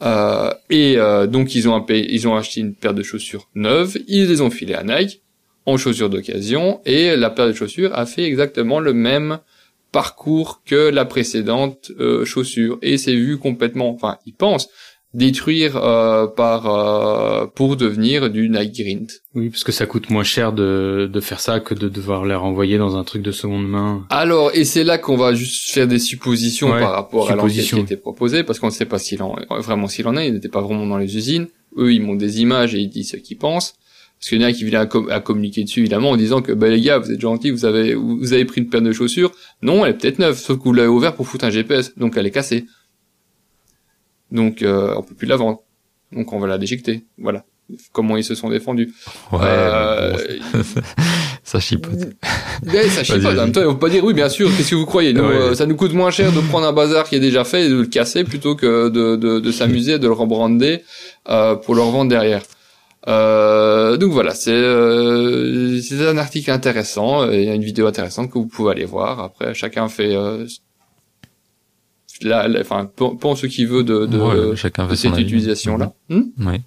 Speaker 3: Euh, et euh, donc ils ont, ils ont acheté une paire de chaussures neuves, ils les ont filées à Nike en chaussures d'occasion et la paire de chaussures a fait exactement le même parcours que la précédente euh, chaussure et c'est vu complètement enfin ils pensent détruire euh, par euh, pour devenir du Nike Grind.
Speaker 4: Oui, parce que ça coûte moins cher de, de faire ça que de devoir les renvoyer dans un truc de seconde main.
Speaker 3: Alors, et c'est là qu'on va juste faire des suppositions par rapport à l'enquête qui était proposée, parce qu'on ne sait pas s'il en vraiment s'il en est, il n'était pas vraiment dans les usines. Eux, ils montent des images et ils disent ce qu'ils pensent. Parce qu'il y en a qui vient à, communiquer dessus, évidemment, en disant que, bah, les gars, vous êtes gentils, vous avez, vous avez pris une paire de chaussures. Non, elle est peut-être neuve, sauf que vous l'avez ouvert pour foutre un GPS, donc elle est cassée. Donc, euh, on peut plus la vendre. Donc, on va la déjecter. Voilà. Comment ils se sont défendus.
Speaker 2: Ouais, euh, [laughs] ça chipote.
Speaker 3: Ouais, ça chipote. En même temps, pas dire, oui, bien sûr, qu'est-ce que vous croyez? Nous, euh, ça nous coûte moins cher de prendre un bazar qui est déjà fait et de le casser plutôt que de, de, de s'amuser, de le rebrander, euh, pour le revendre derrière. Euh, donc voilà, c'est euh, un article intéressant, il y a une vidéo intéressante que vous pouvez aller voir. Après, chacun fait euh, la, enfin pense ce qu'il veut de, de,
Speaker 2: chacun fait
Speaker 3: cette utilisation là.
Speaker 2: Hmm oui.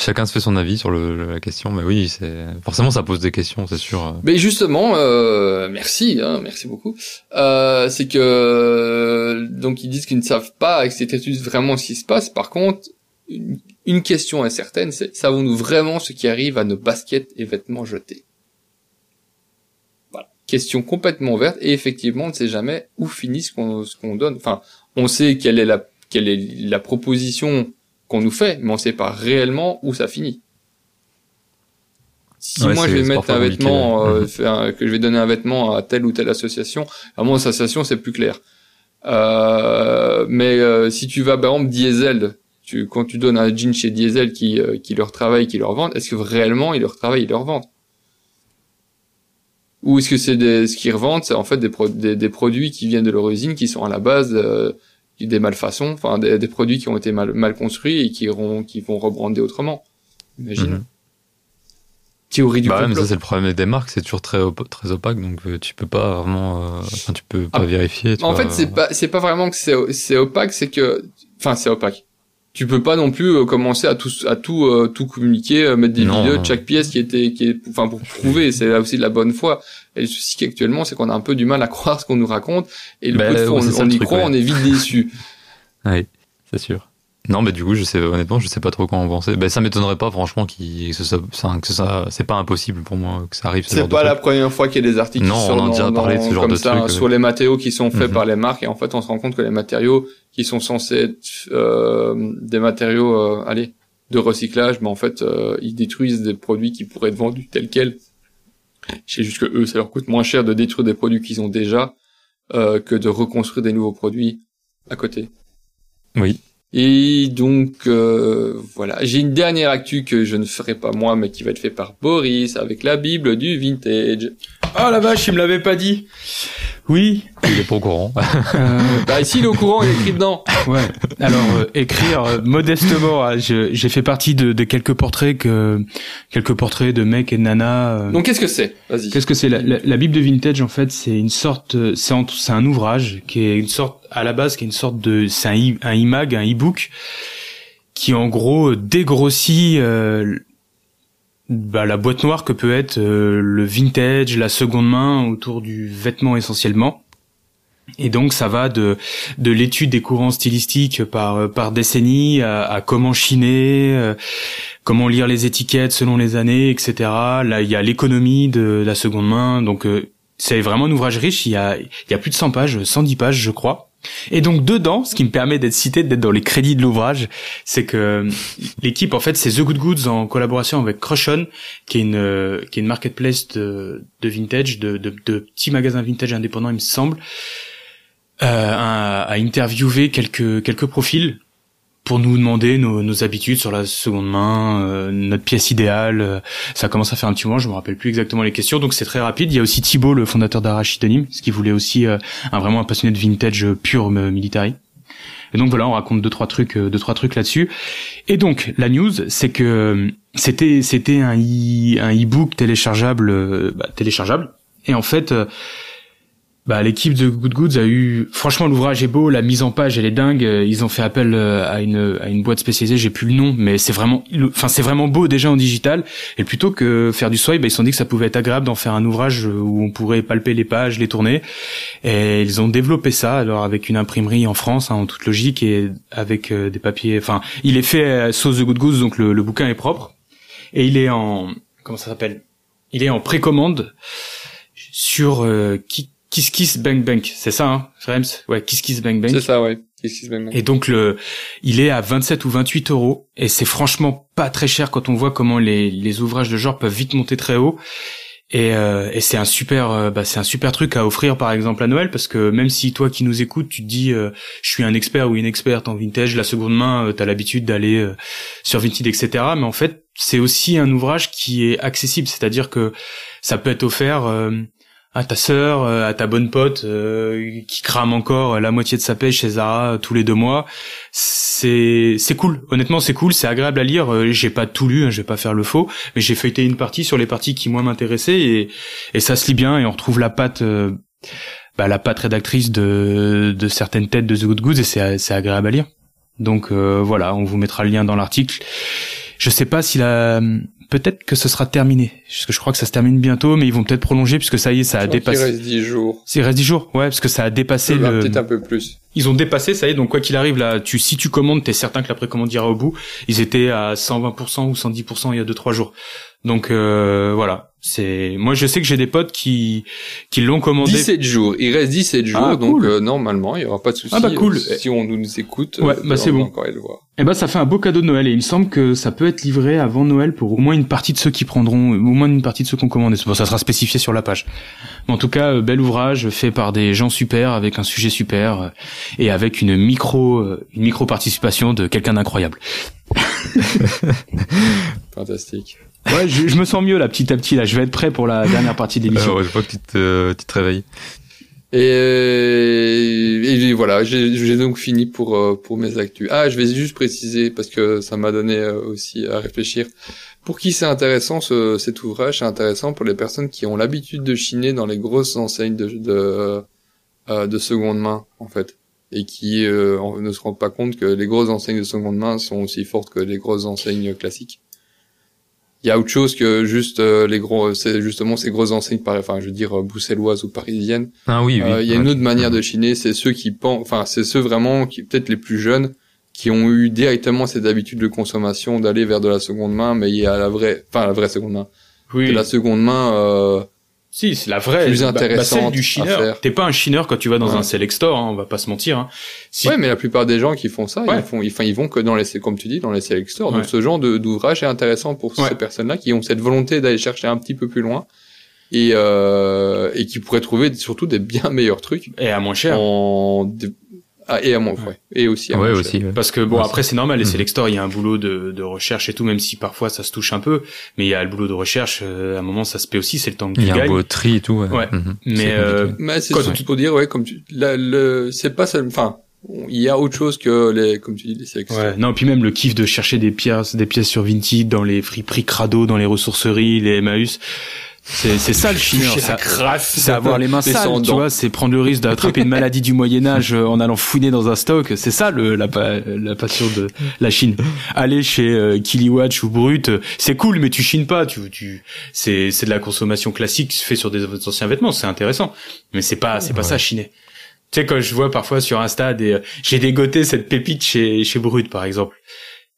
Speaker 2: Chacun se fait son avis sur le, la question, mais oui, c'est forcément ça pose des questions, c'est sûr.
Speaker 3: Mais justement, euh, merci, hein, merci beaucoup. Euh, c'est que donc ils disent qu'ils ne savent pas avec cette étude vraiment ce qui se passe. Par contre, une question est certaine, c'est savons-nous vraiment ce qui arrive à nos baskets et vêtements jetés? Voilà. Question complètement ouverte et effectivement on ne sait jamais où finit ce qu'on donne. Enfin, on sait quelle est la quelle est la proposition qu'on nous fait, mais on ne sait pas réellement où ça finit. Si moi je vais mettre un vêtement, euh, mhm. que je vais donner un vêtement à telle ou telle association, à mon association c'est plus clair. Euh, mais euh, si tu vas par exemple Diesel, tu, quand tu donnes un jean chez Diesel qui, euh, qui leur travaille, qui leur vend, est-ce que réellement ils leur travaillent, ils leur vendent? Ou est-ce que c'est des, ce qu'ils revendent, c'est en fait des, des, produits qui viennent de leur usine, qui sont à la base euh, des malfaçons, enfin des, produits qui ont été mal, mal construits et qui, iront, qui vont rebrander autrement. Imagine.
Speaker 2: Mhm. Théorie du bah ça c'est le problème des marques, c'est toujours très très opaque, donc euh, tu peux pas vraiment, enfin tu peux pas ah. vérifier.
Speaker 3: en fait, c'est pas c'est pas vraiment que c'est c'est opaque, c'est que, enfin c'est opaque tu peux pas non plus euh, commencer à tout à tout euh, tout communiquer euh, mettre des vidéos de chaque pièce qui était qui est enfin pour [laughs] prouver c'est là aussi de la bonne foi. Et le souci qu'actuellement c'est qu'on a un peu du mal à croire ce qu'on nous raconte et le ben, coup on, y croit on est vite déçu. [laughs]
Speaker 2: Oui c'est sûr non, mais du coup, je sais honnêtement, je sais pas trop quoi en penser. Ben, ça m'étonnerait pas, franchement, que ça, que ça, c'est pas impossible pour moi que ça arrive.
Speaker 3: C'est pas la première fois qu'il y a des articles
Speaker 2: non,
Speaker 3: qui
Speaker 2: on a déjà parlé de ce genre
Speaker 3: comme
Speaker 2: de
Speaker 3: ça, sur les matériaux qui sont faits mhm. par les marques, et en fait, on se rend compte que les matériaux qui sont censés être euh, des matériaux, euh, allez, de recyclage, mais en fait, euh, ils détruisent des produits qui pourraient être vendus tels quels. Je sais juste que eux, ça leur coûte moins cher de détruire des produits qu'ils ont déjà euh, que de reconstruire des nouveaux produits à côté.
Speaker 2: Oui,
Speaker 3: et donc euh, voilà, j'ai une dernière actu que je ne ferai pas moi, mais qui va être fait par Boris avec la Bible du vintage.
Speaker 4: Ah la vache, il me l'avait pas dit. Oui.
Speaker 2: Il est pas au courant.
Speaker 3: Euh, [laughs] bah ici il est au courant, il est écrit dedans.
Speaker 4: Ouais. Alors euh, écrire euh, modestement, hein, j'ai fait partie de, de, quelques portraits que quelques portraits de mecs et de nanas.
Speaker 3: Donc qu'est-ce que c'est? Vas-y.
Speaker 4: Qu'est-ce que c'est? La, la, Bible de vintage en fait, c'est une sorte, c'est c'est un ouvrage qui est une sorte à la base qui est une sorte de, c'est un, un imag, un e-book qui en gros dégrossit bah, la boîte noire que peut être euh, le vintage, la seconde main autour du vêtement essentiellement. Et donc ça va de de l'étude des courants stylistiques par euh, par décennie à, comment chiner, euh, comment lire les étiquettes selon les années, etc. Là il y a l'économie de la seconde main, donc c'est vraiment un ouvrage riche. Il y a il y a plus de 100 pages, 110 pages je crois. Et donc dedans, ce qui me permet d'être cité, d'être dans les crédits de l'ouvrage, c'est que l'équipe, en fait, c'est The Good Goods en collaboration avec Crushon, qui est une qui est une marketplace de, de vintage, de, de, de petits magasins vintage indépendants, il me semble, euh, a, a interviewé quelques quelques profils pour nous demander nos, nos habitudes sur la seconde main, euh, notre pièce idéale. euh, ça commence à faire un petit moment, je me rappelle plus exactement les questions, donc c'est très rapide. Il y a aussi Thibaut, le fondateur d'Arachidonym, ce qui voulait aussi euh, un vraiment un passionné de vintage pur euh, military. Et donc voilà, on raconte deux trois trucs, euh, deux trois trucs là-dessus. Et donc la news, c'est que c'était c'était un e-book téléchargeable, bah, téléchargeable. Et en fait, bah, l'équipe de Good Goods a eu, franchement, l'ouvrage est beau, la mise en page elle est dingue. euh, Ils ont fait appel euh, à une à une boîte spécialisée, j'ai plus le nom, mais c'est vraiment, enfin c'est vraiment beau déjà en digital. Et plutôt que faire du swipe, bah, ils se sont dit que ça pouvait être agréable d'en faire un ouvrage où on pourrait palper les pages, les tourner. Et ils ont développé ça alors avec une imprimerie en France, hein, en toute logique, et avec euh, des papiers. Enfin, il est fait sauce de Good Goods, donc le, le bouquin est propre. Et il est en comment ça s'appelle? Il est en précommande sur euh, Ki- Kiss Kiss Bang Bang. C'est ça, hein, Rems Ouais, Kiss Kiss Bang Bang.
Speaker 3: C'est ça, ouais. Qu'est-ce qui se passe
Speaker 4: Et donc le, il est à 27 ou 28 euros et c'est franchement pas très cher quand on voit comment les, les ouvrages de genre peuvent vite monter très haut. Et, euh, et c'est un super, euh, bah, c'est un super truc à offrir par exemple à Noël parce que même si toi qui nous écoutes, tu te dis, euh, je suis un expert ou une experte en vintage, la seconde main, euh, t'as l'habitude d'aller euh, sur Vinted, etc. Mais en fait, c'est aussi un ouvrage qui est accessible, c'est-à-dire que ça peut être offert. À ta sœur, euh, à ta bonne pote euh, qui crame encore la moitié de sa pêche chez Zara euh, tous les deux mois. C'est c'est cool. Honnêtement, c'est cool, c'est agréable à lire. Euh, J'ai pas tout lu, hein, je vais pas faire le faux, mais j'ai feuilleté une partie sur les parties qui moi m'intéressaient et et ça se lit bien et on retrouve la patte bah, la patte rédactrice de de certaines têtes de The Good Goods et c'est c'est agréable à lire. Donc euh, voilà, on vous mettra le lien dans l'article. Je sais pas si la peut-être que ce sera terminé. Parce que je crois que ça se termine bientôt, mais ils vont peut-être prolonger puisque ça y est, ça a
Speaker 3: Il
Speaker 4: dépassé.
Speaker 3: reste 10 jours.
Speaker 4: Il reste 10 jours, ouais, parce que ça a dépassé
Speaker 3: Bah,
Speaker 4: le.
Speaker 3: Peut-être un peu plus.
Speaker 4: Ils ont dépassé, ça y est, donc quoi qu'il arrive, là, tu, si tu commandes, t'es certain que la précommande ira au bout. Ils étaient à 120% ou 110% il y a 2-3 jours. Donc euh, voilà, c'est. Moi, je sais que j'ai des potes qui qui l'ont commandé.
Speaker 3: 17 jours. Il reste 17 jours,
Speaker 4: Ah,
Speaker 3: donc
Speaker 4: cool.
Speaker 3: euh, normalement, il y aura pas de souci.
Speaker 4: Ah bah, cool.
Speaker 3: Euh, Si on nous écoute,
Speaker 4: Ouais,
Speaker 3: euh,
Speaker 4: bah, c'est bon.
Speaker 3: encore aller le voir.
Speaker 4: Eh ben, ça fait un beau cadeau de Noël et il me semble que ça peut être livré avant Noël pour au moins une partie de ceux qui prendront, au moins une partie de ceux qui ont commandé. Bon, ça sera spécifié sur la page. Mais en tout cas, euh, bel ouvrage fait par des gens super, avec un sujet super et avec une micro, une micro participation de quelqu'un d'incroyable. [laughs]
Speaker 3: Fantastique.
Speaker 4: Ouais, je, je me sens mieux là, petit à petit. Là, je vais être prêt pour la dernière partie de l'émission.
Speaker 2: Euh, ouais, je vois que tu te, tu te réveilles.
Speaker 3: Et, euh, et voilà, j'ai j'ai donc fini pour euh, pour mes actus. Ah, je vais juste préciser parce que ça m'a donné euh, aussi à réfléchir. Pour qui c'est intéressant ce, cet ouvrage C'est intéressant pour les personnes qui ont l'habitude de chiner dans les grosses enseignes de de, euh, de seconde main en fait, et qui euh, ne se rendent pas compte que les grosses enseignes de seconde main sont aussi fortes que les grosses enseignes classiques. Il y a autre chose que juste euh, les gros, c'est justement ces grosses enseignes, par, enfin je veux dire euh, bruxelloises ou parisiennes
Speaker 2: Ah oui, oui.
Speaker 3: euh, Il y a une autre manière de chiner, c'est ceux qui pensent, enfin c'est ceux vraiment qui peut-être les plus jeunes qui ont eu directement cette habitude de consommation d'aller vers de la seconde main, mais il y a la vraie, enfin la vraie seconde main,
Speaker 4: oui.
Speaker 3: de la seconde main.
Speaker 4: Si, c'est la vraie.
Speaker 3: Plus
Speaker 4: bah- bah,
Speaker 3: intéressante
Speaker 4: celle du chineur. T'es pas un chineur quand tu vas dans
Speaker 3: Ouais.
Speaker 4: un select store, hein, on va pas se mentir. Hein. Si-
Speaker 3: Ouais, mais la plupart des gens qui font ça,
Speaker 4: Ouais.
Speaker 3: ils font, ils, ils vont que dans les, comme tu dis, dans les select stores. Donc ce genre d'ouvrage est intéressant pour ces personnes-là qui ont cette volonté d'aller chercher un petit peu plus loin et euh, et qui pourraient trouver surtout des bien meilleurs trucs
Speaker 4: Et à moins cher.
Speaker 3: en ah, et à moins, ouais. et aussi à
Speaker 2: Ouais, aussi. ouais.
Speaker 4: Parce que bon
Speaker 2: Ouais,
Speaker 4: après c'est normal les
Speaker 2: Mhm.
Speaker 4: select stores il y a un boulot de, de recherche et tout même si parfois ça se touche un peu mais il y a le boulot de recherche euh, à un moment ça se paie aussi c'est le temps que
Speaker 2: Il
Speaker 4: tu
Speaker 2: y a un
Speaker 4: gagnes
Speaker 2: beau tri et tout. Ouais.
Speaker 4: Ouais.
Speaker 2: Mhm.
Speaker 4: mais
Speaker 2: C'est
Speaker 4: euh,
Speaker 2: compliqué.
Speaker 3: Mais c'est
Speaker 4: Quand
Speaker 3: surtout
Speaker 4: tu-
Speaker 3: pour dire, ouais, comme tu, la- le, c'est pas ça, enfin, il y a autre chose que les, comme tu dis, les sélections.
Speaker 4: ouais non puis même le kiff de chercher des pièces des pièces sur Vinted dans les friperies crado dans les ressourceries les Emmaüs c'est c'est ça le chineur c'est avoir les mains
Speaker 3: Les
Speaker 4: sales,
Speaker 3: sans
Speaker 4: tu vois, c'est prendre le risque d'attraper une maladie du Moyen Âge euh, en allant fouiner dans un stock. C'est ça le, la, la passion de la Chine. Aller chez euh, Kiliwatch ou Brut, euh, c'est cool, mais tu chines pas. Tu, tu, c'est, c'est de la consommation classique fait sur des anciens vêtements. C'est intéressant, mais c'est pas, c'est pas ça chiner. Tu sais quand je vois parfois sur Insta des, euh, j'ai dégoté cette pépite chez chez Brut par exemple.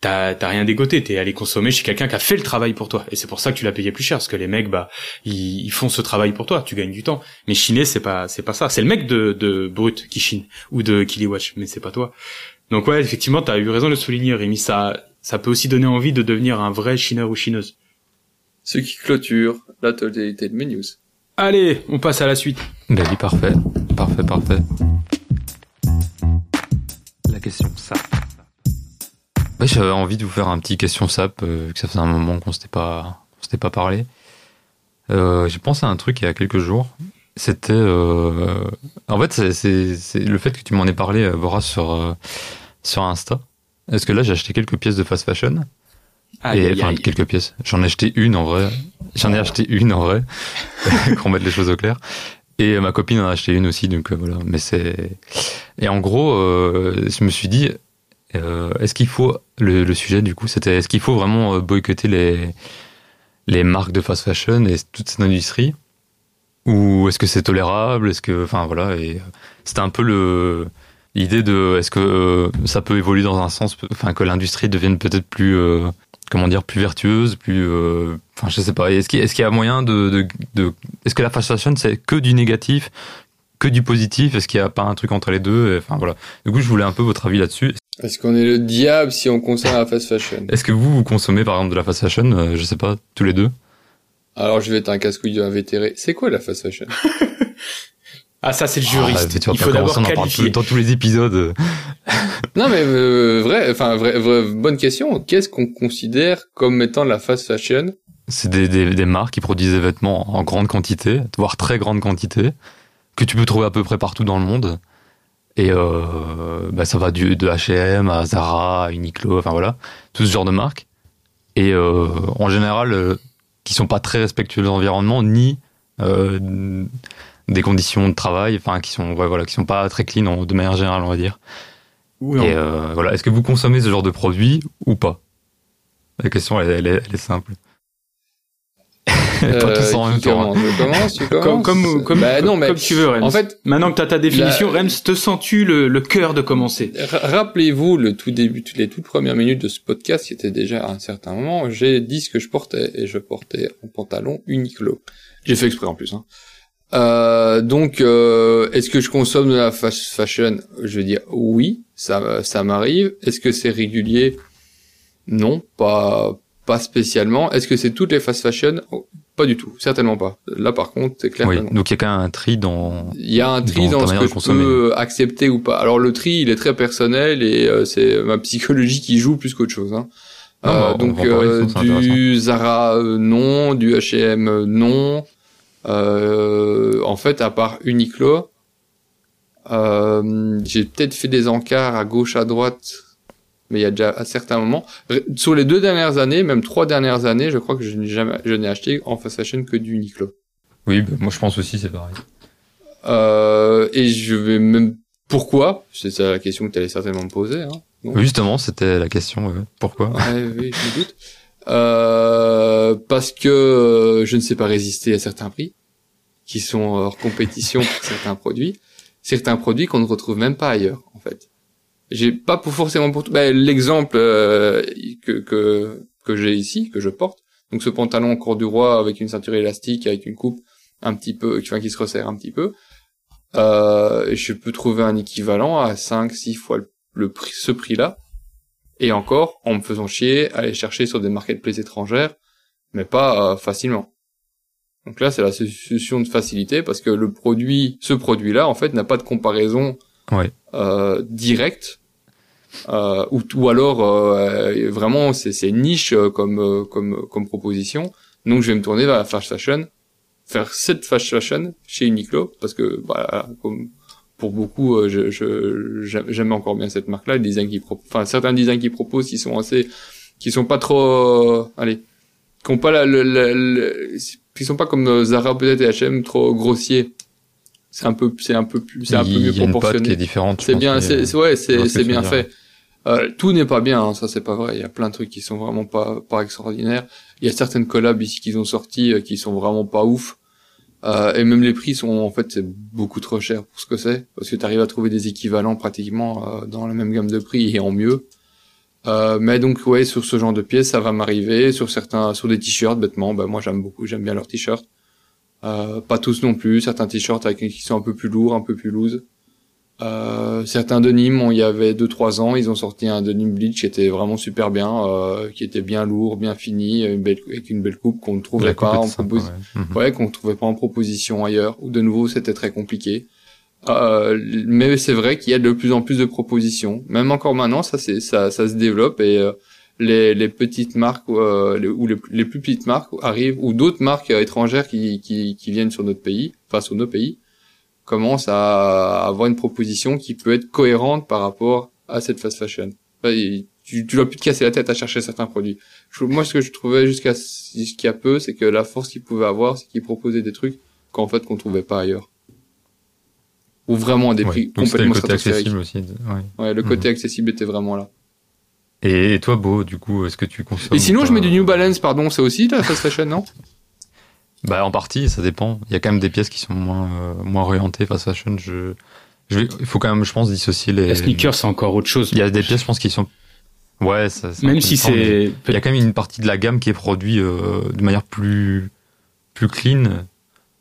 Speaker 4: T'as, t'as rien dégoté, t'es allé consommer chez quelqu'un qui a fait le travail pour toi. Et c'est pour ça que tu l'as payé plus cher, parce que les mecs, bah, ils, ils font ce travail pour toi, tu gagnes du temps. Mais chiner, c'est pas, c'est pas ça. C'est le mec de, de Brut qui chine, ou de Kiliwatch, mais c'est pas toi. Donc ouais, effectivement, t'as eu raison de le souligner, Rémi. Ça, ça peut aussi donner envie de devenir un vrai chineur ou chineuse.
Speaker 3: Ce qui clôture la totalité de mes news.
Speaker 4: Allez, on passe à la suite.
Speaker 2: Ben oui, parfait. Parfait, parfait. La question, ça. Ouais, j'avais envie de vous faire un petit question sap, euh, vu que ça faisait un moment qu'on s'était pas, on s'était pas parlé. Euh, j'ai pensé à un truc il y a quelques jours. C'était, euh, en fait, c'est, le fait que tu m'en aies parlé, euh, Bora, sur euh, sur Insta. Est-ce que là, j'ai acheté quelques pièces de fast fashion et enfin quelques pièces. J'en ai acheté une en vrai. J'en ai acheté une en vrai. [laughs] Qu'on mette les choses au clair. Et ma copine en a acheté une aussi, donc euh, voilà. Mais c'est et en gros, euh, je me suis dit, euh, est-ce qu'il faut le, le sujet du coup, c'était est-ce qu'il faut vraiment euh, boycotter les les marques de fast fashion et toute cette industrie ou est-ce que c'est tolérable? Est-ce que, enfin voilà, et euh, c'était un peu le l'idée de est-ce que euh, ça peut évoluer dans un sens, enfin que l'industrie devienne peut-être plus euh, comment dire plus vertueuse, plus enfin je sais pas. Est-ce qu'il est-ce qu'il y a moyen de, de, de est-ce que la fast fashion c'est que du négatif, que du positif Est-ce qu'il y a pas un truc entre les deux Enfin voilà. Du coup, je voulais un peu votre avis là-dessus.
Speaker 3: Est-ce qu'on est le diable si on consomme la fast fashion?
Speaker 2: Est-ce que vous vous consommez par exemple de la fast fashion euh, Je sais pas, tous les deux?
Speaker 3: Alors je vais être un casse-couille de invétéré. C'est quoi la fast fashion? [laughs]
Speaker 4: Ah, ça, c'est le
Speaker 2: Ah,
Speaker 4: juriste.
Speaker 2: tu vas
Speaker 4: Il
Speaker 2: pas
Speaker 4: faut d'abord
Speaker 2: on en parle
Speaker 4: qualifier.
Speaker 2: tout- dans tous les épisodes. [laughs]
Speaker 3: Non mais euh, vrai, enfin vrai, vrai- bonne question. Qu'est-ce qu'on considère comme étant la fast fashion?
Speaker 2: C'est des, des, des marques qui produisent des vêtements en grande quantité, voire très grande quantité, que tu peux trouver à peu près partout dans le monde. Et euh, bah, ça va du, de H&M à Zara, à Uniqlo, enfin voilà, tout ce genre de marques. Et euh, en général, euh, qui sont pas très respectueux de l'environnement, ni euh, des conditions de travail, enfin qui sont ouais, voilà, qui sont pas très clean en- de manière générale, on va dire.
Speaker 4: Oui,
Speaker 2: Et euh, voilà, est-ce que vous consommez ce genre de produit ou pas? La question, elle, elle est, elle est simple. Pas tous en
Speaker 3: qui
Speaker 2: même temps. hein.
Speaker 3: commence Je commence, tu
Speaker 4: comme,
Speaker 3: commences
Speaker 4: comme, comme,
Speaker 3: Bah non mais
Speaker 4: comme tu veux, Rems.
Speaker 3: en fait,
Speaker 4: Maintenant que t'as ta définition,
Speaker 3: la-
Speaker 4: Rems, te sens-tu le, le cœur de commencer?
Speaker 3: Ra- rappelez-vous le tout début, toutes les toutes premières minutes de ce podcast, qui était déjà à un certain moment, j'ai dit ce que je portais et je portais un pantalon Uniqlo. J'ai fait exprès en plus. Hein. Euh, donc, euh, est-ce que je consomme de la fast fashion? Je vais dire oui, ça, ça m'arrive. Est-ce que c'est régulier? Non, pas, pas spécialement. Est-ce que c'est toutes les fast fashion? Oh, Pas du tout, certainement pas. Là, par contre, c'est clair
Speaker 2: Oui, donc il y a quand même un tri dans.
Speaker 3: Il y a un tri
Speaker 2: Dans
Speaker 3: ce que je peux accepter ou pas. Alors le tri, il est très personnel et euh, c'est ma psychologie qui joue plus qu'autre chose. Hein.
Speaker 2: Non, bah, on
Speaker 3: donc euh, du Zara euh, non, du H&M euh, non. Euh, en fait, à part Uniqlo, euh, j'ai peut-être fait des encarts à gauche, à droite, mais il y a déjà à certains moments. Sur les deux dernières années, même trois dernières années, je crois que je n'ai jamais, je n'ai acheté en fast fashion que du Uniqlo.
Speaker 2: Oui, bah, moi je pense aussi c'est pareil.
Speaker 3: Euh, et je vais même pourquoi? C'est ça la question que tu allais certainement me poser. Hein
Speaker 2: Justement, c'était la question. ouais. Pourquoi?
Speaker 3: Ouais, oui, je me doute. Euh, parce que euh, je ne sais pas résister à certains prix qui sont hors compétition pour [laughs] certains produits, certains produits qu'on ne retrouve même pas ailleurs en fait. J'ai pas pour forcément pour tout. Ben, l'exemple euh, que que que j'ai ici, que je porte, donc ce pantalon cours du roi avec une ceinture élastique, avec une coupe un petit peu, enfin, qui se resserre un petit peu, euh, je peux trouver un équivalent à 5 six fois le, le prix, ce prix-là. Et encore, en me faisant chier, aller chercher sur des marketplaces étrangères, mais pas euh, facilement. Donc là, c'est la solution de facilité parce que le produit, ce produit-là, en fait, n'a pas de comparaison
Speaker 2: Ouais.
Speaker 3: euh, directe. Euh, ou, ou alors euh, vraiment c'est c'est niche euh, comme euh, comme comme proposition. Donc je vais me tourner vers la fast fashion, faire cette fast fashion chez Uniqlo parce que bah, comme pour beaucoup, euh, je, je j'a- j'aime encore bien cette marque-là. Les designs qui enfin certains designs qu'ils proposent, qui sont assez, qui sont pas trop, euh, allez, qui ont pas la, le, le- le- qui sont pas comme euh, Zara peut-être et H&M trop grossiers. C'est un peu, c'est un peu plus, c'est un peu mieux
Speaker 2: une
Speaker 3: proportionné. C'est bien, c'est
Speaker 2: euh,
Speaker 3: ouais, c'est c'est bien fait. Euh, tout n'est pas bien, hein, ça c'est pas vrai. Il y a plein de trucs qui sont vraiment pas extraordinaires. Il y a certaines collabs ici qu'ils ont sorties euh, qui sont vraiment pas ouf. Euh, et même les prix sont en fait c'est beaucoup trop cher pour ce que c'est parce que tu arrives à trouver des équivalents pratiquement euh, dans la même gamme de prix et en mieux. Euh, mais donc ouais sur ce genre de pièces ça va m'arriver sur certains sur des t-shirts bêtement bah moi j'aime beaucoup j'aime bien leurs t-shirts pas tous non plus certains t-shirts avec qui sont un peu plus lourds un peu plus loose euh, certains denims, on- il y avait 2-3 ans, ils ont sorti un denim bleach qui était vraiment super bien, euh, qui était bien lourd, bien fini, une belle, avec une belle coupe qu'on ne trouvait pas en
Speaker 2: sympa,
Speaker 3: proposition.
Speaker 2: ouais. Mhm.
Speaker 3: Ouais, qu'on ne trouvait pas en proposition ailleurs. Ou de nouveau, c'était très compliqué. Euh, mais c'est vrai qu'il y a de plus en plus de propositions. Même encore maintenant, ça, c'est, ça, ça se développe et euh, les, les petites marques euh, les, ou les, les, plus petites marques arrivent ou d'autres marques étrangères qui, qui, qui, viennent sur notre pays, enfin sur nos pays, commencent à avoir une proposition qui peut être cohérente par rapport à cette fast fashion. tu, tu dois plus te casser la tête à chercher certains produits. moi, ce que je trouvais jusqu'à jusqu'à peu, c'est que la force qu'ils pouvaient avoir, c'est qu'ils proposaient des trucs qu'en fait qu'on trouvait pas ailleurs ou vraiment à des prix complètement
Speaker 2: le côté accessible aussi. Ouais.
Speaker 3: ouais le côté mhm. accessible était vraiment là.
Speaker 2: Et toi, Beau, du coup, est-ce que tu consommes
Speaker 3: Et sinon, je mets du New Balance, pardon, c'est aussi la fast fashion, non?
Speaker 2: Bah, en partie, ça dépend. Il y a quand même des pièces qui sont moins euh, moins orientées fast fashion. Je, je, il faut quand même, je pense, dissocier les.
Speaker 4: Les sneakers, c'est encore autre chose.
Speaker 2: Il y a des pièces, je pense, qui sont Ouais, ça,
Speaker 4: même si c'est.
Speaker 2: Il y a quand même une partie de la gamme qui est produite euh, de manière plus plus clean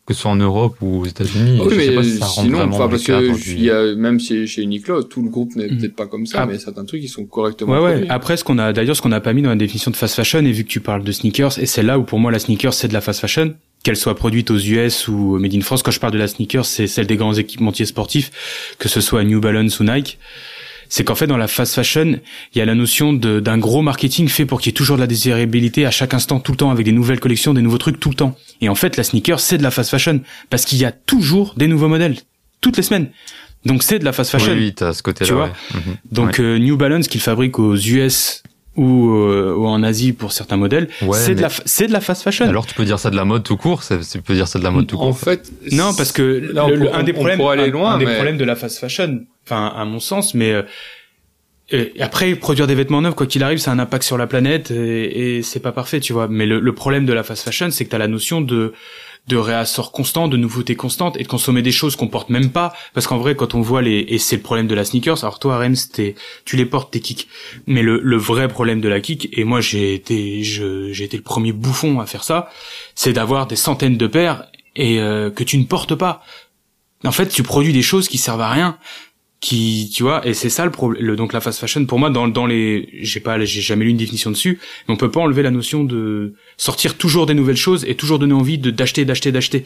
Speaker 2: que ce soit en Europe ou aux États-Unis.
Speaker 3: Oui, mais si sinon, enfin, parce que il y a, même chez, chez Uniqlo, tout le groupe n'est mm. peut-être pas comme ça, ah. mais certains trucs, ils sont correctement
Speaker 4: ouais,
Speaker 3: ouais.
Speaker 4: Après, ce qu'on a, d'ailleurs, ce qu'on n'a pas mis dans la définition de fast fashion, et vu que tu parles de sneakers, et c'est là où pour moi la sneakers c'est de la fast fashion, qu'elle soit produite aux US ou made in France. Quand je parle de la sneakers, c'est celle des grands équipementiers sportifs, que ce soit New Balance ou Nike c'est qu'en fait dans la fast fashion, il y a la notion d'un gros marketing fait pour qu'il y ait toujours de la désirabilité à chaque instant, tout le temps, avec des nouvelles collections, des nouveaux trucs tout le temps. Et en fait, la sneaker, c'est de la fast fashion parce qu'il y a toujours des nouveaux modèles toutes les semaines. Donc c'est de la fast fashion.
Speaker 2: Oui, oui ce côté-là. Tu vois.
Speaker 4: Mhm. Donc euh, New Balance qu'il fabrique aux US ou, euh, ou en Asie pour certains modèles, c'est de la c'est de la fast fashion.
Speaker 2: Alors tu peux dire ça de la mode tout court, tu peux dire ça de la mode tout court.
Speaker 3: En fait,
Speaker 4: non parce que un des problèmes, aller loin, un, des problèmes de la fast fashion, enfin à mon sens, mais euh, et après, produire des vêtements neufs, quoi qu'il arrive, c'est un impact sur la planète et, et c'est pas parfait, tu vois. Mais le, le problème de la fast fashion, c'est que t'as la notion de de réassort constant, de nouveautés constantes et de consommer des choses qu'on porte même pas. Parce qu'en vrai, quand on voit les et c'est le problème de la sneakers. Alors toi, Rems, tu les portes tes kicks. Mais le, le vrai problème de la kick, et moi j'ai été j'ai été le premier bouffon à faire ça, c'est d'avoir des centaines de paires et euh, que tu ne portes pas. En fait, tu produis des choses qui servent à rien qui tu vois et c'est ça le problème donc la fast fashion pour moi dans dans les j'ai pas j'ai jamais lu une définition dessus mais on peut pas enlever la notion de sortir toujours des nouvelles choses et toujours donner envie de d'acheter d'acheter d'acheter.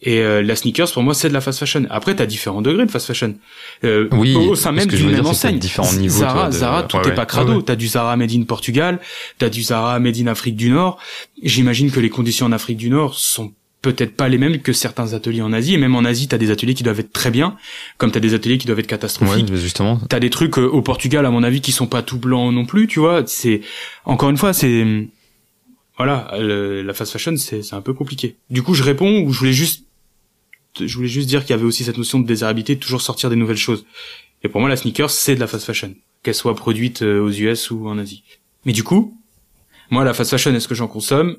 Speaker 4: Et euh, la sneakers pour moi c'est de la fast fashion. Après t'as différents degrés de fast fashion.
Speaker 2: Euh, oui
Speaker 4: au sein même d'une même enseigne.
Speaker 2: différents niveaux
Speaker 4: Zara Zara tout est pas crado. T'as du Zara made in Portugal t'as du Zara made in Afrique du Nord. J'imagine que les conditions en Afrique du Nord sont peut-être pas les mêmes que certains ateliers en Asie. Et même en Asie, t'as des ateliers qui doivent être très bien, comme t'as des ateliers qui doivent être catastrophiques.
Speaker 2: Ouais, justement.
Speaker 4: T'as des trucs euh, au Portugal, à mon avis, qui sont pas tout blancs non plus, tu vois. C'est encore une fois, c'est voilà, la fast fashion, c'est c'est un peu compliqué. Du coup, je réponds ou je voulais juste je voulais juste dire qu'il y avait aussi cette notion de désirabilité, de toujours sortir des nouvelles choses. Et pour moi, la sneaker, c'est de la fast fashion, qu'elle soit produite euh, aux US ou en Asie. Mais du coup, moi, la fast fashion, est-ce que j'en consomme?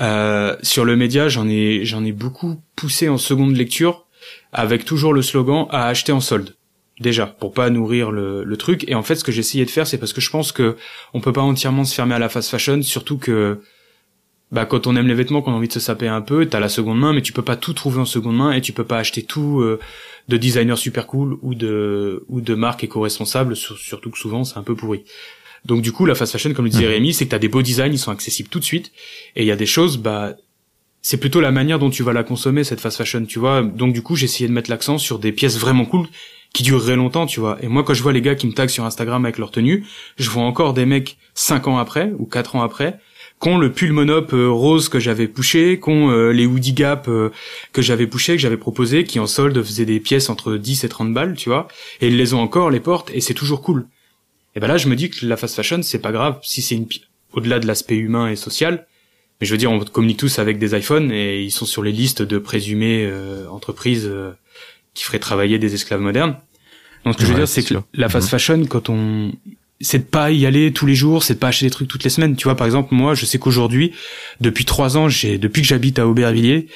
Speaker 4: Euh, sur le média, j'en ai j'en ai beaucoup poussé en seconde lecture avec toujours le slogan à acheter en solde. Déjà, pour pas nourrir le, le truc. Et en fait, ce que j'essayais de faire, c'est parce que je pense que on peut pas entièrement se fermer à la fast fashion, surtout que bah quand on aime les vêtements, qu'on a envie de se saper un peu, t'as la seconde main, mais tu peux pas tout trouver en seconde main et tu peux pas acheter tout euh, de designers super cool ou de ou de marques éco-responsables, surtout que souvent c'est un peu pourri. Donc du coup, la fast fashion, comme le disait mhm. Rémi, c'est que t'as des beaux designs, ils sont accessibles tout de suite, et il y a des choses, bah, c'est plutôt la manière dont tu vas la consommer cette fast fashion, tu vois. Donc du coup, j'ai essayé de mettre l'accent sur des pièces vraiment cool qui dureraient longtemps, tu vois. Et moi, quand je vois les gars qui me taguent sur Instagram avec leur tenue, je vois encore des mecs cinq ans après ou quatre ans après qu'ont le pull monop euh, rose que j'avais poussé, qu'ont euh, les hoodie gap euh, que j'avais poussé, que j'avais proposé, qui en solde faisaient des pièces entre 10 et 30 balles, tu vois. Et ils les ont encore, les portes, et c'est toujours cool. Et ben là, je me dis que la fast fashion, c'est pas grave si c'est une au-delà de l'aspect humain et social. Mais je veux dire, on communique tous avec des iPhones et ils sont sur les listes de présumées euh, entreprises euh, qui feraient travailler des esclaves modernes. Donc ce que je veux dire, c'est que la fast mhm. fashion, quand on c'est de pas y aller tous les jours, c'est de pas acheter des trucs toutes les semaines. Tu vois, par exemple, moi, je sais qu'aujourd'hui, depuis trois ans, j'ai depuis que j'habite à Aubervilliers,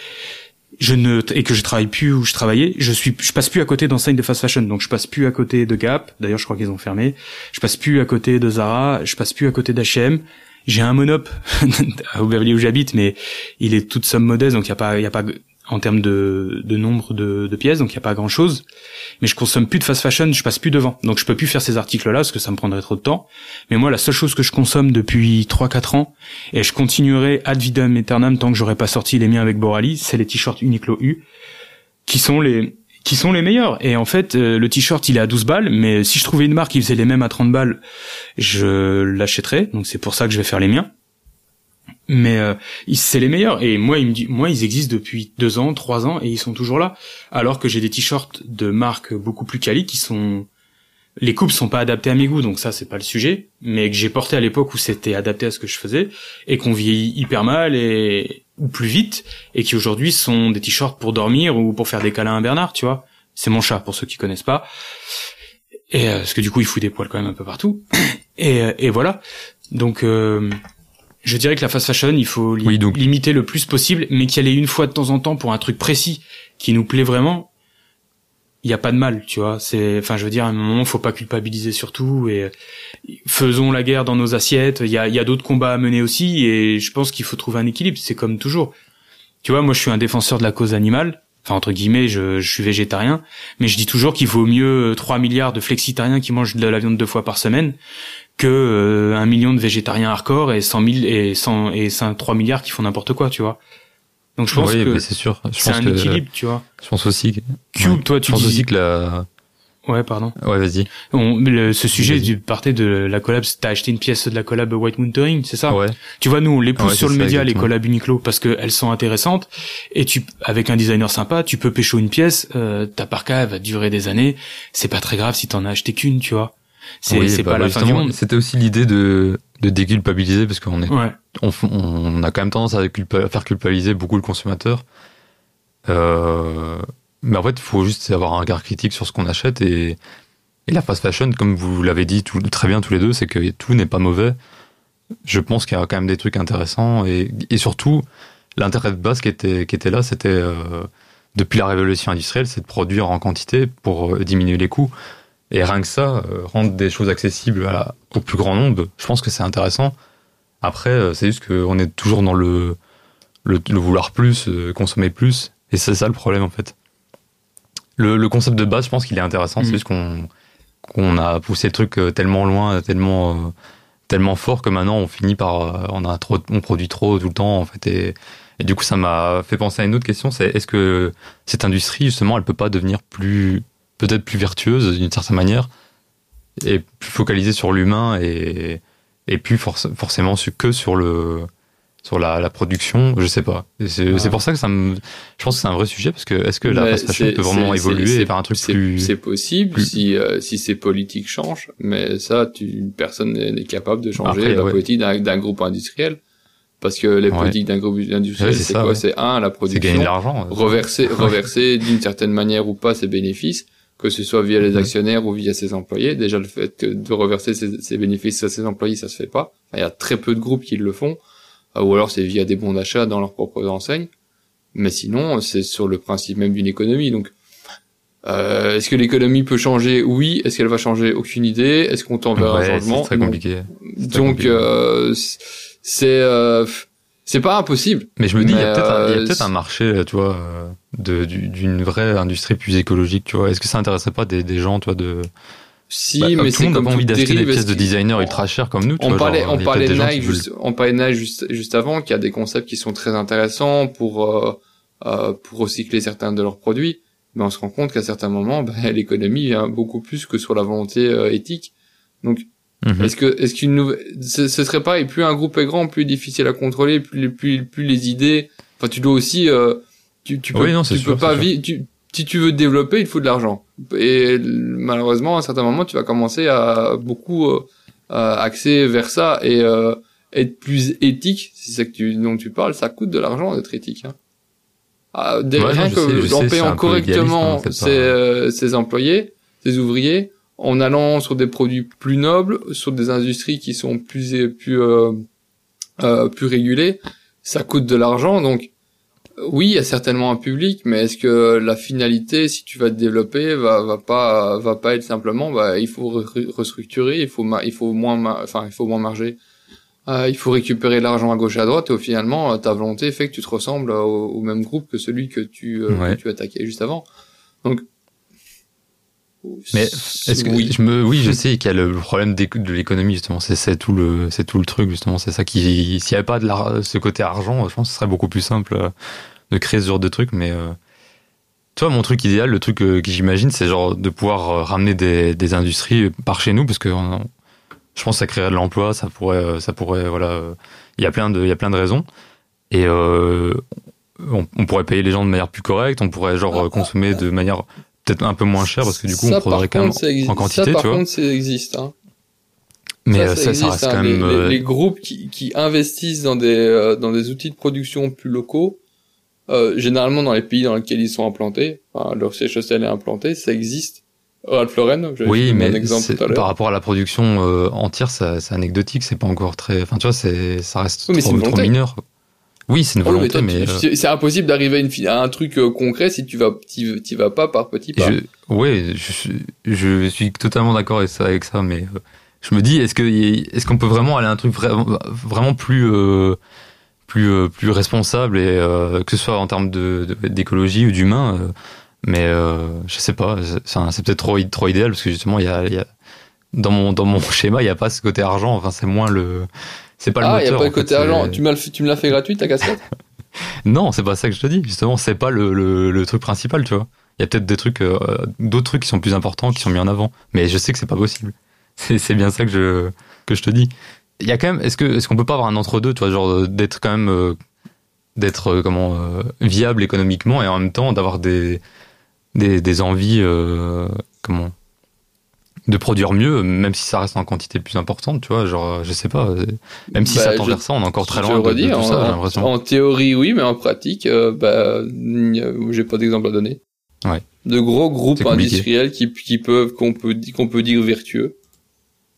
Speaker 4: je ne et que je travaille plus où je travaillais, je suis je passe plus à côté d'enseignes de fast fashion. Donc je passe plus à côté de Gap, d'ailleurs je crois qu'ils ont fermé. Je passe plus à côté de Zara, je passe plus à côté d'H&M. J'ai un monop [laughs] à Aubervilliers où j'habite mais il est toute somme modeste donc il y a pas il y a pas en termes de, de nombre de, de pièces, donc il y a pas grand chose. Mais je consomme plus de fast fashion, je passe plus devant, donc je peux plus faire ces articles-là parce que ça me prendrait trop de temps. Mais moi, la seule chose que je consomme depuis 3-4 ans, et je continuerai ad vitam aeternam tant que j'aurai pas sorti les miens avec Borali, c'est les t-shirts Uniqlo U, qui sont les qui sont les meilleurs. Et en fait, euh, le t-shirt, il est à 12 balles, mais si je trouvais une marque qui faisait les mêmes à 30 balles, je l'achèterais. Donc c'est pour ça que je vais faire les miens. Mais euh, c'est les meilleurs. Et moi, il me dit, moi, ils existent depuis deux ans, trois ans, et ils sont toujours là. Alors que j'ai des t-shirts de marques beaucoup plus quali qui sont les coupes sont pas adaptées à mes goûts, donc ça c'est pas le sujet, mais que j'ai porté à l'époque où c'était adapté à ce que je faisais et qu'on vieillit hyper mal et ou plus vite et qui aujourd'hui sont des t-shirts pour dormir ou pour faire des câlins à Bernard, tu vois. C'est mon chat pour ceux qui connaissent pas. Et euh, parce que du coup il fout des poils quand même un peu partout. [coughs] Et, euh, et voilà. Donc euh, je dirais que la fast fashion, il faut li-
Speaker 2: Oui, donc-
Speaker 4: limiter le plus possible, mais qu'y aller une fois de temps en temps pour un truc précis qui nous plaît vraiment, il y a pas de mal, tu vois. C'est, enfin, je veux dire, à un moment, faut pas culpabiliser surtout et faisons la guerre dans nos assiettes. Il y a, y a d'autres combats à mener aussi et je pense qu'il faut trouver un équilibre. C'est comme toujours. Tu vois, moi, je suis un défenseur de la cause animale. Enfin, entre guillemets, je, je suis végétarien, mais je dis toujours qu'il vaut mieux euh, 3 milliards de flexitariens qui mangent de la viande deux fois par semaine que euh, un million de végétariens hardcore et 100 000 et 100 et 5, 3 milliards qui font n'importe quoi, tu vois. Donc je pense
Speaker 2: oui,
Speaker 4: que
Speaker 2: c'est sûr. Je
Speaker 4: c'est
Speaker 2: pense
Speaker 4: un
Speaker 2: que
Speaker 4: équilibre, tu vois.
Speaker 2: je pense aussi. Que,
Speaker 4: Cube,
Speaker 2: ouais.
Speaker 4: toi,
Speaker 2: je
Speaker 4: tu
Speaker 2: pense
Speaker 4: dis-
Speaker 2: aussi que la.
Speaker 4: Ouais, pardon.
Speaker 2: Ouais, vas-y.
Speaker 4: Ce sujet du partait de la collab, t'as acheté une pièce de la collab White Moon Touring, c'est ça?
Speaker 2: Ouais.
Speaker 4: Tu vois, nous, on les pousse
Speaker 2: Ouais,
Speaker 4: sur le
Speaker 2: ça,
Speaker 4: média, les collabs Uniqlo, parce qu'elles sont intéressantes. Et tu, avec un designer sympa, tu peux pécho une pièce, euh, ta parka elle va durer des années. C'est pas très grave si t'en as acheté qu'une, tu vois. C'est
Speaker 2: Oui, bah,
Speaker 4: pas
Speaker 2: bah,
Speaker 4: la fin du
Speaker 2: justement,
Speaker 4: monde.
Speaker 2: C'était aussi l'idée de, de déculpabiliser parce qu'on est,
Speaker 4: Ouais.
Speaker 2: on, on a quand même tendance à, culpa- faire culpabiliser beaucoup le consommateur. Euh, mais en fait, il faut juste avoir un regard critique sur ce qu'on achète et, et la fast fashion, comme vous l'avez dit tout, très bien tous les deux, c'est que tout n'est pas mauvais. Je pense qu'il y a quand même des trucs intéressants et, et surtout, l'intérêt de base qui était, qui était là, c'était euh, depuis la révolution industrielle, c'est de produire en quantité pour euh, diminuer les coûts. Et rien que ça, euh, rendre des choses accessibles à la- au plus grand nombre, je pense que c'est intéressant. Après, euh, c'est juste qu'on est toujours dans le, le, le vouloir plus, euh, consommer plus. Et c'est ça le problème, en fait. Le, le concept de base, je pense qu'il est intéressant. C'est juste qu'on a poussé le truc tellement loin, tellement, euh, tellement fort que maintenant on finit par. on, a trop, on produit trop tout le temps, en fait. Et, et du coup, ça m'a fait penser à une autre question c'est est-ce que cette industrie, justement, elle peut pas devenir plus. Peut-être plus vertueuse d'une certaine manière et plus focalisée sur l'humain et, et plus forc- forcément que sur le sur la, la production je sais pas c'est
Speaker 4: Ah.
Speaker 2: pour ça que ça me je pense que c'est un vrai sujet parce que est-ce que la fast fashion peut vraiment évoluer faire un truc plus
Speaker 3: C'est possible
Speaker 2: plus-
Speaker 3: si euh, si ces politiques changent, mais ça, tu, personne n'est capable de changer
Speaker 2: Après,
Speaker 3: la
Speaker 2: ouais.
Speaker 3: politique d'un groupe industriel, parce que les
Speaker 2: Ouais.
Speaker 3: politiques d'un groupe industriel,
Speaker 2: Ouais, c'est
Speaker 3: quoi?
Speaker 2: ouais.
Speaker 3: C'est un la
Speaker 2: c'est
Speaker 3: production,
Speaker 2: gagner de l'argent
Speaker 3: reverser [laughs] reverser d'une certaine manière ou pas ses bénéfices, que ce soit via les
Speaker 2: Mhm.
Speaker 3: actionnaires ou via ses employés. Déjà le fait que de reverser ses, ses bénéfices à ses employés, ça se fait pas. Il y a très peu de groupes qui le font, Euh, ou alors c'est via des bons d'achat dans leurs propres enseignes. Mais sinon, c'est sur le principe même d'une économie. Donc, euh, est-ce que l'économie peut changer? Oui. Est-ce qu'elle va changer? Aucune idée. Est-ce qu'on tend vers un changement?
Speaker 2: c'est très compliqué
Speaker 3: Donc, euh, c'est euh, c'est pas impossible.
Speaker 2: mais je me dis il y a peut-être un,
Speaker 3: euh,
Speaker 2: peut-être un marché tu vois euh, d'une vraie industrie plus écologique tu vois est-ce que ça intéresserait pas des, des gens toi de
Speaker 3: Si,
Speaker 2: Bah,
Speaker 3: mais
Speaker 2: tout le monde n'a pas envie d'acheter des pièces de designer ultra chères comme nous tu
Speaker 3: on
Speaker 2: vois,
Speaker 3: parlait,
Speaker 2: genre,
Speaker 3: on parlait
Speaker 2: des
Speaker 3: Nike
Speaker 2: veulent-
Speaker 3: juste, on parlait Nike juste, juste avant, qu'il y a des concepts qui sont très intéressants pour, euh, euh, pour recycler certains de leurs produits. Mais on se rend compte qu'à certains moments, [laughs] ben, l'économie vient beaucoup plus que sur la volonté euh, éthique. Donc,
Speaker 2: Mhm.
Speaker 3: est-ce que, est-ce qu'une nouvelle, ce, ce serait pas, et plus un groupe est grand, plus difficile à contrôler, plus, les- plus, plus les idées, enfin, tu dois aussi, euh, tu, tu peux,
Speaker 2: Oui, non,
Speaker 3: tu
Speaker 2: sûr,
Speaker 3: peux pas vivre, tu, si tu veux te développer, il faut de l'argent. Et malheureusement, à un certain moment, tu vas commencer à beaucoup euh, axer vers ça et euh, être plus éthique. Si c'est ça que tu, dont tu parles, ça coûte de l'argent d'être éthique. Hein. Ah,
Speaker 2: Ouais,
Speaker 3: rien que
Speaker 2: sais,
Speaker 3: en
Speaker 2: sais,
Speaker 3: payant correctement
Speaker 2: hein, c'est
Speaker 3: ses,
Speaker 2: pas-
Speaker 3: euh, ses employés, ses ouvriers, en allant sur des produits plus nobles, sur des industries qui sont plus plus euh, euh, plus régulées, ça coûte de l'argent. Donc oui, il y a certainement un public, mais est-ce que la finalité, si tu vas te développer, va, va pas, va pas être simplement, bah, il faut re- restructurer, il faut, il faut moins, enfin, il faut moins marger. Euh, il faut récupérer de l'argent à gauche et à droite, et au finalement, euh, ta volonté fait que tu te ressembles au, au même groupe que celui que tu, euh,
Speaker 2: Ouais.
Speaker 3: que tu attaquais juste avant. Donc,
Speaker 2: Mais est-ce que
Speaker 3: oui,
Speaker 2: je me oui je [laughs] sais qu'il y a le problème de l'économie justement c'est c'est tout le c'est tout le truc justement c'est ça qui s'il y avait pas de la, ce côté argent je pense que ce serait beaucoup plus simple euh, de créer ce genre de truc mais euh, tu vois, mon truc idéal, le truc euh, que j'imagine, c'est genre de pouvoir euh, ramener des, des industries par chez nous, parce que je pense que ça créerait de l'emploi, ça pourrait, ça pourrait, voilà, il y a plein de, il y a plein de raisons. Et euh, on, on pourrait payer les gens de manière plus correcte, on pourrait genre
Speaker 3: Ah,
Speaker 2: consommer de manière peut-être un peu moins chère, parce que du coup,
Speaker 3: Ça,
Speaker 2: on produirait quand même
Speaker 3: contre,
Speaker 2: en quantité,
Speaker 3: ça, par
Speaker 2: tu vois.
Speaker 3: contre, ça existe. Hein.
Speaker 2: Mais
Speaker 3: ça,
Speaker 2: euh, ça, ça
Speaker 3: existe,
Speaker 2: reste
Speaker 3: hein.
Speaker 2: quand même.
Speaker 3: les-
Speaker 2: euh,
Speaker 3: les groupes qui, qui investissent dans des euh, dans des outils de production plus locaux, euh, généralement dans les pays dans lesquels ils sont implantés, enfin, leur siège social est implanté, ça existe. Ralph Lauren,
Speaker 2: Oui, mais
Speaker 3: un exemple tout à
Speaker 2: par rapport à la production euh, entière, c'est anecdotique, c'est pas encore très. Enfin, tu vois, c'est, ça reste
Speaker 3: Oui,
Speaker 2: trop, trop mineur. Oui, c'est une
Speaker 3: Oh, mais
Speaker 2: volonté, mais. euh,
Speaker 3: c'est- impossible d'arriver à, une fi- à un truc euh, concret si tu vas t'y t'y vas pas par petits pas.
Speaker 2: ouais, je, suis- je suis totalement d'accord avec ça, avec ça, mais euh, je me dis, est-ce que, est-ce qu'on peut vraiment aller à un truc vraiment, vraiment plus, euh, plus, plus responsable et euh, que ce soit en termes de, de- d'écologie ou d'humain, euh, mais je sais pas, c'est, peut-être trop, trop idéal parce que justement, il y a, il y a dans mon dans mon [laughs] schéma, il y a pas ce côté argent. Enfin, c'est moins le, c'est pas le
Speaker 3: ah,
Speaker 2: moteur.
Speaker 3: il y a pas le côté
Speaker 2: fait,
Speaker 3: argent.
Speaker 2: c'est-
Speaker 3: Tu me l'as fait gratuit ta casquette [laughs]
Speaker 2: Non, c'est pas ça que je te dis. Justement, c'est pas le, le, le truc principal, tu vois. Il y a peut-être des trucs, euh, d'autres trucs qui sont plus importants, qui sont mis en avant. Mais je sais que c'est pas possible. [laughs] C'est, bien ça que je, que je te dis. Il y a quand même, est-ce qu'on peut pas avoir un entre-deux, tu vois, genre euh, d'être quand même, euh, d'être euh, comment viable économiquement et en même temps d'avoir des, des, des envies, comment, de produire mieux, même si ça reste en quantité plus importante, tu vois, genre, je sais pas, euh, même si
Speaker 3: Bah,
Speaker 2: ça tend vers ça, on est encore très loin
Speaker 3: le
Speaker 2: de, de
Speaker 3: redis,
Speaker 2: tout
Speaker 3: en,
Speaker 2: ça, j'ai
Speaker 3: en-
Speaker 2: l'impression.
Speaker 3: en théorie, oui, mais en pratique, euh, bah, a- j'ai pas d'exemple à donner.
Speaker 2: Ouais.
Speaker 3: De gros groupes industriels qui, qui peuvent, qu'on peut, qu'on peut dire vertueux.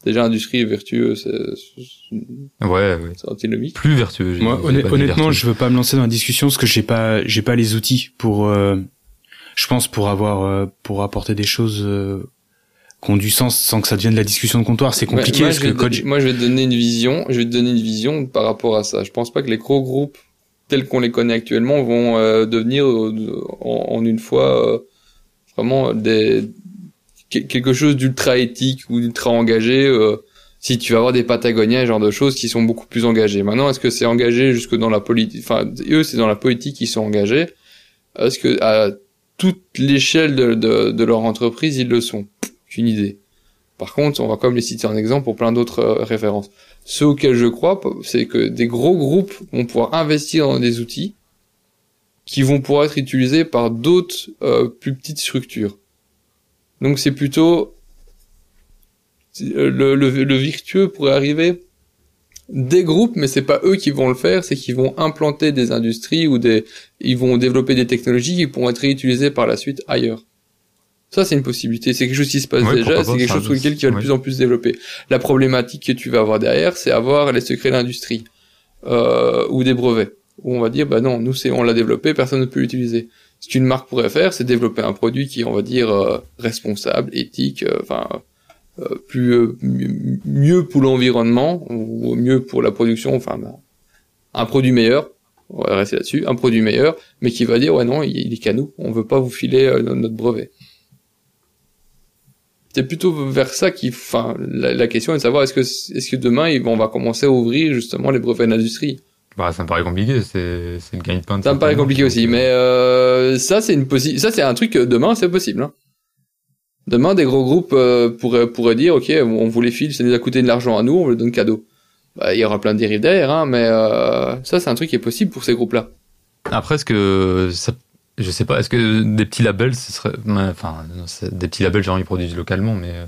Speaker 3: Déjà, industrie et vertueux, c'est, c'est
Speaker 2: Ouais, ouais.
Speaker 3: c'est antinomique.
Speaker 2: Plus vertueux. j'ai-
Speaker 4: Moi, honn- honnêtement,
Speaker 2: vertueux.
Speaker 4: je veux pas me lancer dans la discussion parce que j'ai pas, j'ai pas les outils pour, euh, je pense pour avoir, euh, pour apporter des choses euh, qui ont du sens sans que ça devienne de la discussion de comptoir. C'est compliqué
Speaker 3: moi,
Speaker 4: parce
Speaker 3: je
Speaker 4: que
Speaker 3: vais te
Speaker 4: quand
Speaker 3: donner- moi, je vais te donner une vision, je vais te donner une vision par rapport à ça. Je pense pas que les gros groupes tels qu'on les connaît actuellement vont euh, devenir euh, en, en une fois euh, vraiment des que- quelque chose d'ultra éthique ou d'ultra engagé. euh, si tu vas avoir des Patagoniens, ce genre de choses qui sont beaucoup plus engagés. Maintenant, est-ce que c'est engagé jusque dans la politique Enfin, eux, c'est dans la politique qu'ils sont engagés. Est-ce que à toute l'échelle de, de, de leur entreprise, ils le sont? Une idée. Par contre, on va quand même les citer en exemple pour plein d'autres euh, références. Ce auquel je crois, c'est que des gros groupes vont pouvoir investir dans des outils qui vont pouvoir être utilisés par d'autres euh, plus petites structures. Donc c'est plutôt euh, le, le, le virtueux pourrait arriver des groupes, mais c'est pas eux qui vont le faire, c'est qu'ils vont implanter des industries ou des, ils vont développer des technologies qui pourront être réutilisées par la suite ailleurs. Ça, c'est une possibilité. C'est quelque chose qui se passe
Speaker 2: Ouais,
Speaker 3: déjà, c'est quelque chose sur lequel qui va de plus en plus développer. La problématique que tu vas avoir derrière, c'est avoir les secrets de l'industrie euh, ou des brevets. Où on va dire, bah non, nous c'est, on l'a développé, personne ne peut l'utiliser. Ce qu'une marque pourrait faire, c'est développer un produit qui, on va dire, euh, responsable, éthique, euh, enfin euh, plus euh, mieux- mieux pour l'environnement ou mieux pour la production, enfin bah, un produit meilleur. On va rester là-dessus, un produit meilleur, mais qui va dire ouais non, il, il est qu'à nous, on veut pas vous filer euh, notre brevet. C'est plutôt vers ça qui, enfin, la, la question est de savoir est-ce que est-ce que demain ils on va commencer à ouvrir justement les brevets d'industrie?
Speaker 2: Bah, ça me paraît compliqué, c'est, c'est le gagne-pain. de
Speaker 3: Ça me paraît compliqué aussi,
Speaker 2: euh,
Speaker 3: mais euh, ça c'est une possi ça c'est un truc que demain c'est possible. Hein. Demain des gros groupes euh, pourraient pourraient dire ok on vous les file, ça nous a coûté de l'argent à nous, on vous le donne cadeau. Bah, il y aura plein de dérives derrière, hein, mais euh, ça c'est un truc qui est possible pour ces groupes-là.
Speaker 2: Après, est-ce que ça, je sais pas, est-ce que des petits labels, ce serait, enfin, des petits labels, genre ils produisent localement, mais euh,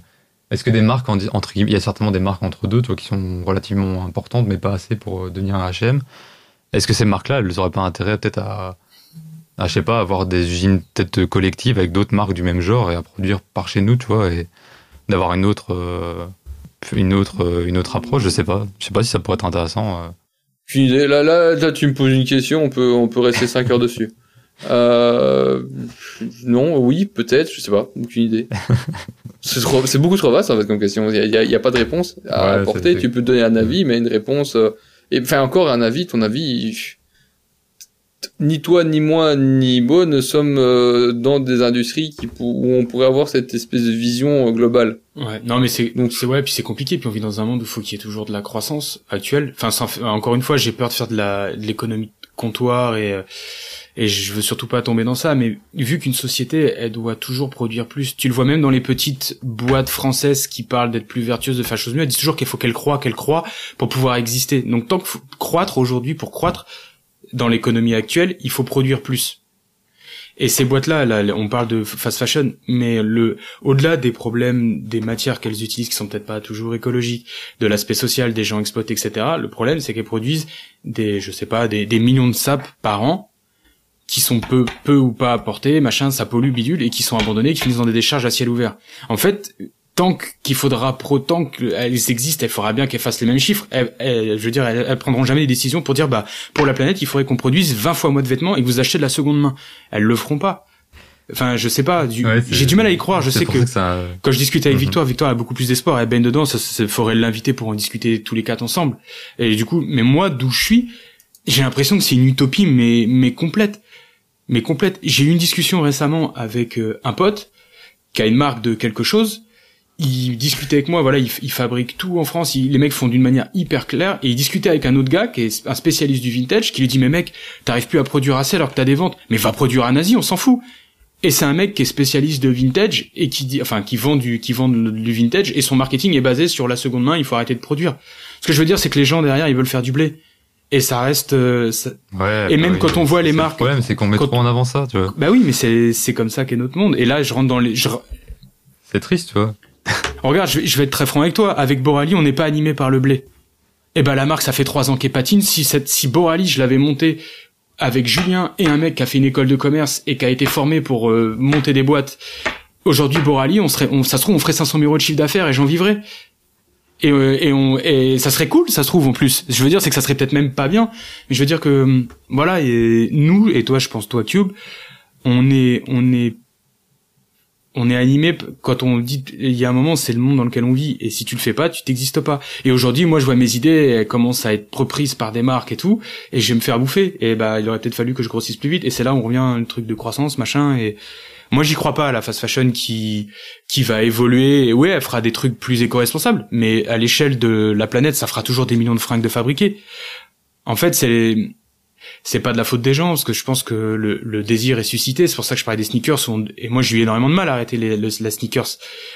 Speaker 2: est-ce que des marques en- entre il y a certainement des marques entre deux, toi, qui sont relativement importantes, mais pas assez pour euh, devenir un H&M. Est-ce que ces marques-là, elles auraient pas intérêt peut-être à, je sais pas, avoir des usines peut-être collectives avec d'autres marques du même genre et à produire par chez nous, tu vois, et d'avoir une autre, euh, une autre, une autre approche, je sais pas. Je sais pas si ça pourrait être intéressant.
Speaker 3: idée. Là, là, là, tu me poses une question, on peut, on peut rester 5 heures dessus. Euh, non, oui, peut-être, je sais pas, aucune idée. [laughs] C'est trop, c'est beaucoup trop vaste en fait comme question. Il y a, il y a- pas de réponse à
Speaker 2: Ouais,
Speaker 3: apporter.
Speaker 2: c'est-
Speaker 3: Tu peux donner un avis, mais une réponse. euh, et enfin encore un avis, ton avis. Ni toi, ni moi, ni Beau ne sommes euh, dans des industries qui, pour- où on pourrait avoir cette espèce de vision euh, globale.
Speaker 4: Ouais, non mais c'est
Speaker 3: Donc-
Speaker 4: donc c'est ouais puis c'est compliqué puis on vit dans un monde où il faut qu'il y ait toujours de la croissance actuelle. Enfin sans- encore une fois, j'ai peur de faire de la de l'économie de comptoir et euh, et je veux surtout pas tomber dans ça, mais vu qu'une société, elle doit toujours produire plus, tu le vois même dans les petites boîtes françaises qui parlent d'être plus vertueuses, de faire choses mieux, elles disent toujours qu'il faut qu'elles croient, qu'elles croient pour pouvoir exister. Donc tant que faut croître aujourd'hui, pour croître dans l'économie actuelle, il faut produire plus. Et ces boîtes-là, là, on parle de fast fashion, mais le, au-delà des problèmes des matières qu'elles utilisent, qui sont peut-être pas toujours écologiques, de l'aspect social des gens exploités, etc. Le problème, c'est qu'elles produisent des, je sais pas, des, des millions de sapes par an qui sont peu, peu ou pas apportés, machin, ça pollue, bidule, et qui sont abandonnés, qui finissent dans des décharges à ciel ouvert. En fait, tant qu'il faudra pro, tant qu'elles existent, il faudra bien qu'elles fassent les mêmes chiffres. Elles, elles- je veux dire, elles, elles prendront jamais des décisions pour dire, bah, pour la planète, il faudrait qu'on produise 20 fois moins de vêtements et que vous achetez de la seconde main. Elles le feront pas. Enfin, je sais pas.
Speaker 2: Ouais,
Speaker 4: J'ai du mal à y croire. Je sais que
Speaker 2: ça
Speaker 4: quand je discute avec
Speaker 2: Mhm.
Speaker 4: Victoire, Victoire a beaucoup plus d'espoir. Elle baigne dedans. Ça, ça, faudrait l'inviter pour en discuter tous les quatre ensemble. Et du coup, mais moi, d'où je suis, j'ai l'impression que c'est une utopie, mais mais complète, mais complète. J'ai eu une discussion récemment avec euh, un pote qui a une marque de quelque chose. Il discutait avec moi, voilà, il, fabrique tout en France. il- les mecs font d'une manière hyper claire. Et il discutait avec un autre gars qui est un spécialiste du vintage, qui lui dit mais mec, t'arrives plus à produire assez alors que t'as des ventes. Mais va produire en Asie, on s'en fout. Et c'est un mec qui est spécialiste de vintage et qui dit, enfin, qui vend du, qui vend du vintage et son marketing est basé sur la seconde main. Il faut arrêter de produire. Ce que je veux dire, c'est que les gens derrière, ils veulent faire du blé. Et ça reste, euh, ça-
Speaker 2: Ouais,
Speaker 4: Et
Speaker 2: bah
Speaker 4: même
Speaker 2: oui,
Speaker 4: quand on voit les marques-
Speaker 2: Le problème, c'est qu'on met
Speaker 4: quand-
Speaker 2: trop en avant ça, tu vois.
Speaker 4: bah oui, mais c'est, c'est comme ça qu'est notre monde. Et là, je rentre dans les, je,
Speaker 2: C'est triste, tu vois. [laughs]
Speaker 4: regarde, je vais, je vais être très franc avec toi. Avec Borali, on n'est pas animé par le blé. Et ben, la marque, ça fait trois ans qu'elle patine. Si cette, si Borali, je l'avais monté avec Julien et un mec qui a fait une école de commerce et qui a été formé pour euh, monter des boîtes. Aujourd'hui, Borali, on serait, on, ça se trouve, on ferait 500 000 euros de chiffre d'affaires et j'en vivrais. Et, euh, et, on, et ça serait cool, ça se trouve en plus. Je veux dire, c'est que ça serait peut-être même pas bien, mais je veux dire que hum, voilà, et nous et toi, je pense toi Cube, on est, on est, on est animé quand on dit, il y a un moment, c'est le monde dans lequel on vit, et si tu le fais pas, tu t'existes pas. Et aujourd'hui, moi, je vois mes idées, elles commencent à être reprises par des marques et tout, et je vais me faire bouffer. Et bah, il aurait peut-être fallu que je grossisse plus vite. Et c'est là où on revient le truc de croissance, machin. Et moi, j'y crois pas à la fast fashion qui qui va évoluer. Et ouais, elle fera des trucs plus éco-responsables, mais à l'échelle de la planète, ça fera toujours des millions de fringues de fabriquer. En fait, c'est c'est pas de la faute des gens parce que je pense que le, le désir est suscité. C'est pour ça que je parlais des sneakers. Et moi j'ai eu énormément de mal à arrêter les, le- la sneakers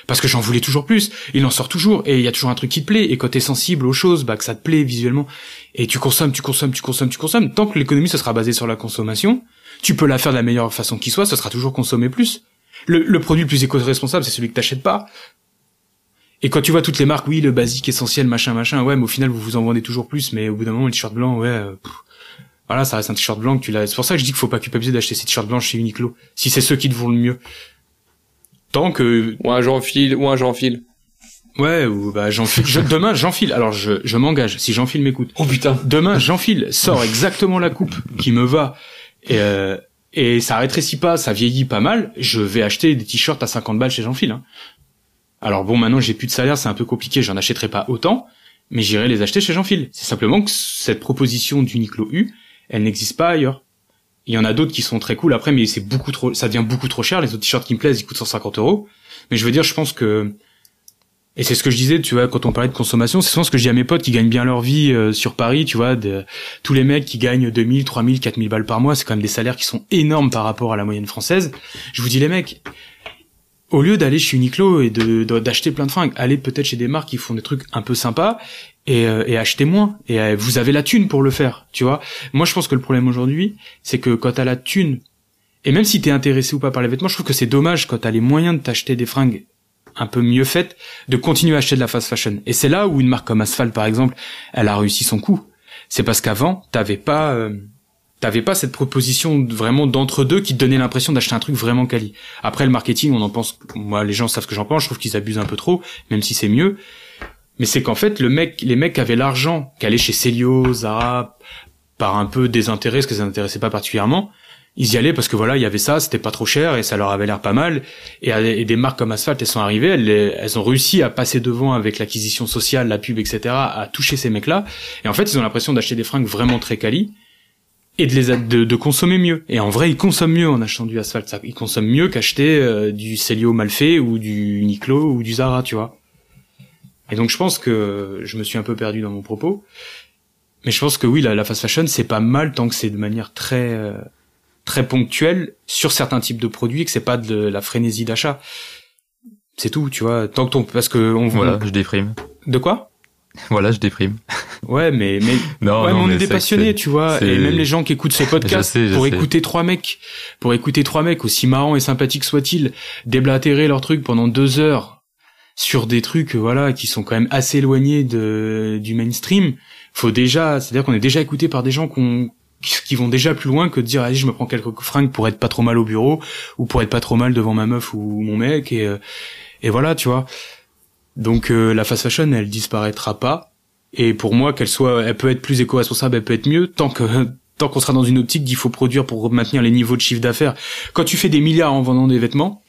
Speaker 4: parce que j'en voulais toujours plus. Il en sort toujours et il y a toujours un truc qui te plaît. Et quand t'es sensible aux choses bah que ça te plaît visuellement. Et tu consommes tu consommes tu consommes tu consommes tant que l'économie ce sera basée sur la consommation tu peux la faire de la meilleure façon qui soit ce sera toujours consommer plus le, le produit le plus éco-responsable c'est celui que t'achètes pas et quand tu vois toutes les marques, oui, le basique, essentiel, machin, machin, ouais, mais au final, vous vous en vendez toujours plus, mais au bout d'un moment, le t-shirt blanc, ouais, euh, voilà, ça reste un t-shirt blanc que tu l'as. C'est pour ça que je dis qu'il faut pas culpabiliser d'acheter ces t-shirts blancs chez Uniqlo, si c'est ceux qui te vont le mieux. Tant que,
Speaker 3: Ou un j'enfile, ou un j'enfile.
Speaker 4: ouais, ou bah j'enfile. Je, demain, j'enfile. Alors je, je m'engage. Si j'enfile, m'écoute.
Speaker 3: Oh putain.
Speaker 4: Demain, j'enfile. Sort exactement la coupe qui me va. Et, euh, et ça rétrécit pas, ça vieillit pas mal. Je vais acheter des t-shirts à 50 balles chez J'enfile. Hein. Alors bon, maintenant j'ai plus de salaire, c'est un peu compliqué, j'en achèterai pas autant, mais j'irai les acheter chez J'enfile. C'est simplement que cette proposition d'Uniqlo U, elle n'existe pas ailleurs. Il y en a d'autres qui sont très cool après, mais c'est beaucoup trop, ça devient beaucoup trop cher. Les autres t-shirts qui me plaisent, ils coûtent 150 euros. Mais je veux dire, je pense que, et c'est ce que je disais, tu vois, quand on parlait de consommation, c'est souvent ce que je dis à mes potes qui gagnent bien leur vie euh, sur Paris, tu vois, de, tous les mecs qui gagnent 2000, 3000, 4000 balles par mois, c'est quand même des salaires qui sont énormes par rapport à la moyenne française. Je vous dis, les mecs, au lieu d'aller chez Uniqlo et de d'acheter plein de fringues, allez peut-être chez des marques qui font des trucs un peu sympas et, euh, et achetez moins. Et euh, vous avez la thune pour le faire, tu vois. Moi, je pense que le problème aujourd'hui, c'est que quand t'as la thune, et même si t'es intéressé ou pas par les vêtements, je trouve que c'est dommage quand t'as les moyens de t'acheter des fringues un peu mieux faites, de continuer à acheter de la fast fashion. Et c'est là où une marque comme Asphalt, par exemple, elle a réussi son coup. C'est parce qu'avant, t'avais pas, euh, t'avais pas cette proposition vraiment d'entre deux qui te donnait l'impression d'acheter un truc vraiment quali. Après le marketing, on en pense, moi les gens savent ce que j'en pense, je trouve qu'ils abusent un peu trop, même si c'est mieux. Mais c'est qu'en fait le mec, les mecs avaient l'argent, qui allaient chez Celio, Zara, par un peu désintérêt, parce que ça les intéressait pas particulièrement, ils y allaient parce que voilà, il y avait ça, c'était pas trop cher et ça leur avait l'air pas mal. Et, des marques comme Asphalt, elles sont arrivées, elles, elles ont réussi à passer devant avec l'acquisition sociale, la pub, etc., à toucher ces mecs-là. Et en fait, ils ont l'impression d'acheter des fringues vraiment très quali et de les de, de consommer mieux. Et en vrai, ils consomment mieux en achetant du Asphalt. Ils consomment mieux qu'acheter euh, du Celio mal fait ou du Uniqlo ou du Zara, tu vois. Et donc, je pense que je me suis un peu perdu dans mon propos. Mais je pense que oui, la, la fast fashion, c'est pas mal tant que c'est de manière très, euh, très ponctuel sur certains types de produits et que c'est pas de la frénésie d'achat. C'est tout, tu vois. Tant que ton, parce que on
Speaker 2: Voilà, je déprime.
Speaker 4: De quoi? [laughs]
Speaker 2: Voilà, je déprime.
Speaker 4: Ouais, mais mais [laughs]
Speaker 2: Non,
Speaker 4: ouais,
Speaker 2: non,
Speaker 4: mais on
Speaker 2: mais
Speaker 4: est des
Speaker 2: c'est
Speaker 4: passionnés,
Speaker 2: c'est-
Speaker 4: tu vois.
Speaker 2: c'est-
Speaker 4: Et même les gens qui écoutent ce podcast
Speaker 2: Je sais, je
Speaker 4: pour
Speaker 2: sais.
Speaker 4: écouter trois mecs, pour écouter trois mecs aussi marrants et sympathiques soient-ils, déblatérer leurs trucs pendant deux heures sur des trucs, voilà, qui sont quand même assez éloignés de du mainstream. Faut déjà, c'est-à-dire qu'on est déjà écouté par des gens qu'on qui vont déjà plus loin que de dire allez je me prends quelques fringues pour être pas trop mal au bureau ou pour être pas trop mal devant ma meuf ou mon mec et euh, et voilà tu vois. Donc euh, la fast fashion elle disparaîtra pas. Et pour moi qu'elle soit elle peut être plus éco-responsable elle peut être mieux tant que [laughs] tant qu'on sera dans une optique d'il faut produire pour maintenir les niveaux de chiffre d'affaires. Quand tu fais des milliards en vendant des vêtements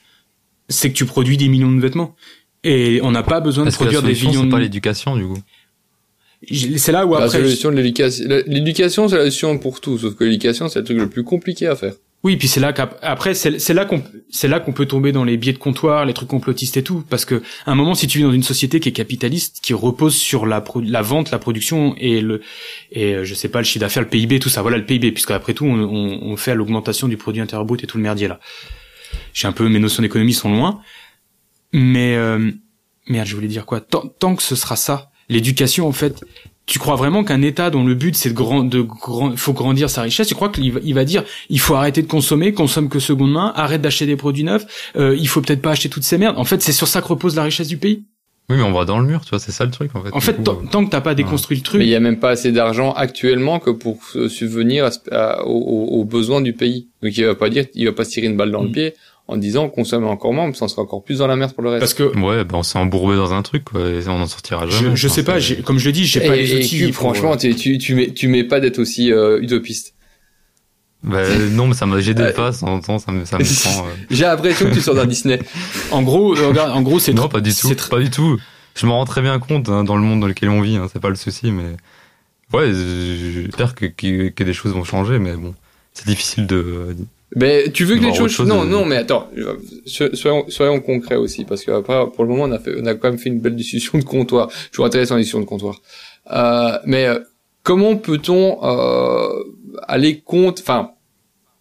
Speaker 4: c'est que tu produis des millions de vêtements. Et on n'a pas besoin de
Speaker 2: Est-ce que la
Speaker 4: produire des millions
Speaker 2: c'est
Speaker 4: de
Speaker 2: pas l'éducation, du coup
Speaker 4: c'est là où
Speaker 3: La
Speaker 4: après
Speaker 3: solution de l'éducation, l'éducation c'est la solution pour tout, sauf que l'éducation c'est le truc le plus compliqué à faire.
Speaker 4: Oui, puis c'est là qu'après c'est là qu'on c'est là qu'on peut tomber dans les biais de comptoir, les trucs complotistes et tout, parce que à un moment si tu vis dans une société qui est capitaliste, qui repose sur la pro- la vente, la production et le et euh, je sais pas le chiffre d'affaires, le PIB, tout ça, voilà le PIB, puisque après tout on, on, on fait l'augmentation du produit intérieur brut et tout le merdier là. J'ai un peu mes notions d'économie sont loin, mais euh, merde, je voulais dire quoi? Tant, tant que ce sera ça, l'éducation en fait, tu crois vraiment qu'un État dont le but c'est de grand, de grand, faut grandir sa richesse, tu crois qu'il va, il va dire, il faut arrêter de consommer, consomme que seconde main, arrête d'acheter des produits neufs, euh, il faut peut-être pas acheter toutes ces merdes. En fait, c'est sur ça que repose la richesse du pays.
Speaker 2: Oui, mais on va dans le mur, tu vois, c'est ça le truc, en fait.
Speaker 4: En fait,
Speaker 2: coup,
Speaker 4: tant,
Speaker 2: euh,
Speaker 4: tant que t'as pas déconstruit le truc,
Speaker 3: Mais il y a même pas assez d'argent actuellement que pour euh, subvenir à ce- à- aux, aux- aux besoins du pays. Donc il va pas dire, il va pas se tirer une balle dans le
Speaker 4: Mm.
Speaker 3: pied en disant consomme encore moins, parce qu'on sera encore plus dans la merde pour le reste.
Speaker 4: parce que
Speaker 2: Ouais, ben on s'est embourbé dans un truc, quoi, et on en sortira jamais.
Speaker 4: je, je
Speaker 2: Enfin,
Speaker 4: sais pas, comme je le dis, j'ai pas les
Speaker 3: et
Speaker 4: outils.
Speaker 3: Cube, franchement,
Speaker 4: euh,
Speaker 3: tu, tu, tu mets, tu mets pas d'être aussi euh, utopiste.
Speaker 2: Bah, non, mais ça m'a, j'ai des
Speaker 3: Euh,
Speaker 2: passes, en temps, ça me, ça me [laughs] prend, euh,
Speaker 3: J'ai l'impression que tu sors d'un Disney. [laughs]
Speaker 4: en gros, euh, regarde, en gros, c'est
Speaker 2: Non, pas du tout.
Speaker 4: c'est tr-
Speaker 2: Pas du tout. Je m'en rends très bien compte hein, dans le monde dans lequel on vit. Hein, c'est pas le souci, mais ouais, j'espère que, que que des choses vont changer, mais bon, c'est difficile de.
Speaker 3: Mais tu veux que les choses...
Speaker 2: chose,
Speaker 3: non, non, mais attends. so- Soyons, soyons concrets aussi, parce que après, pour le moment, on a fait, on a quand même fait une belle discussion de comptoir. Toujours intéressant, la discussion de comptoir. Euh, mais euh, comment peut-on euh, aller contre... Enfin,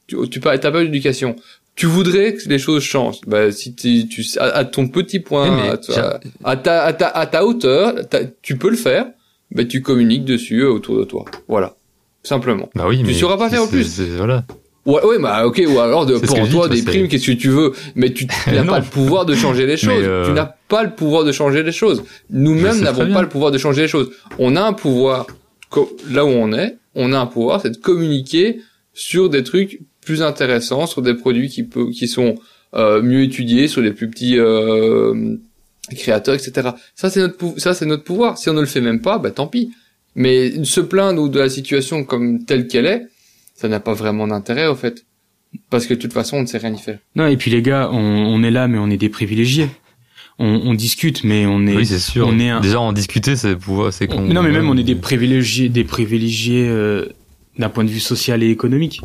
Speaker 3: tu, tu parles, t'as pas d'éducation. Tu voudrais que les choses changent. Bah, si tu, tu à, à ton petit point,
Speaker 2: mais
Speaker 3: à, ta- à ta, à ta, à ta hauteur, tu peux le faire. Mais tu communiques dessus euh, autour de toi. Voilà, simplement.
Speaker 2: Bah oui,
Speaker 3: Tu
Speaker 2: mais
Speaker 3: sauras pas faire au plus.
Speaker 2: Voilà.
Speaker 3: Ouais, ouais, bah ok, ou alors de, pour
Speaker 2: dis,
Speaker 3: toi des primes, qu'est-ce que tu veux, mais tu [laughs] n'as pas le pouvoir de changer les choses.
Speaker 2: Euh,
Speaker 3: Tu n'as pas le pouvoir de changer les choses. Nous-mêmes n'avons pas le pouvoir de changer les choses. On a un pouvoir, là où on est, on a un pouvoir, c'est de communiquer sur des trucs plus intéressants, sur des produits qui, peut, qui sont euh, mieux étudiés, sur les plus petits euh, créateurs, etc. Ça c'est notre ça c'est notre pouvoir. Si on ne le fait même pas, bah tant pis. Mais se plaindre de la situation comme telle qu'elle est, ça n'a pas vraiment d'intérêt au fait. Parce que de toute façon, on ne sait rien y faire.
Speaker 4: Non, et puis les gars, on, on est là, mais on est des privilégiés. On, on discute, mais on est.
Speaker 2: Oui, c'est sûr.
Speaker 4: on est un-
Speaker 2: Déjà en discuter, c'est pouvoir, c'est
Speaker 4: on-
Speaker 2: con.
Speaker 4: non, mais même on est des privilégiés, des privilégiés euh, d'un point de vue social et économique.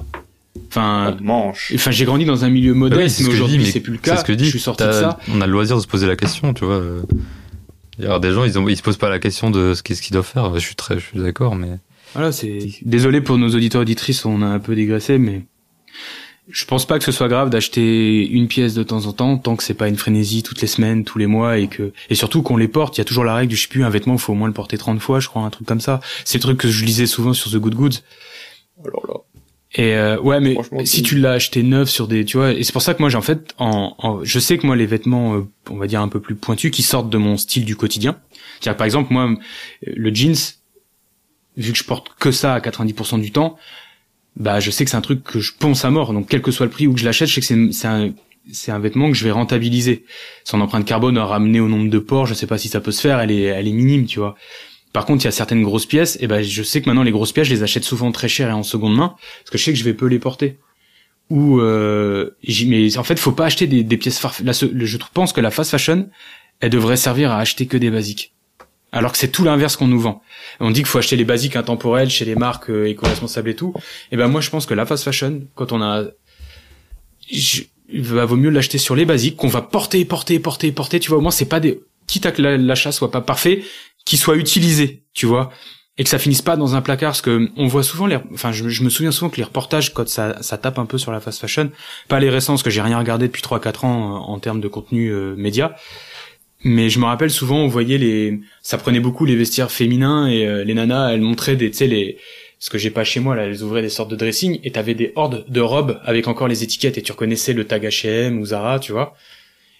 Speaker 4: Enfin,
Speaker 3: On mange.
Speaker 4: enfin, j'ai grandi dans un milieu
Speaker 2: Bah oui,
Speaker 4: modeste,
Speaker 2: c'est
Speaker 4: mais aujourd'hui c'est plus le
Speaker 2: C'est
Speaker 4: cas.
Speaker 2: ce que je dis.
Speaker 4: Je suis sorti de ça.
Speaker 2: On a le loisir de se poser la question, tu vois. euh. Il y a des gens, ils, ont, ils se posent pas la question de ce qu'est-ce qu'ils doivent faire. Je suis très, je suis d'accord, mais
Speaker 4: Voilà, c'est. Désolé pour nos auditeurs auditrices, on a un peu dégraissé, mais je pense pas que ce soit grave d'acheter une pièce de temps en temps, tant que c'est pas une frénésie toutes les semaines, tous les mois, et que et surtout qu'on les porte. Il y a toujours la règle du je sais plus un vêtement, faut au moins le porter 30 fois, je crois, un truc comme ça. C'est le truc que je lisais souvent sur The Good Goods.
Speaker 3: Alors là.
Speaker 4: Et euh, ouais, mais si
Speaker 3: c'est-
Speaker 4: tu l'as acheté neuf sur des, tu vois, et c'est pour ça que moi j'ai en fait, en, en- je sais que moi les vêtements, euh, on va dire un peu plus pointus, qui sortent de mon style du quotidien. C'est-à-dire par exemple moi, le jeans, vu que je porte que ça à 90% du temps, bah je sais que c'est un truc que je ponce à mort. Donc quel que soit le prix où que je l'achète, je sais que c'est un c'est un vêtement que je vais rentabiliser. Son empreinte carbone à ramener au nombre de ports, je sais pas si ça peut se faire, elle est elle est minime, tu vois. Par contre, il y a certaines grosses pièces, et ben je sais que maintenant les grosses pièces, je les achète souvent très cher et en seconde main, parce que je sais que je vais peu les porter. Ou euh, mais en fait, faut pas acheter des, des pièces farf- là, ce- le- je pense que la fast fashion, elle devrait servir à acheter que des basiques. Alors que c'est tout l'inverse qu'on nous vend. On dit qu'il faut acheter les basiques intemporels chez les marques euh, éco-responsables et tout. Et ben moi, je pense que la fast fashion, quand on a, je- va vaut mieux l'acheter sur les basiques qu'on va porter, porter, porter, porter. Tu vois, au moins c'est pas des, quitte à que la- l'achat soit pas parfait, qu'il soit utilisé. Tu vois. et que ça finisse pas dans un placard parce que on voit souvent les enfin je, me souviens souvent que les reportages quand ça ça tape un peu sur la fast fashion pas les récents parce que j'ai rien regardé depuis 3 4 ans euh, en termes de contenu euh, média mais je me rappelle souvent on voyait les ça prenait beaucoup les vestiaires féminins et euh, les nanas elles montraient des tu sais les ce que j'ai pas chez moi là elles ouvraient des sortes de dressing et t'avais des hordes de robes avec encore les étiquettes et tu reconnaissais le tag H&M ou Zara tu vois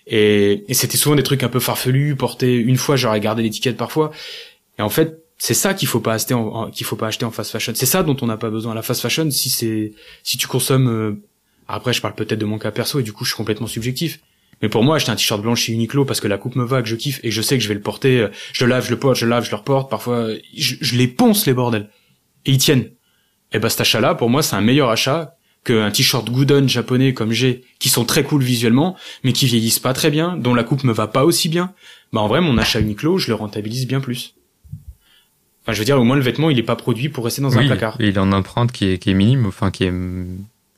Speaker 4: et, et c'était souvent des trucs un peu farfelus portés une fois j'aurais gardé l'étiquette parfois et en fait c'est ça qu'il faut pas acheter en, qu'il faut pas acheter en fast fashion. C'est ça dont on n'a pas besoin. La fast fashion, si c'est si tu consommes euh, après je parle peut-être de mon cas perso et du coup je suis complètement subjectif. Mais pour moi, acheter un t-shirt blanc chez Uniqlo parce que la coupe me va, que je kiffe et que je sais que je vais le porter, euh, je le lave, je le porte, je le lave, je le reporte. Parfois, euh, je, je les ponce les bordels et ils tiennent. Et ben cet achat-là, pour moi, c'est un meilleur achat qu'un t-shirt Gudon japonais comme j'ai, qui sont très cool visuellement, mais qui vieillissent pas très bien, dont la coupe me va pas aussi bien. Bah en vrai, mon achat Uniqlo, je le rentabilise bien plus. Enfin, je veux dire, au moins le vêtement, il est pas produit pour rester dans un placard.
Speaker 2: et il a une empreinte qui est, qui est minime, enfin qui est,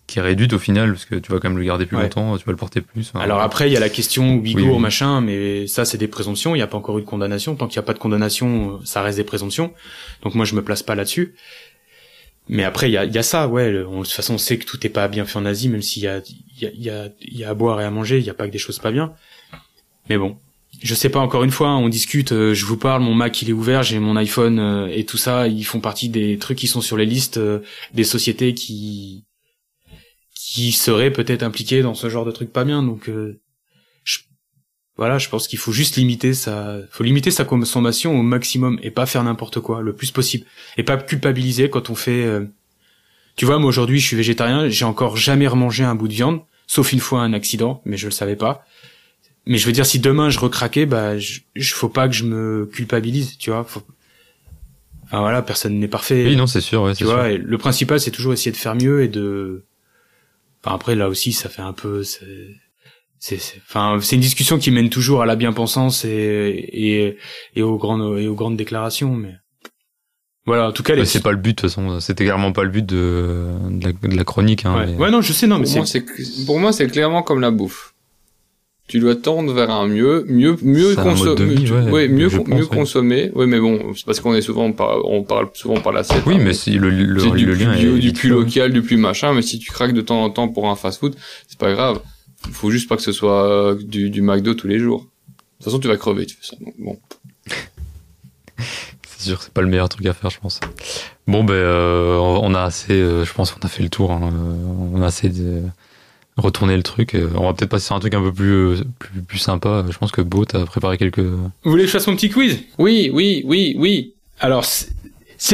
Speaker 2: qui est réduite au final, parce que tu vas quand même le garder plus
Speaker 4: Ouais.
Speaker 2: longtemps, tu vas le porter plus. enfin,
Speaker 4: Alors après, il y a la question Ouïghour,
Speaker 2: Oui, oui.
Speaker 4: machin, mais ça, c'est des présomptions. Il n'y a pas encore eu de condamnation. Tant qu'il n'y a pas de condamnation, ça reste des présomptions. Donc moi, je me place pas là-dessus. Mais après, il y a, y a ça, ouais. le- on- de toute façon, on sait que tout n'est pas bien fait en Asie, même s'il y a, il y, a, il y, a, y a à boire et à manger. Il n'y a pas que des choses pas bien. Mais bon, je sais pas. Encore une fois, on discute. euh, je vous parle. Mon Mac, il est ouvert. J'ai mon iPhone euh, et tout ça. Ils font partie des trucs qui sont sur les listes euh, des sociétés qui qui seraient peut-être impliquées dans ce genre de trucs pas bien. Donc euh, je- voilà, je pense qu'il faut juste limiter sa, faut limiter sa consommation au maximum et pas faire n'importe quoi, le plus possible, et pas culpabiliser quand on fait. euh, Tu vois, moi aujourd'hui, je suis végétarien, j'ai encore jamais remangé un bout de viande, sauf une fois un accident, mais je le savais pas. Mais je veux dire, si demain je recraquais, bah, je, je- faut pas que je me culpabilise, tu vois. Faut... Enfin voilà, personne n'est parfait.
Speaker 2: Oui, non, c'est sûr, ouais,
Speaker 4: Tu
Speaker 2: c'est sûr.
Speaker 4: vois, et le principal, c'est toujours essayer de faire mieux et de. Enfin, après, là aussi, ça fait un peu. c'est- C'est, c'est- enfin, c'est une discussion qui mène toujours à la bien-pensance et, et, et aux grandes, et aux grandes déclarations, mais. Voilà, en tout cas, les.
Speaker 2: Ouais, c'est pas le but, de toute façon. C'était clairement pas le but de, de, la, de la chronique. Hein,
Speaker 4: ouais.
Speaker 2: mais-
Speaker 4: Ouais, non, je sais, non, mais
Speaker 3: pour moi, c'est clairement comme la bouffe. Tu dois tendre vers un mieux, mieux, mieux consommer.
Speaker 2: ouais,
Speaker 3: mieux,
Speaker 2: pense,
Speaker 3: mieux
Speaker 2: ouais.
Speaker 3: consommer. Oui, mais bon, c'est parce qu'on est souvent, par, on parle souvent par la scène.
Speaker 2: Oui, mais si le, le,
Speaker 3: du
Speaker 2: le
Speaker 3: plus
Speaker 2: lien
Speaker 3: bio,
Speaker 2: est
Speaker 3: du plus local, du plus machin. Mais si tu craques de temps en temps pour un fast-food, c'est pas grave. Faut juste pas que ce soit euh, du, du McDo tous les jours. De toute façon, tu vas crever, tu fais ça. Donc, bon. [laughs]
Speaker 2: C'est sûr que c'est pas le meilleur truc à faire, je pense. Bon, ben, euh, on a assez, euh, je pense qu'on a fait le tour. hein, on a assez de retourner le truc. euh, On va peut-être passer sur un truc un peu plus, euh, plus, plus sympa. Je pense que Beau, t'as préparé quelques.
Speaker 4: Vous voulez que je fasse mon petit quiz?
Speaker 3: Oui, oui, oui, oui.
Speaker 4: Alors, c'est-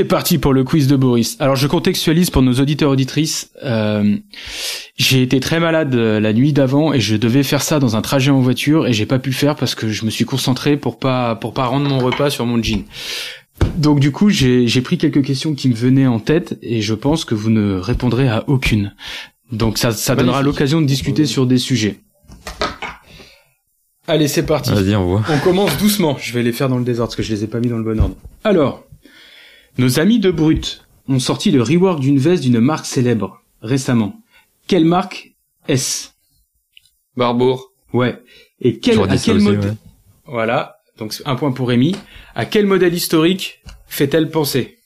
Speaker 4: parti pour le quiz de Boris. Alors, je contextualise pour nos auditeurs auditrices. Euh, j'ai été très malade euh, la nuit d'avant et je devais faire ça dans un trajet en voiture et j'ai pas pu le faire parce que je me suis concentré pour pas pour pas rendre mon repas sur mon jean. Donc du coup, j'ai j'ai pris quelques questions qui me venaient en tête et je pense que vous ne répondrez à aucune. Donc ça ça donnera l'occasion de discuter sur des sujets. Allez, c'est parti.
Speaker 2: Vas-y, on voit.
Speaker 4: On commence doucement. Je vais les faire dans le désordre parce que je les ai pas mis dans le bon ordre. Alors, nos amis de Brut ont sorti le rework d'une veste d'une marque célèbre récemment. Quelle marque est-ce?
Speaker 3: Barbour.
Speaker 4: Ouais. Et quel, à quel
Speaker 2: ouais.
Speaker 4: Voilà. Donc un point pour Rémi. À quel modèle historique fait-elle penser?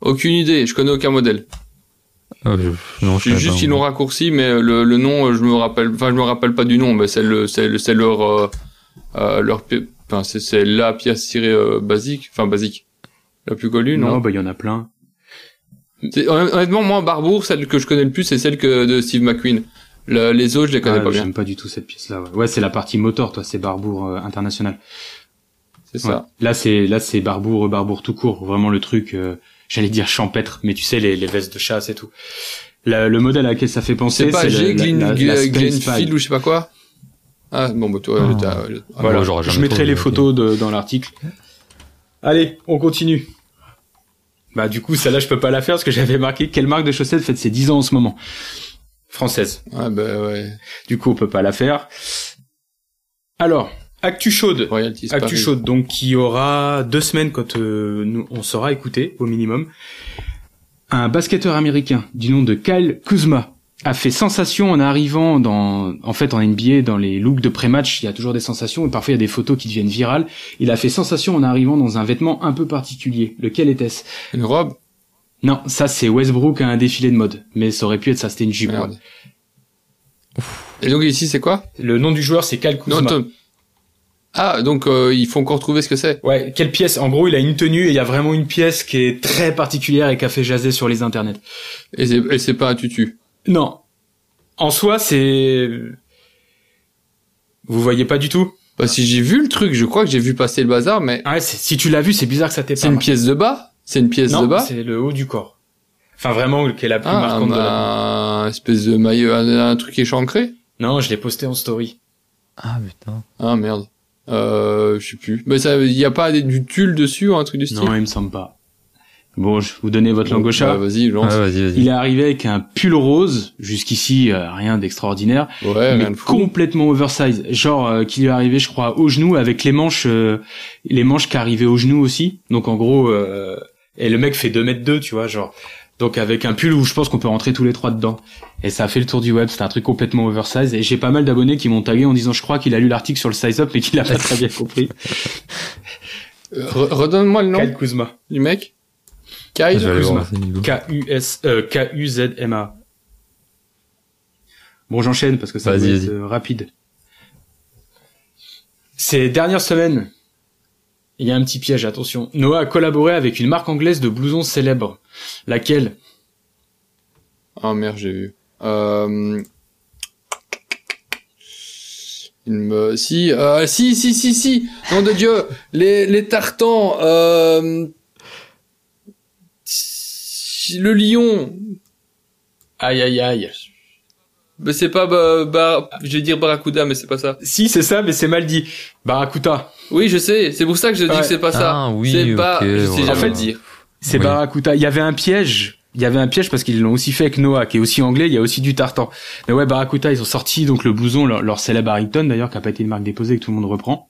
Speaker 3: Aucune idée. Je connais aucun modèle.
Speaker 2: Ah, je- non, je
Speaker 3: juste
Speaker 2: pas,
Speaker 3: qu'ils l'ont raccourci, mais le, le nom, euh, je me rappelle, enfin, je me rappelle pas du nom, mais c'est le, c'est le- c'est leur, euh, euh, leur, enfin, c'est, c'est la pièce tirée euh, basique, enfin basique, la plus connue, non,
Speaker 4: bah il y en a plein.
Speaker 3: Honnêtement, moi, Barbour, celle que je connais le plus, c'est celle que de Steve McQueen. Le- les autres, je les connais
Speaker 4: Ah,
Speaker 3: pas bien.
Speaker 4: J'aime pas du tout cette pièce-là. Ouais, Ouais, c'est la partie moteur, toi, c'est Barbour euh, international.
Speaker 3: C'est ça.
Speaker 4: Ouais. Là, c'est là, c'est Barbour, Barbour tout court. Vraiment le truc, euh, j'allais dire champêtre, mais tu sais les, les vestes de chasse et tout. La- le modèle à laquelle ça fait penser,
Speaker 3: C'est pas
Speaker 4: le-
Speaker 3: G, Glenfield ou je sais pas quoi. Ah, bon, bah, toi,
Speaker 2: Ah.
Speaker 3: t'as- ah,
Speaker 4: Voilà, je mettrai les photos de- dans l'article. Allez, on continue. Bah du coup, celle-là, je peux pas la faire parce que j'avais marqué quelle marque de chaussettes fête ses 10 ans en ce moment. Française.
Speaker 3: Ah, bah, ouais.
Speaker 4: Du coup, on peut pas la faire. Alors, actu chaude.
Speaker 3: Royalties
Speaker 4: Actu
Speaker 3: Paris.
Speaker 4: chaude, donc qui aura deux semaines quand euh, nous, on sera écouté au minimum. Un basketteur américain du nom de Kyle Kuzma a fait sensation en arrivant dans, en fait, en NBA, dans les looks de pré-match, il y a toujours des sensations et parfois il y a des photos qui deviennent virales. Il a fait sensation en arrivant dans un vêtement un peu particulier. Lequel était-ce?
Speaker 3: Une robe?
Speaker 4: Non, ça c'est Westbrook à un défilé de mode, mais ça aurait pu être ça, c'était une jupe.
Speaker 3: Et donc ici, c'est quoi?
Speaker 4: Le nom du joueur c'est Cal Kuzma.
Speaker 3: Non. Ah, donc euh, il faut encore trouver ce que c'est.
Speaker 4: Ouais, quelle pièce? En gros, il a une tenue et il y a vraiment une pièce qui est très particulière et qui a fait jaser sur les internets.
Speaker 3: Et c'est et c'est pas un tutu?
Speaker 4: Non. En soi, c'est... Vous voyez pas du tout?
Speaker 3: Bah si j'ai vu le truc, je crois que j'ai vu passer le bazar, mais
Speaker 4: Ouais, c'est- si tu l'as vu, c'est bizarre que ça t'ait
Speaker 3: c'est
Speaker 4: pas
Speaker 3: une
Speaker 4: marqué.
Speaker 3: pièce de bas? C'est une pièce de
Speaker 4: Non,
Speaker 3: bas?
Speaker 4: c'est le haut du corps. Enfin, vraiment, qui est la plus
Speaker 3: Ah,
Speaker 4: marquante de la...
Speaker 3: bah, un espèce de maillot, un, un truc échancré?
Speaker 4: Non, je l'ai posté en story.
Speaker 2: Ah putain.
Speaker 3: Ah merde. Euh, je sais plus. Mais ça, il y a pas du tulle dessus ou un truc du style
Speaker 4: Non, il me semble pas. Bon, je vous donnez votre langue au chat.
Speaker 3: Bah, vas-y, lance.
Speaker 2: Ouais, vas-y, vas-y.
Speaker 4: Il est arrivé avec un pull rose, jusqu'ici euh, rien d'extraordinaire,
Speaker 3: Ouais,
Speaker 4: mais
Speaker 3: rien de fou.
Speaker 4: complètement oversize, genre euh, qui lui est arrivé, je crois, au genou avec les manches, euh, les manches qui arrivaient au genou aussi. Donc en gros, euh, et le mec fait 2 mètres 2, tu vois, genre. Donc avec un pull où je pense qu'on peut rentrer tous les trois dedans. Et ça a fait le tour du web, c'était un truc complètement oversize. Et j'ai pas mal d'abonnés qui m'ont tagué en disant, je crois qu'il a lu l'article sur le size up, mais qu'il a pas très bien compris. [laughs]
Speaker 3: Euh, re- Redonne-moi le nom
Speaker 4: Kyle Kuzma.
Speaker 3: du mec. Kyle
Speaker 4: Kuzma. K-U-S, euh, K-U-Z-M-A. Bon, j'enchaîne parce que ça va être euh, rapide. Ces dernières semaines, il y a un petit piège, attention. Noah a collaboré avec une marque anglaise de blousons célèbres. Laquelle?
Speaker 3: Ah merde, j'ai vu. Euh... Il me... Si, euh, si, si, si, si. Nom de Dieu. Les, les tartans. Euh... Le lion.
Speaker 4: Aïe aïe aïe.
Speaker 3: Mais c'est pas, bah, bah, je vais dire Barracuda, mais c'est pas ça.
Speaker 4: Si, c'est ça, mais c'est mal dit. Barracuda.
Speaker 3: Oui, je sais. C'est pour ça que je dis
Speaker 4: Ouais.
Speaker 3: que c'est pas ça.
Speaker 2: Ah, oui,
Speaker 3: c'est pas, je sais
Speaker 2: voilà.
Speaker 3: jamais
Speaker 4: En fait,
Speaker 3: le dire.
Speaker 4: C'est
Speaker 2: Oui.
Speaker 4: Barracuda. Il y avait un piège. Il y avait un piège parce qu'ils l'ont aussi fait avec Noah, qui est aussi anglais. Il y a aussi du tartan. Mais ouais, Barracuda, ils ont sorti donc le blouson, leur, leur célèbre Harrington d'ailleurs, qui a pas été une marque déposée, que tout le monde reprend.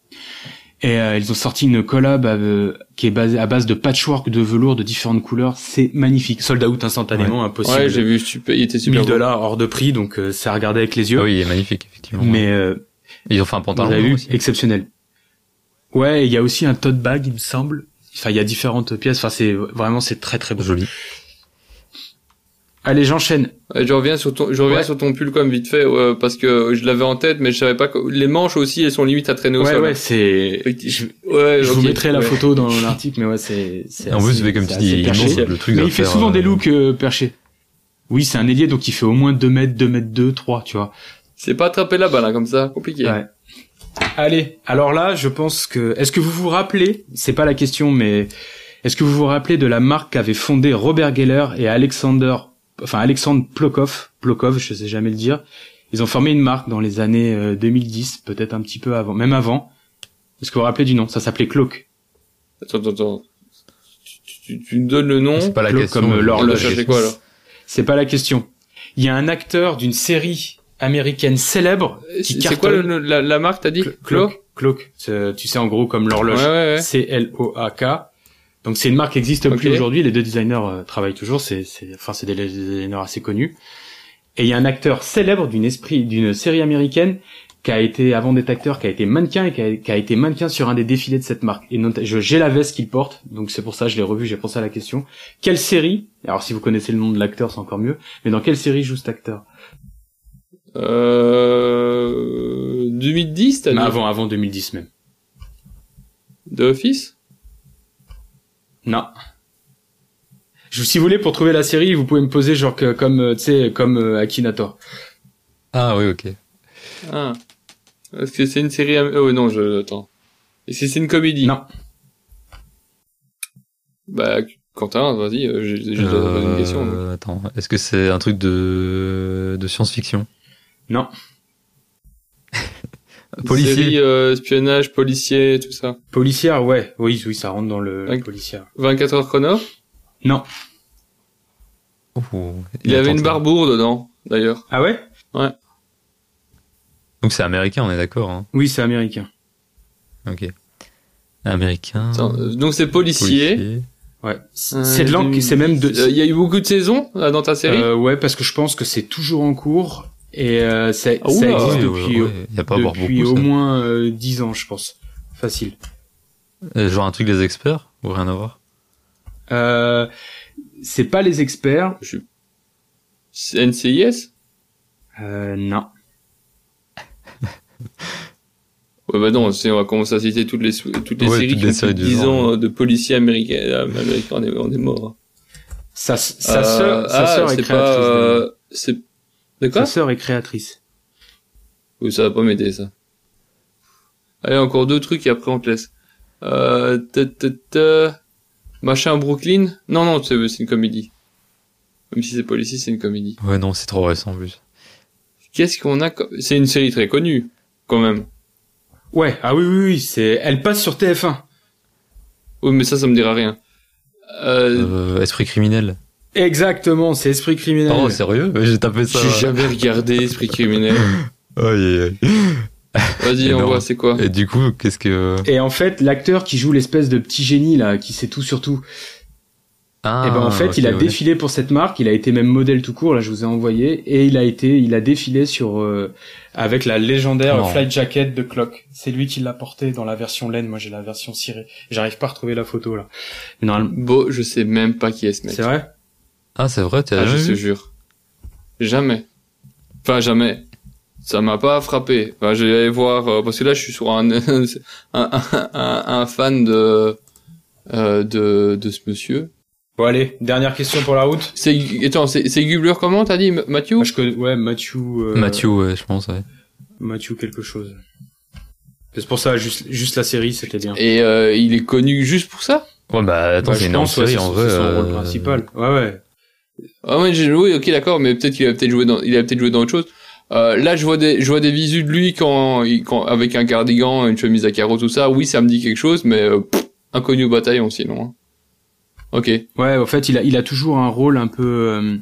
Speaker 4: Et euh, ils ont sorti une collab euh, qui est basée à base de patchwork de velours de différentes couleurs. C'est magnifique. Sold out instantanément, impossible.
Speaker 3: Ouais, j'ai vu, super, il était super
Speaker 4: 1000
Speaker 3: beau.
Speaker 4: dollars hors de prix, donc euh, c'est à regarder avec les yeux.
Speaker 2: Ah oui, il est magnifique, effectivement.
Speaker 4: Mais euh,
Speaker 2: Ils ont fait un
Speaker 4: vous
Speaker 2: pantalon
Speaker 4: avez vu,
Speaker 2: aussi.
Speaker 4: exceptionnel. Ouais, il y a aussi un tote bag, il me semble. Enfin, il y a différentes pièces. Enfin, c'est vraiment c'est très très beau.
Speaker 2: Joli.
Speaker 4: Allez, j'enchaîne.
Speaker 3: Ouais, Je reviens sur ton, je reviens
Speaker 4: Ouais.
Speaker 3: sur ton pull comme vite fait, ouais, parce que je l'avais en tête, mais je savais pas que les manches aussi, elles sont limite à traîner au
Speaker 4: Ouais,
Speaker 3: sol.
Speaker 4: ouais, c'est.
Speaker 3: Effectivement. Ouais,
Speaker 4: Je vous mettrai la photo dans [laughs] l'article, mais ouais, c'est. c'est
Speaker 2: En plus, c'est comme tu dis, il le truc
Speaker 4: Mais il fait souvent
Speaker 2: euh,
Speaker 4: des looks euh, perchés. Oui, c'est un ailier, donc il fait au moins 2 mètres, 2 mètres 2, 3, tu vois.
Speaker 3: C'est pas attraper la balle, hein, comme ça, compliqué.
Speaker 4: Ouais. Allez, alors là, je pense que. Est-ce que vous vous rappelez C'est pas la question, mais est-ce que vous vous rappelez de la marque qu'avaient fondé Robert Geller et Alexander, enfin Alexandre Plokov, Plokov, je sais jamais le dire. Ils ont formé une marque dans les années euh, 2010, peut-être un petit peu avant, même avant. Est-ce que vous vous rappelez du nom? Ça s'appelait Cloak.
Speaker 3: Attends, attends, attends. Tu, tu, tu me donnes le nom?
Speaker 2: C'est pas la question.
Speaker 4: comme, euh, l'horloge. C'est pas la question. Il y a un acteur d'une série américaine célèbre qui
Speaker 3: C'est quoi le, la, la marque, t'as dit?
Speaker 4: Clo-
Speaker 3: Clo?
Speaker 4: Cloak. Cloak. Tu sais, en gros, comme l'horloge.
Speaker 3: ouais, ouais.
Speaker 4: C-L-O-A-K. Donc c'est une marque qui existe plus aujourd'hui. Les deux designers euh, travaillent toujours. C'est, c'est, enfin, c'est des designers assez connus. Et il y a un acteur célèbre d'une esprit, d'une série américaine qui a été, avant d'être acteur, qui a été mannequin et qui a, qui a été mannequin sur un des défilés de cette marque. Et je- j'ai la veste qu'il porte, donc c'est pour ça que je l'ai revu, j'ai pensé à la question. Quelle série, alors si vous connaissez le nom de l'acteur, c'est encore mieux, mais dans quelle série joue cet acteur?
Speaker 3: Euh, 2010, t'as dit?
Speaker 4: Mais Avant, avant 2010 même.
Speaker 3: The Office?
Speaker 4: Non. Je, si vous voulez, pour trouver la série, vous pouvez me poser genre que, comme, euh, tu sais, comme euh, Akinator.
Speaker 2: Ah oui, ok.
Speaker 3: Ah. Est-ce que c'est une série, oh non, je, attends. Est-ce que c'est une comédie?
Speaker 4: Non.
Speaker 3: Bah, Quentin, vas-y, euh, j'ai déjà posé une question.
Speaker 2: Euh, attends, est-ce que c'est un truc de, de science-fiction?
Speaker 4: Non. [laughs]
Speaker 2: Policier
Speaker 3: Série, euh, espionnage, policier, tout ça.
Speaker 4: Policière, ouais. Oui, oui, ça rentre dans le
Speaker 3: Ouais.
Speaker 4: policière.
Speaker 3: 24 heures chrono?
Speaker 4: Non.
Speaker 2: Oh,
Speaker 3: Il y avait une barbour dedans, d'ailleurs.
Speaker 4: Ah ouais?
Speaker 2: Donc c'est américain, on est d'accord. Hein.
Speaker 4: Oui, c'est américain.
Speaker 2: Ok. Américain.
Speaker 3: Attends, euh, Donc c'est policier.
Speaker 2: policier.
Speaker 4: Ouais. C'est de c'est même de.
Speaker 3: Euh, Il y a eu beaucoup de saisons là, dans ta série?
Speaker 4: Euh, ouais, parce que je pense que c'est toujours en cours et euh, ça,
Speaker 3: Ah,
Speaker 4: ça
Speaker 3: oula,
Speaker 4: existe
Speaker 2: Ouais,
Speaker 4: depuis,
Speaker 2: ouais, Il y a pas
Speaker 4: depuis
Speaker 2: beaucoup.
Speaker 4: au
Speaker 2: ça.
Speaker 4: moins euh, 10 ans, je pense. Facile.
Speaker 2: Euh, Genre un truc des experts ou rien à voir?
Speaker 4: Euh, c'est pas les experts.
Speaker 3: C'est NCIS.
Speaker 4: Euh, non. [laughs]
Speaker 3: Ouais, bah non, on va commencer à citer toutes les toutes les
Speaker 2: Ouais,
Speaker 3: séries
Speaker 2: toutes
Speaker 3: qui
Speaker 2: les
Speaker 3: ont
Speaker 2: séries
Speaker 3: plus de
Speaker 2: du
Speaker 3: 10
Speaker 2: genre,
Speaker 3: ans de policiers américains, euh, américains, on est, on est mort.
Speaker 4: Sa, sa
Speaker 3: Euh,
Speaker 4: sœur, sa
Speaker 3: ah,
Speaker 4: sœur est
Speaker 3: c'est
Speaker 4: créatrice.
Speaker 3: pas, euh, c'est de quoi
Speaker 4: Sa sœur est créatrice.
Speaker 3: Oui, ça va pas m'aider ça. Allez, encore deux trucs et après on te laisse. Euh, ta, ta, ta, machin Brooklyn? Non, non, c'est une comédie. Même si c'est policier, c'est une comédie.
Speaker 2: Ouais, non, c'est trop récent en plus.
Speaker 3: Qu'est-ce qu'on a C'est une série très connue, quand même.
Speaker 4: Ouais, ah oui, oui, oui, c'est, elle passe sur TF1.
Speaker 3: Oui, mais ça, ça me dira rien. Euh,
Speaker 2: Euh, esprit criminel.
Speaker 4: Exactement, c'est Esprit criminel.
Speaker 2: Oh, sérieux J'ai tapé ça.
Speaker 3: j'ai jamais regardé Esprit criminel. [laughs]
Speaker 2: Aïe, aïe, aïe.
Speaker 3: Vas-y, on voit, c'est quoi
Speaker 2: Et du coup, qu'est-ce que...
Speaker 4: Et en fait, l'acteur qui joue l'espèce de petit génie là, qui sait tout sur tout,
Speaker 2: Ah,
Speaker 4: et ben en fait, il a
Speaker 2: ouais.
Speaker 4: défilé pour cette marque, il a été même modèle tout court, là je vous ai envoyé, et il a été, il a défilé sur euh, avec la légendaire
Speaker 2: Non.
Speaker 4: flight jacket de Clock. C'est lui qui l'a porté dans la version laine, moi j'ai la version cirée. J'arrive pas à retrouver la photo là. Mais normalement,
Speaker 3: Bon, je sais même pas qui est ce mec.
Speaker 4: c'est vrai?
Speaker 2: Ah, c'est vrai, tu as
Speaker 3: Ah, je
Speaker 2: jamais
Speaker 3: te jure. Jamais. Enfin, jamais. Ça m'a pas frappé. Enfin, je vais aller voir, euh, parce que là, je suis sur un, [laughs] un, un, un- un fan de, euh, de, de ce monsieur.
Speaker 4: Bon allez, dernière question pour la route.
Speaker 3: C'est, attends, c'est, c'est Gubler comment, t'as dit, Mathieu?
Speaker 4: Moi je connais, ouais, Mathieu. euh,
Speaker 2: Mathieu, ouais, je pense, ouais.
Speaker 4: Mathieu quelque chose. C'est pour ça, juste, juste la série, c'était bien.
Speaker 3: Et, euh, il est connu juste pour ça?
Speaker 2: Ouais, bah, attends,
Speaker 4: Bah,
Speaker 2: c'est une
Speaker 4: pense, ouais,
Speaker 2: série,
Speaker 4: c'est
Speaker 2: en vrai.
Speaker 4: c'est son rôle
Speaker 2: euh,
Speaker 4: principal. Ouais, ouais.
Speaker 3: Ah ouais, j'ai joué, ok, d'accord, mais peut-être qu'il a peut-être joué dans, il a peut-être joué dans autre chose. Euh, là, je vois des, je vois des visus de lui quand, quand, avec un cardigan, une chemise à carreaux, tout ça. Oui, ça me dit quelque chose, mais, euh, pff, inconnu au bataillon, sinon. hein. Ok.
Speaker 4: Ouais, en fait, il a, il a toujours un rôle un peu. euh,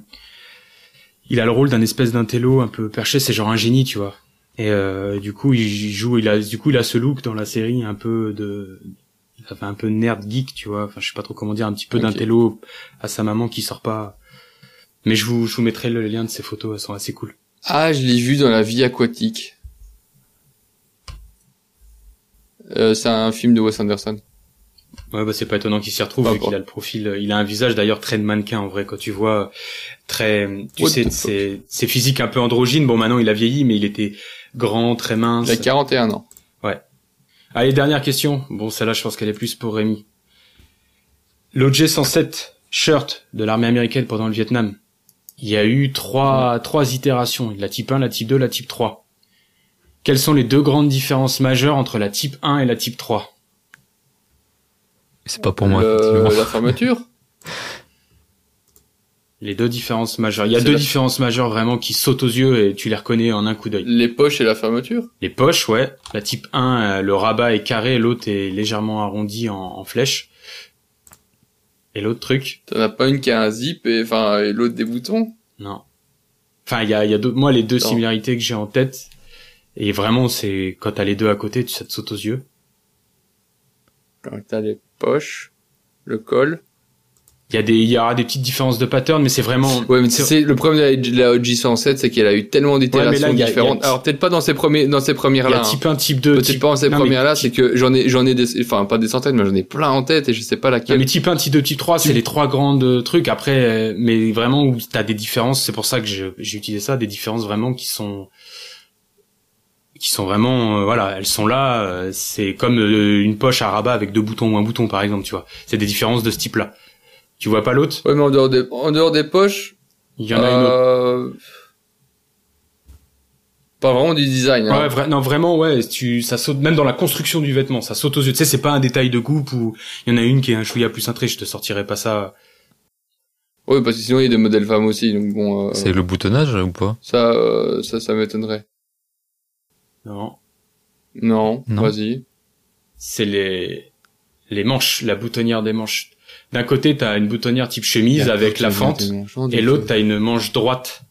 Speaker 4: il a le rôle d'un espèce d'intello un peu perché. C'est genre un génie, tu vois. Et euh, du coup, il joue. Il a, du coup, il a ce look dans la série un peu de. Fait un peu nerd geek, tu vois. Enfin, je sais pas trop comment dire, un petit peu d'intello à sa maman qui sort pas. Mais je vous, je vous mettrai le lien de ces photos. Elles sont assez cool.
Speaker 3: Ah, je l'ai vu dans la vie aquatique. Euh, c'est un film de Wes Anderson.
Speaker 4: Ouais, bah c'est pas étonnant qu'il s'y retrouve vu qu'il a le profil. euh, Il a un visage d'ailleurs très de mannequin en vrai quand tu vois très. Tu
Speaker 3: What
Speaker 4: sais, c'est c'est physique un peu androgyne. Bon, maintenant il a vieilli, mais il était grand, très mince.
Speaker 3: Il a 41 ans.
Speaker 4: Allez, dernière question. Bon, celle-là, je pense qu'elle est plus pour Rémi. L'OJ 107 shirt de l'armée américaine pendant le Vietnam. Il y a eu trois, trois itérations. La type 1, la type 2, la type 3. Quelles sont les deux grandes différences majeures entre la type 1 et la type 3
Speaker 2: C'est pas pour moi,
Speaker 3: la fermeture? [laughs]
Speaker 4: Les deux différences majeures. Il y a deux
Speaker 3: la-
Speaker 4: différences majeures vraiment qui sautent aux yeux et tu les reconnais en un coup d'œil.
Speaker 3: Les poches et la fermeture?
Speaker 4: Les poches, ouais. La type 1, euh, le rabat est carré, l'autre est légèrement arrondi en, en flèche. Et l'autre truc,
Speaker 3: T'en as pas une qui a un zip et, enfin, et l'autre des boutons?
Speaker 4: Non. Enfin, il y a, il y a deux, moi, les deux
Speaker 3: Non.
Speaker 4: similarités que j'ai en tête. Et vraiment, c'est, quand t'as les deux à côté, tu- ça te saute aux yeux.
Speaker 3: Donc, t'as les poches, le col.
Speaker 4: Il y a des, il y aura des petites différences de pattern, mais c'est vraiment,
Speaker 3: Ouais, mais
Speaker 4: c'est-
Speaker 3: le problème de la, la OG107, c'est qu'elle a eu tellement d'itérations
Speaker 4: là, a-
Speaker 3: différentes.
Speaker 4: a-
Speaker 3: Alors peut-être pas dans ces premiers, dans ces
Speaker 4: il
Speaker 3: premières là.
Speaker 4: type 1, type 2,
Speaker 3: Peut-être
Speaker 4: type,
Speaker 3: pas dans ces
Speaker 4: non, mais
Speaker 3: premières là,
Speaker 4: type-
Speaker 3: c'est que j'en ai, j'en ai des, enfin pas des centaines, mais j'en ai plein en tête et je sais pas
Speaker 4: non,
Speaker 3: laquelle.
Speaker 4: mais type 1, type 2, type 3, c'est les trois grandes euh, trucs. Après, euh, mais vraiment où t'as des différences, c'est pour ça que j'ai utilisé ça, des différences vraiment qui sont, qui sont vraiment, euh, voilà, elles sont là. euh, c'est comme euh, une poche à rabat avec deux boutons ou un bouton, par exemple, tu vois. C'est des différences de ce type-là. Tu vois pas l'autre?
Speaker 3: Ouais, mais en dehors des, en dehors des poches,
Speaker 4: Il y en a une autre.
Speaker 3: euh, pas vraiment du design. hein.
Speaker 4: Ouais, vra- non, vraiment, ouais, tu, ça saute, même dans la construction du vêtement, ça saute aux yeux. Tu sais, c'est pas un détail de coupe ou il y en a une qui est un chouïa plus cintré, je te sortirai pas ça.
Speaker 3: Ouais, parce que sinon il y a des modèles femmes aussi, donc bon, euh,
Speaker 2: C'est le boutonnage ou pas?
Speaker 3: ça, euh, ça, ça m'étonnerait.
Speaker 4: Non.
Speaker 3: Non,
Speaker 2: Non.
Speaker 3: vas-y.
Speaker 4: C'est les, les manches, la boutonnière des manches. D'un côté, t'as une boutonnière type chemise avec la fente, et l'autre, t'as une manche droite.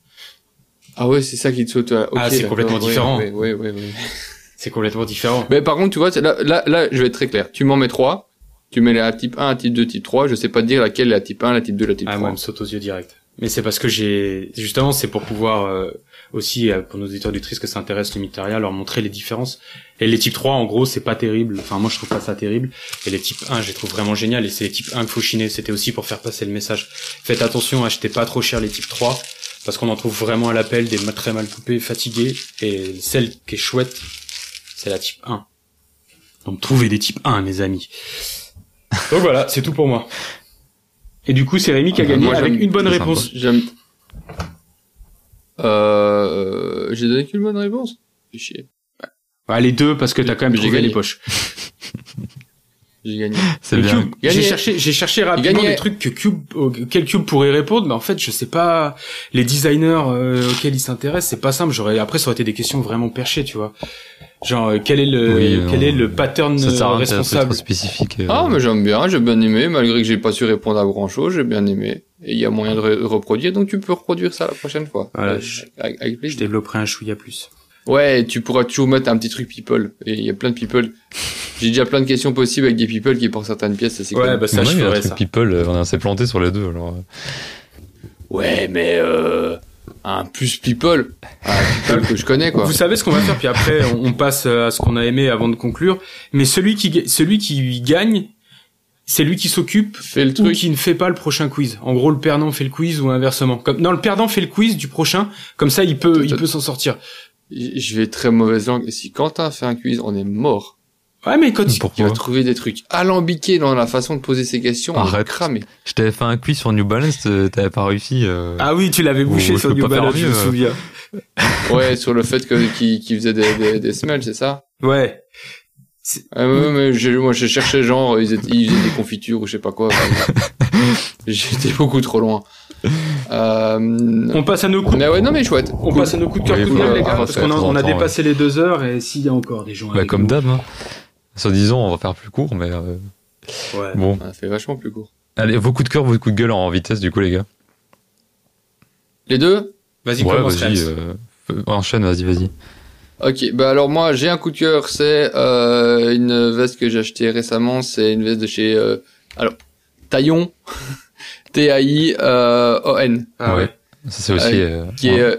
Speaker 3: Ah ouais, c'est ça qui te saute. ouais. Ok,
Speaker 4: Ah, c'est complètement différent.
Speaker 3: Ouais, ouais, ouais. [laughs]
Speaker 4: C'est complètement différent.
Speaker 3: Mais par contre, tu vois, là, là, là, je vais être très clair. Tu m'en mets trois. Tu mets la type 1, type 2, type 3. Je sais pas te dire laquelle est la type 1, la type 2, la type
Speaker 4: Ah,
Speaker 3: 3.
Speaker 4: moi, elle me saute aux yeux direct. Mais c'est parce que j'ai, justement, c'est pour pouvoir, euh, aussi, euh, pour nos auditeurs auditrices que ça intéresse le Mitaria, leur montrer les différences. Et les types 3, en gros, c'est pas terrible. Enfin, moi, je trouve pas ça terrible. Et les types 1, je les trouve vraiment génial. Et c'est les types 1 qu'il faut chiner. C'était aussi pour faire passer le message. Faites attention, achetez pas trop cher les types 3. Parce qu'on en trouve vraiment à l'appel des très mal coupés, fatigués. Et celle qui est chouette, c'est la type 1. Donc, trouvez des types 1, mes amis. Donc voilà, c'est tout pour moi. Et du coup, c'est Rémi qui a
Speaker 3: Ah,
Speaker 4: gagné
Speaker 3: moi,
Speaker 4: avec une bonne réponse.
Speaker 3: J'aime. Euh, j'ai donné qu'une bonne réponse. Fais chier.
Speaker 4: Ah, les deux, parce que t'as quand même trouvé les poches. [laughs]
Speaker 3: J'ai gagné. [laughs]
Speaker 2: C'est bien.
Speaker 4: Cube,
Speaker 3: Gagné.
Speaker 4: j'ai cherché, j'ai cherché rapidement
Speaker 3: Gagné.
Speaker 4: des trucs que Cube, auxquels Cube pourrait répondre, mais en fait, je sais pas, les designers euh, auxquels il s'intéresse, c'est pas simple. J'aurais, après, ça aurait été des questions vraiment perchées, tu vois. Genre, euh, quel est le,
Speaker 2: Oui,
Speaker 4: quel
Speaker 2: non.
Speaker 4: est le pattern
Speaker 2: Ça
Speaker 4: euh, responsable?
Speaker 2: spécifique. euh.
Speaker 3: Ah, mais j'aime bien, j'ai bien aimé, malgré que j'ai pas su répondre à grand chose, j'ai bien aimé. Et il y a moyen de re- reproduire, donc tu peux reproduire ça la prochaine fois.
Speaker 4: Voilà, je-
Speaker 3: avec, avec
Speaker 4: Je
Speaker 3: plaisir.
Speaker 4: développerai un chouïa plus.
Speaker 3: Ouais, tu pourras toujours mettre un petit truc people. Et il y a plein de people. J'ai déjà plein de questions possibles avec des people qui portent certaines pièces, ça c'est
Speaker 4: Ouais,
Speaker 3: cool.
Speaker 4: bah ça,
Speaker 2: Mais
Speaker 4: je
Speaker 2: moi, il y a un
Speaker 4: ferai
Speaker 2: truc
Speaker 4: ça.
Speaker 2: people, euh, on s'est planté sur les deux. Alors, euh.
Speaker 3: Ouais, mais euh, un plus people, un people que je connais quoi.
Speaker 4: Vous savez ce qu'on va faire, puis après, on, on passe euh, à ce qu'on a aimé avant de conclure. Mais celui qui, celui qui gagne, c'est lui qui s'occupe
Speaker 3: Fais le
Speaker 4: ou
Speaker 3: truc.
Speaker 4: qui ne fait pas le prochain quiz. En gros, le perdant fait le quiz ou inversement. Comme, non, le perdant fait le quiz du prochain. Comme ça, il peut, il peut s'en sortir.
Speaker 3: Je vais très mauvaise langue. Et si Quentin fait un quiz, on est mort.
Speaker 4: Ouais, mais quand il...
Speaker 3: Il
Speaker 2: Pourquoi
Speaker 3: va trouver des trucs alambiqués dans la façon de poser ses questions. On va
Speaker 2: Arrête.
Speaker 3: cramer.
Speaker 2: Je t'avais fait un quiz sur New Balance, euh, t'avais pas réussi. euh.
Speaker 4: Ah oui, tu l'avais bouché
Speaker 2: Ou
Speaker 4: sur New Balance, je me
Speaker 2: euh.
Speaker 4: souviens. [laughs]
Speaker 3: Ouais, sur le fait que qu'il qu'il faisait des, des, des smells, c'est ça?
Speaker 4: Ouais.
Speaker 3: Ouais, ouais, mais j'ai- moi, je cherchais genre, ils, étaient, ils faisaient des confitures ou je sais pas quoi. [laughs] J'étais beaucoup trop loin. Euh...
Speaker 4: On passe à nos coups.
Speaker 3: Mais ouais, non mais chouette.
Speaker 4: On passe à nos coups de cœur,
Speaker 2: Oui,
Speaker 4: coups de gueule, les gars, parce
Speaker 2: refaire
Speaker 4: qu'on a, on a dépassé les deux heures et s'il y a encore des gens
Speaker 2: Bah,
Speaker 4: avec
Speaker 2: comme d'hab. Hein. Soit disant, on va faire plus court, mais euh,
Speaker 4: Ouais.
Speaker 2: bon.
Speaker 3: On a fait vachement plus court.
Speaker 2: Allez, vos coups de cœur, vos coups de gueule en vitesse, du coup, les gars.
Speaker 3: Les deux?
Speaker 4: Vas-y,
Speaker 2: Ouais,
Speaker 4: commence. Rems.
Speaker 2: Euh, enchaîne, vas-y, vas-y.
Speaker 3: Ok, bah alors moi j'ai un coup de cœur, c'est euh, une veste que j'ai achetée récemment, c'est une veste de chez euh, alors Taillon, [laughs] T-A-I-O-N,
Speaker 4: Ah ouais.
Speaker 2: Ça, c'est aussi.
Speaker 3: Euh,
Speaker 2: euh,
Speaker 3: qui est
Speaker 2: ouais.
Speaker 3: euh,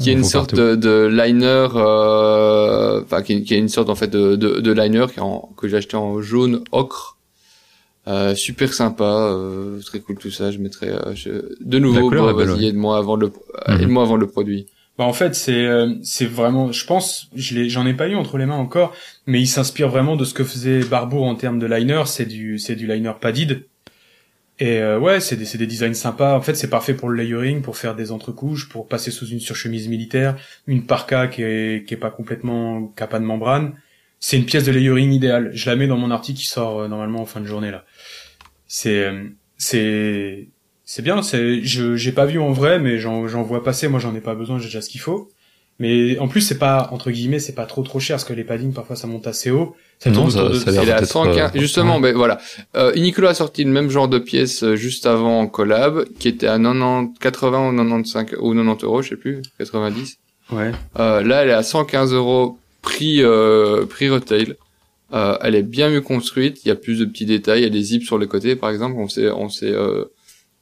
Speaker 3: qui est
Speaker 2: On
Speaker 3: une sorte de, de liner, euh, enfin qui, est- qui est une sorte en fait de, de, de liner qui est en- que j'ai acheté en jaune ocre, euh, super sympa, euh, très cool tout ça. Je mettrai euh, je- de nouveau, bah, vas-y
Speaker 2: ouais.
Speaker 3: aide-moi avant le euh,
Speaker 2: Mhm.
Speaker 3: aide-moi avant le produit.
Speaker 4: Bah en fait c'est euh, c'est vraiment je pense je l'ai j'en ai pas eu entre les mains encore mais il s'inspire vraiment de ce que faisait Barbour en termes de liner c'est du c'est du liner padded et euh, ouais c'est des des designs sympas. En fait c'est parfait pour le layering pour faire des entrecouches pour passer sous une surchemise militaire une parka qui est qui est pas complètement qui de membrane. C'est une pièce de layering idéale. Je la mets dans mon article qui sort euh, normalement en fin de journée là. C'est euh, c'est c'est bien, c'est je j'ai pas vu en vrai, mais j'en j'en vois passer. Moi, j'en ai pas besoin, j'ai déjà ce qu'il faut. Mais en plus, c'est pas entre guillemets, c'est pas trop trop cher parce que les paddings parfois ça monte assez haut. Ça
Speaker 2: Non, ça-
Speaker 4: de-
Speaker 2: ça a l'air
Speaker 3: Il est à
Speaker 2: peut-être,
Speaker 3: 115.
Speaker 2: euh,
Speaker 3: Justement,
Speaker 2: ouais.
Speaker 3: ben voilà. Euh, Uniqlo a sorti le même genre de pièce euh, juste avant en collab, qui était à 90, 80 ou 95 ou 90 euros, je sais plus, 90.
Speaker 4: Ouais.
Speaker 3: Euh, là, elle est à 115 euros prix euh, prix retail. Euh, elle est bien mieux construite. Il y a plus de petits détails. Il y a des zips sur les côtés, par exemple. On s'est on s'est euh,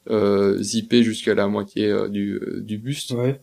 Speaker 3: euh, zippé jusqu'à la moitié euh, du du buste.
Speaker 4: Ouais.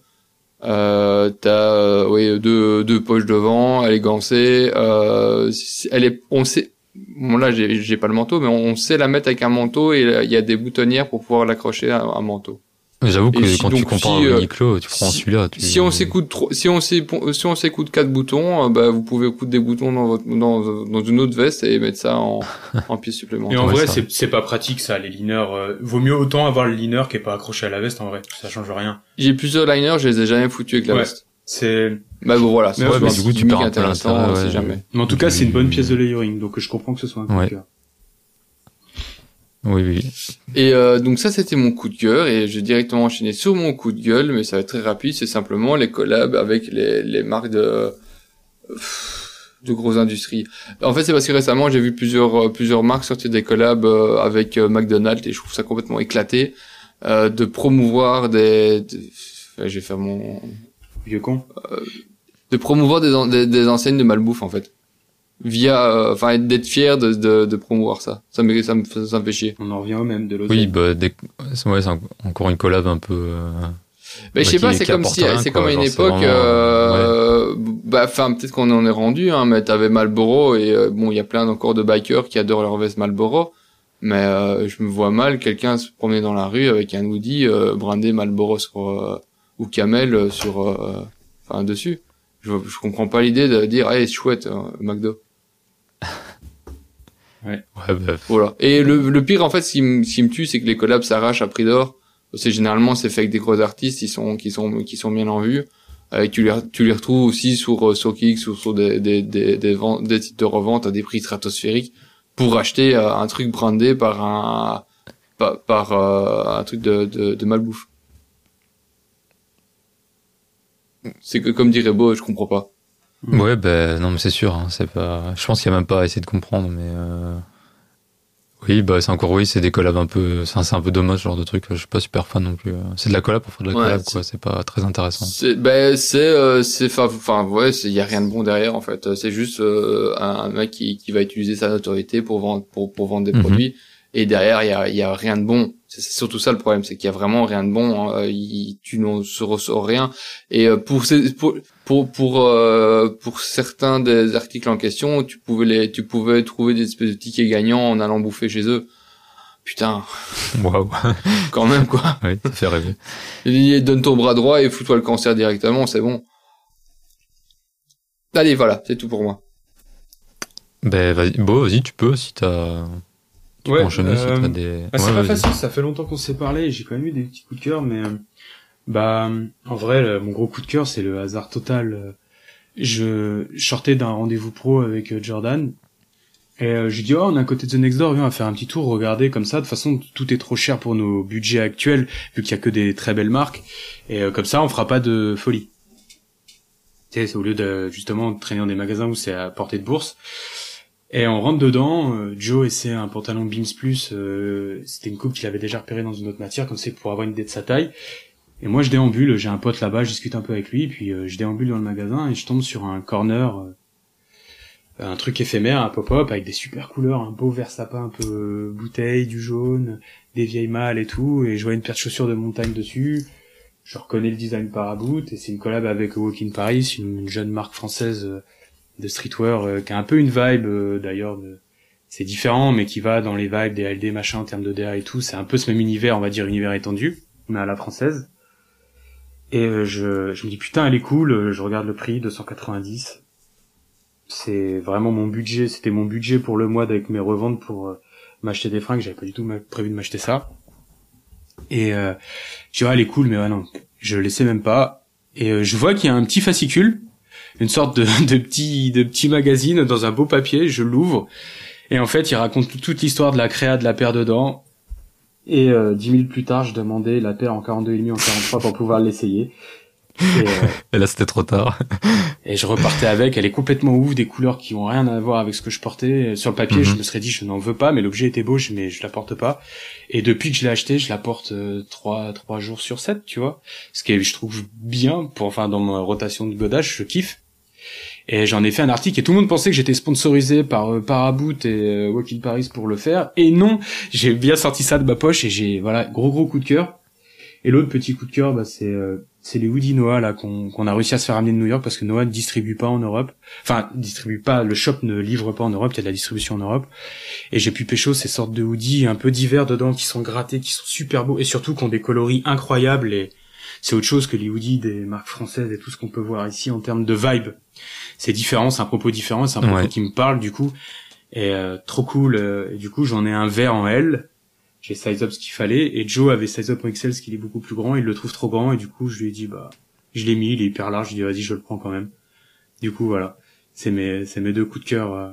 Speaker 3: Euh, t'as euh, oui deux deux poches devant, elle est gancée. Euh, elle est, on sait. Bon là j'ai j'ai pas le manteau, mais on sait la mettre avec un manteau et il y a des boutonnières pour pouvoir l'accrocher à un manteau.
Speaker 2: J'avoue que
Speaker 3: Et si-
Speaker 2: quand tu compares
Speaker 3: si,
Speaker 2: à
Speaker 3: euh,
Speaker 2: Uniqlo, tu prends
Speaker 3: si-
Speaker 2: celui-là. Tu...
Speaker 3: Si on s'écoute si on s'écoute, si on s'écoute quatre boutons, euh, bah vous pouvez coudre des boutons dans votre dans, dans une autre veste et mettre ça en [laughs] en pièce
Speaker 4: Et
Speaker 3: supplémentaire.
Speaker 4: en
Speaker 2: Ouais,
Speaker 4: vrai, c'est c'est pas pratique ça, les liners. euh, vaut mieux autant avoir le liner qui est pas accroché à la veste en vrai. Ça change rien.
Speaker 3: J'ai plusieurs liners, je les ai jamais foutus avec la
Speaker 4: Ouais.
Speaker 3: veste.
Speaker 4: C'est
Speaker 3: Bah bon voilà, c'est
Speaker 4: ouais,
Speaker 2: du coup, tu perds un peu l'intérêt, ouais.
Speaker 3: jamais.
Speaker 4: mais en tout cas, c'est une bonne pièce de layering, donc je comprends que ce soit un coup
Speaker 2: Ouais.
Speaker 4: de cœur.
Speaker 2: Oui, oui.
Speaker 3: Et euh, donc ça c'était mon coup de cœur et j'ai directement enchaîné sur mon coup de gueule mais ça va être très rapide c'est simplement les collabs avec les, les marques de de grosses industries. En fait c'est parce que récemment j'ai vu plusieurs euh, plusieurs marques sortir des collabs euh, avec euh, McDonald's et je trouve ça complètement éclaté euh, de promouvoir des, des- enfin, je vais faire mon
Speaker 4: Vieux con.
Speaker 3: de promouvoir des, en- des, des enseignes de malbouffe en fait. Via, euh, enfin, d'être fier de, de, de promouvoir ça. Ça me, ça me, ça me fait chier.
Speaker 4: On en revient au même de l'autre.
Speaker 2: Oui, bah, des... ouais, c'est en- encore une collab un peu. euh,
Speaker 3: Mais je sais pas, c'est comme si, c'est comme à une époque,
Speaker 2: vraiment,
Speaker 3: euh, bah, enfin, peut-être qu'on en est rendu, hein, mais t'avais Marlboro et euh, bon, il y a plein encore de bikers qui adorent leur veste Marlboro, mais euh, je me vois mal quelqu'un se promener dans la rue avec un hoodie euh, brandé Marlboro sur euh, ou Camel sur, euh, enfin, dessus. Je, je comprends pas l'idée de dire, hey, c'est chouette, euh, McDo.
Speaker 2: Ouais, bah,
Speaker 3: Voilà. Et le, le pire, en fait, ce qui me, ce qui me tue, c'est que les collabs s'arrachent à prix d'or. C'est généralement, c'est fait avec des gros artistes, ils sont, qui sont, qui sont bien en vue. Euh, et tu les, tu les retrouves aussi sur, euh, sur Kicks ou sur des, des, des, des, ventes- des sites de revente à des prix stratosphériques pour acheter euh, un truc brandé par un, par, par euh, un truc de, de, de malbouffe. C'est que, comme dirait Beau, je comprends pas.
Speaker 2: Ouais, bah, non, mais c'est sûr, hein, c'est pas. Je pense qu'il y a même pas à essayer de comprendre, mais. Euh... Oui, bah, c'est encore, oui, c'est des collabs un peu. C'est un, peu dommage, ce genre de truc. Je suis pas super fan non plus. euh. C'est de la collab pour faire de la
Speaker 3: Ouais,
Speaker 2: collab, quoi. C'est pas très intéressant.
Speaker 3: C'est ben c'est euh, c'est enfin ouais, il y a rien de bon derrière en fait. C'est juste euh, un mec qui qui va utiliser sa notoriété pour vendre pour pour vendre des
Speaker 2: Mhm.
Speaker 3: produits et derrière il y a y a rien de bon. C'est surtout ça le problème, c'est qu'il y a vraiment rien de bon. hein. Il- tu n'en se ressors rien. Et euh, pour ces pour pour pour euh, pour certains des articles en question, tu pouvais les tu pouvais trouver des espèces de tickets gagnants en allant bouffer chez eux. Putain,
Speaker 2: Waouh. [laughs]
Speaker 3: quand même quoi. [laughs]
Speaker 2: oui, ça fait rêver.
Speaker 3: Donne ton bras droit et fous-toi le cancer directement, c'est bon. Allez, voilà, c'est tout pour moi.
Speaker 2: Ben, vas-y, bon, vas-y, tu peux, si t'as. Tu
Speaker 4: Ouais,
Speaker 2: si
Speaker 4: euh,
Speaker 2: t'as des.
Speaker 4: Bah, c'est
Speaker 2: Ouais,
Speaker 4: pas
Speaker 2: vas-y.
Speaker 4: facile, ça fait longtemps qu'on s'est parlé, j'ai quand même eu des petits coups de cœur, mais euh, bah en vrai, le- mon gros coup de cœur, c'est le hasard total. Je, je sortais d'un rendez-vous pro avec euh, Jordan, et euh, je lui dis oh on est à côté de The Next Door, viens on va faire un petit tour, regarder comme ça. De toute façon, tout est trop cher pour nos budgets actuels, vu qu'il y a que des très belles marques, et euh, comme ça on fera pas de folie. Tu sais, c'est au lieu de justement de traîner dans des magasins où c'est à portée de bourse. Et on rentre dedans, euh, Joe essaie un pantalon Beams Plus, euh, c'était une coupe qu'il avait déjà repérée dans une autre matière, comme c'est pour avoir une idée de sa taille. Et moi je déambule, j'ai un pote là-bas, je discute un peu avec lui, puis euh, je déambule dans le magasin et je tombe sur un corner, un truc éphémère, un pop-up avec des super couleurs, un beau vert sapin un peu bouteille, du jaune, des vieilles malles et tout, et je vois une paire de chaussures de montagne dessus. Je reconnais le design Paraboot et c'est une collab avec Walk in Paris, une, une jeune marque française de streetwear euh, qui a un peu une vibe euh, d'ailleurs c'est différent mais qui va dans les vibes des LD machin en termes de DA et tout. C'est un peu ce même univers on va dire univers étendu mais à la française. Et euh, je, je me dis putain elle est cool je regarde le prix 290 c'est vraiment mon budget c'était mon budget pour le mois avec mes reventes pour m'acheter des fringues. J'avais pas du tout prévu de m'acheter ça. Et euh, je dis ouais elle est cool mais ouais non je le sais même pas. Et euh, je vois qu'il y a un petit fascicule une sorte de, [laughs] de petit de petit magazine dans un beau papier, je l'ouvre et en fait il raconte toute l'histoire de la créa de la paire dedans. Et euh, dix minutes plus tard, je demandais la paire en 42,5 en 43 pour pouvoir l'essayer. Et, euh, [laughs]
Speaker 2: Et là, c'était trop tard. [laughs]
Speaker 4: et je repartais avec. Elle est complètement ouf, des couleurs qui ont rien à voir avec ce que je portais. Sur le papier,
Speaker 2: Mhm.
Speaker 4: je me serais dit je n'en veux pas, mais l'objet était beau, je, mais je la porte pas. Et depuis que je l'ai acheté, je la porte euh, trois trois jours sur 7 tu vois. Ce qui est, je trouve bien pour enfin dans ma rotation de godage, je kiffe. Et j'en ai fait un article et tout le monde pensait que j'étais sponsorisé par euh, Paraboot et euh, Walk in Paris pour le faire. Et non, j'ai bien sorti ça de ma poche et j'ai voilà gros gros coup de cœur. Et l'autre petit coup de cœur, bah, c'est euh, c'est les Woody Noah là qu'on qu'on a réussi à se faire amener de New York parce que Noah ne distribue pas en Europe. Enfin, distribue pas, le shop ne livre pas en Europe, il y a de la distribution en Europe. Et j'ai pu pécho ces sortes de hoodies un peu divers dedans qui sont grattés, qui sont super beaux et surtout qui ont des coloris incroyables et c'est autre chose que les hoodies des marques françaises et tout ce qu'on peut voir ici en termes de vibe. C'est différent, c'est un propos différent, c'est un propos
Speaker 2: Ouais.
Speaker 4: qui me parle du coup. Et euh, trop cool. euh, et du coup, j'en ai un vert en L. J'ai size up ce qu'il fallait. Et Joe avait size up en XL, ce qui est beaucoup plus grand. Il le trouve trop grand. Et du coup, je lui ai dit, bah, je l'ai mis, il est hyper large. Je lui ai dit, vas-y, je le prends quand même. Du coup, voilà. C'est mes, c'est mes deux coups de cœur. euh,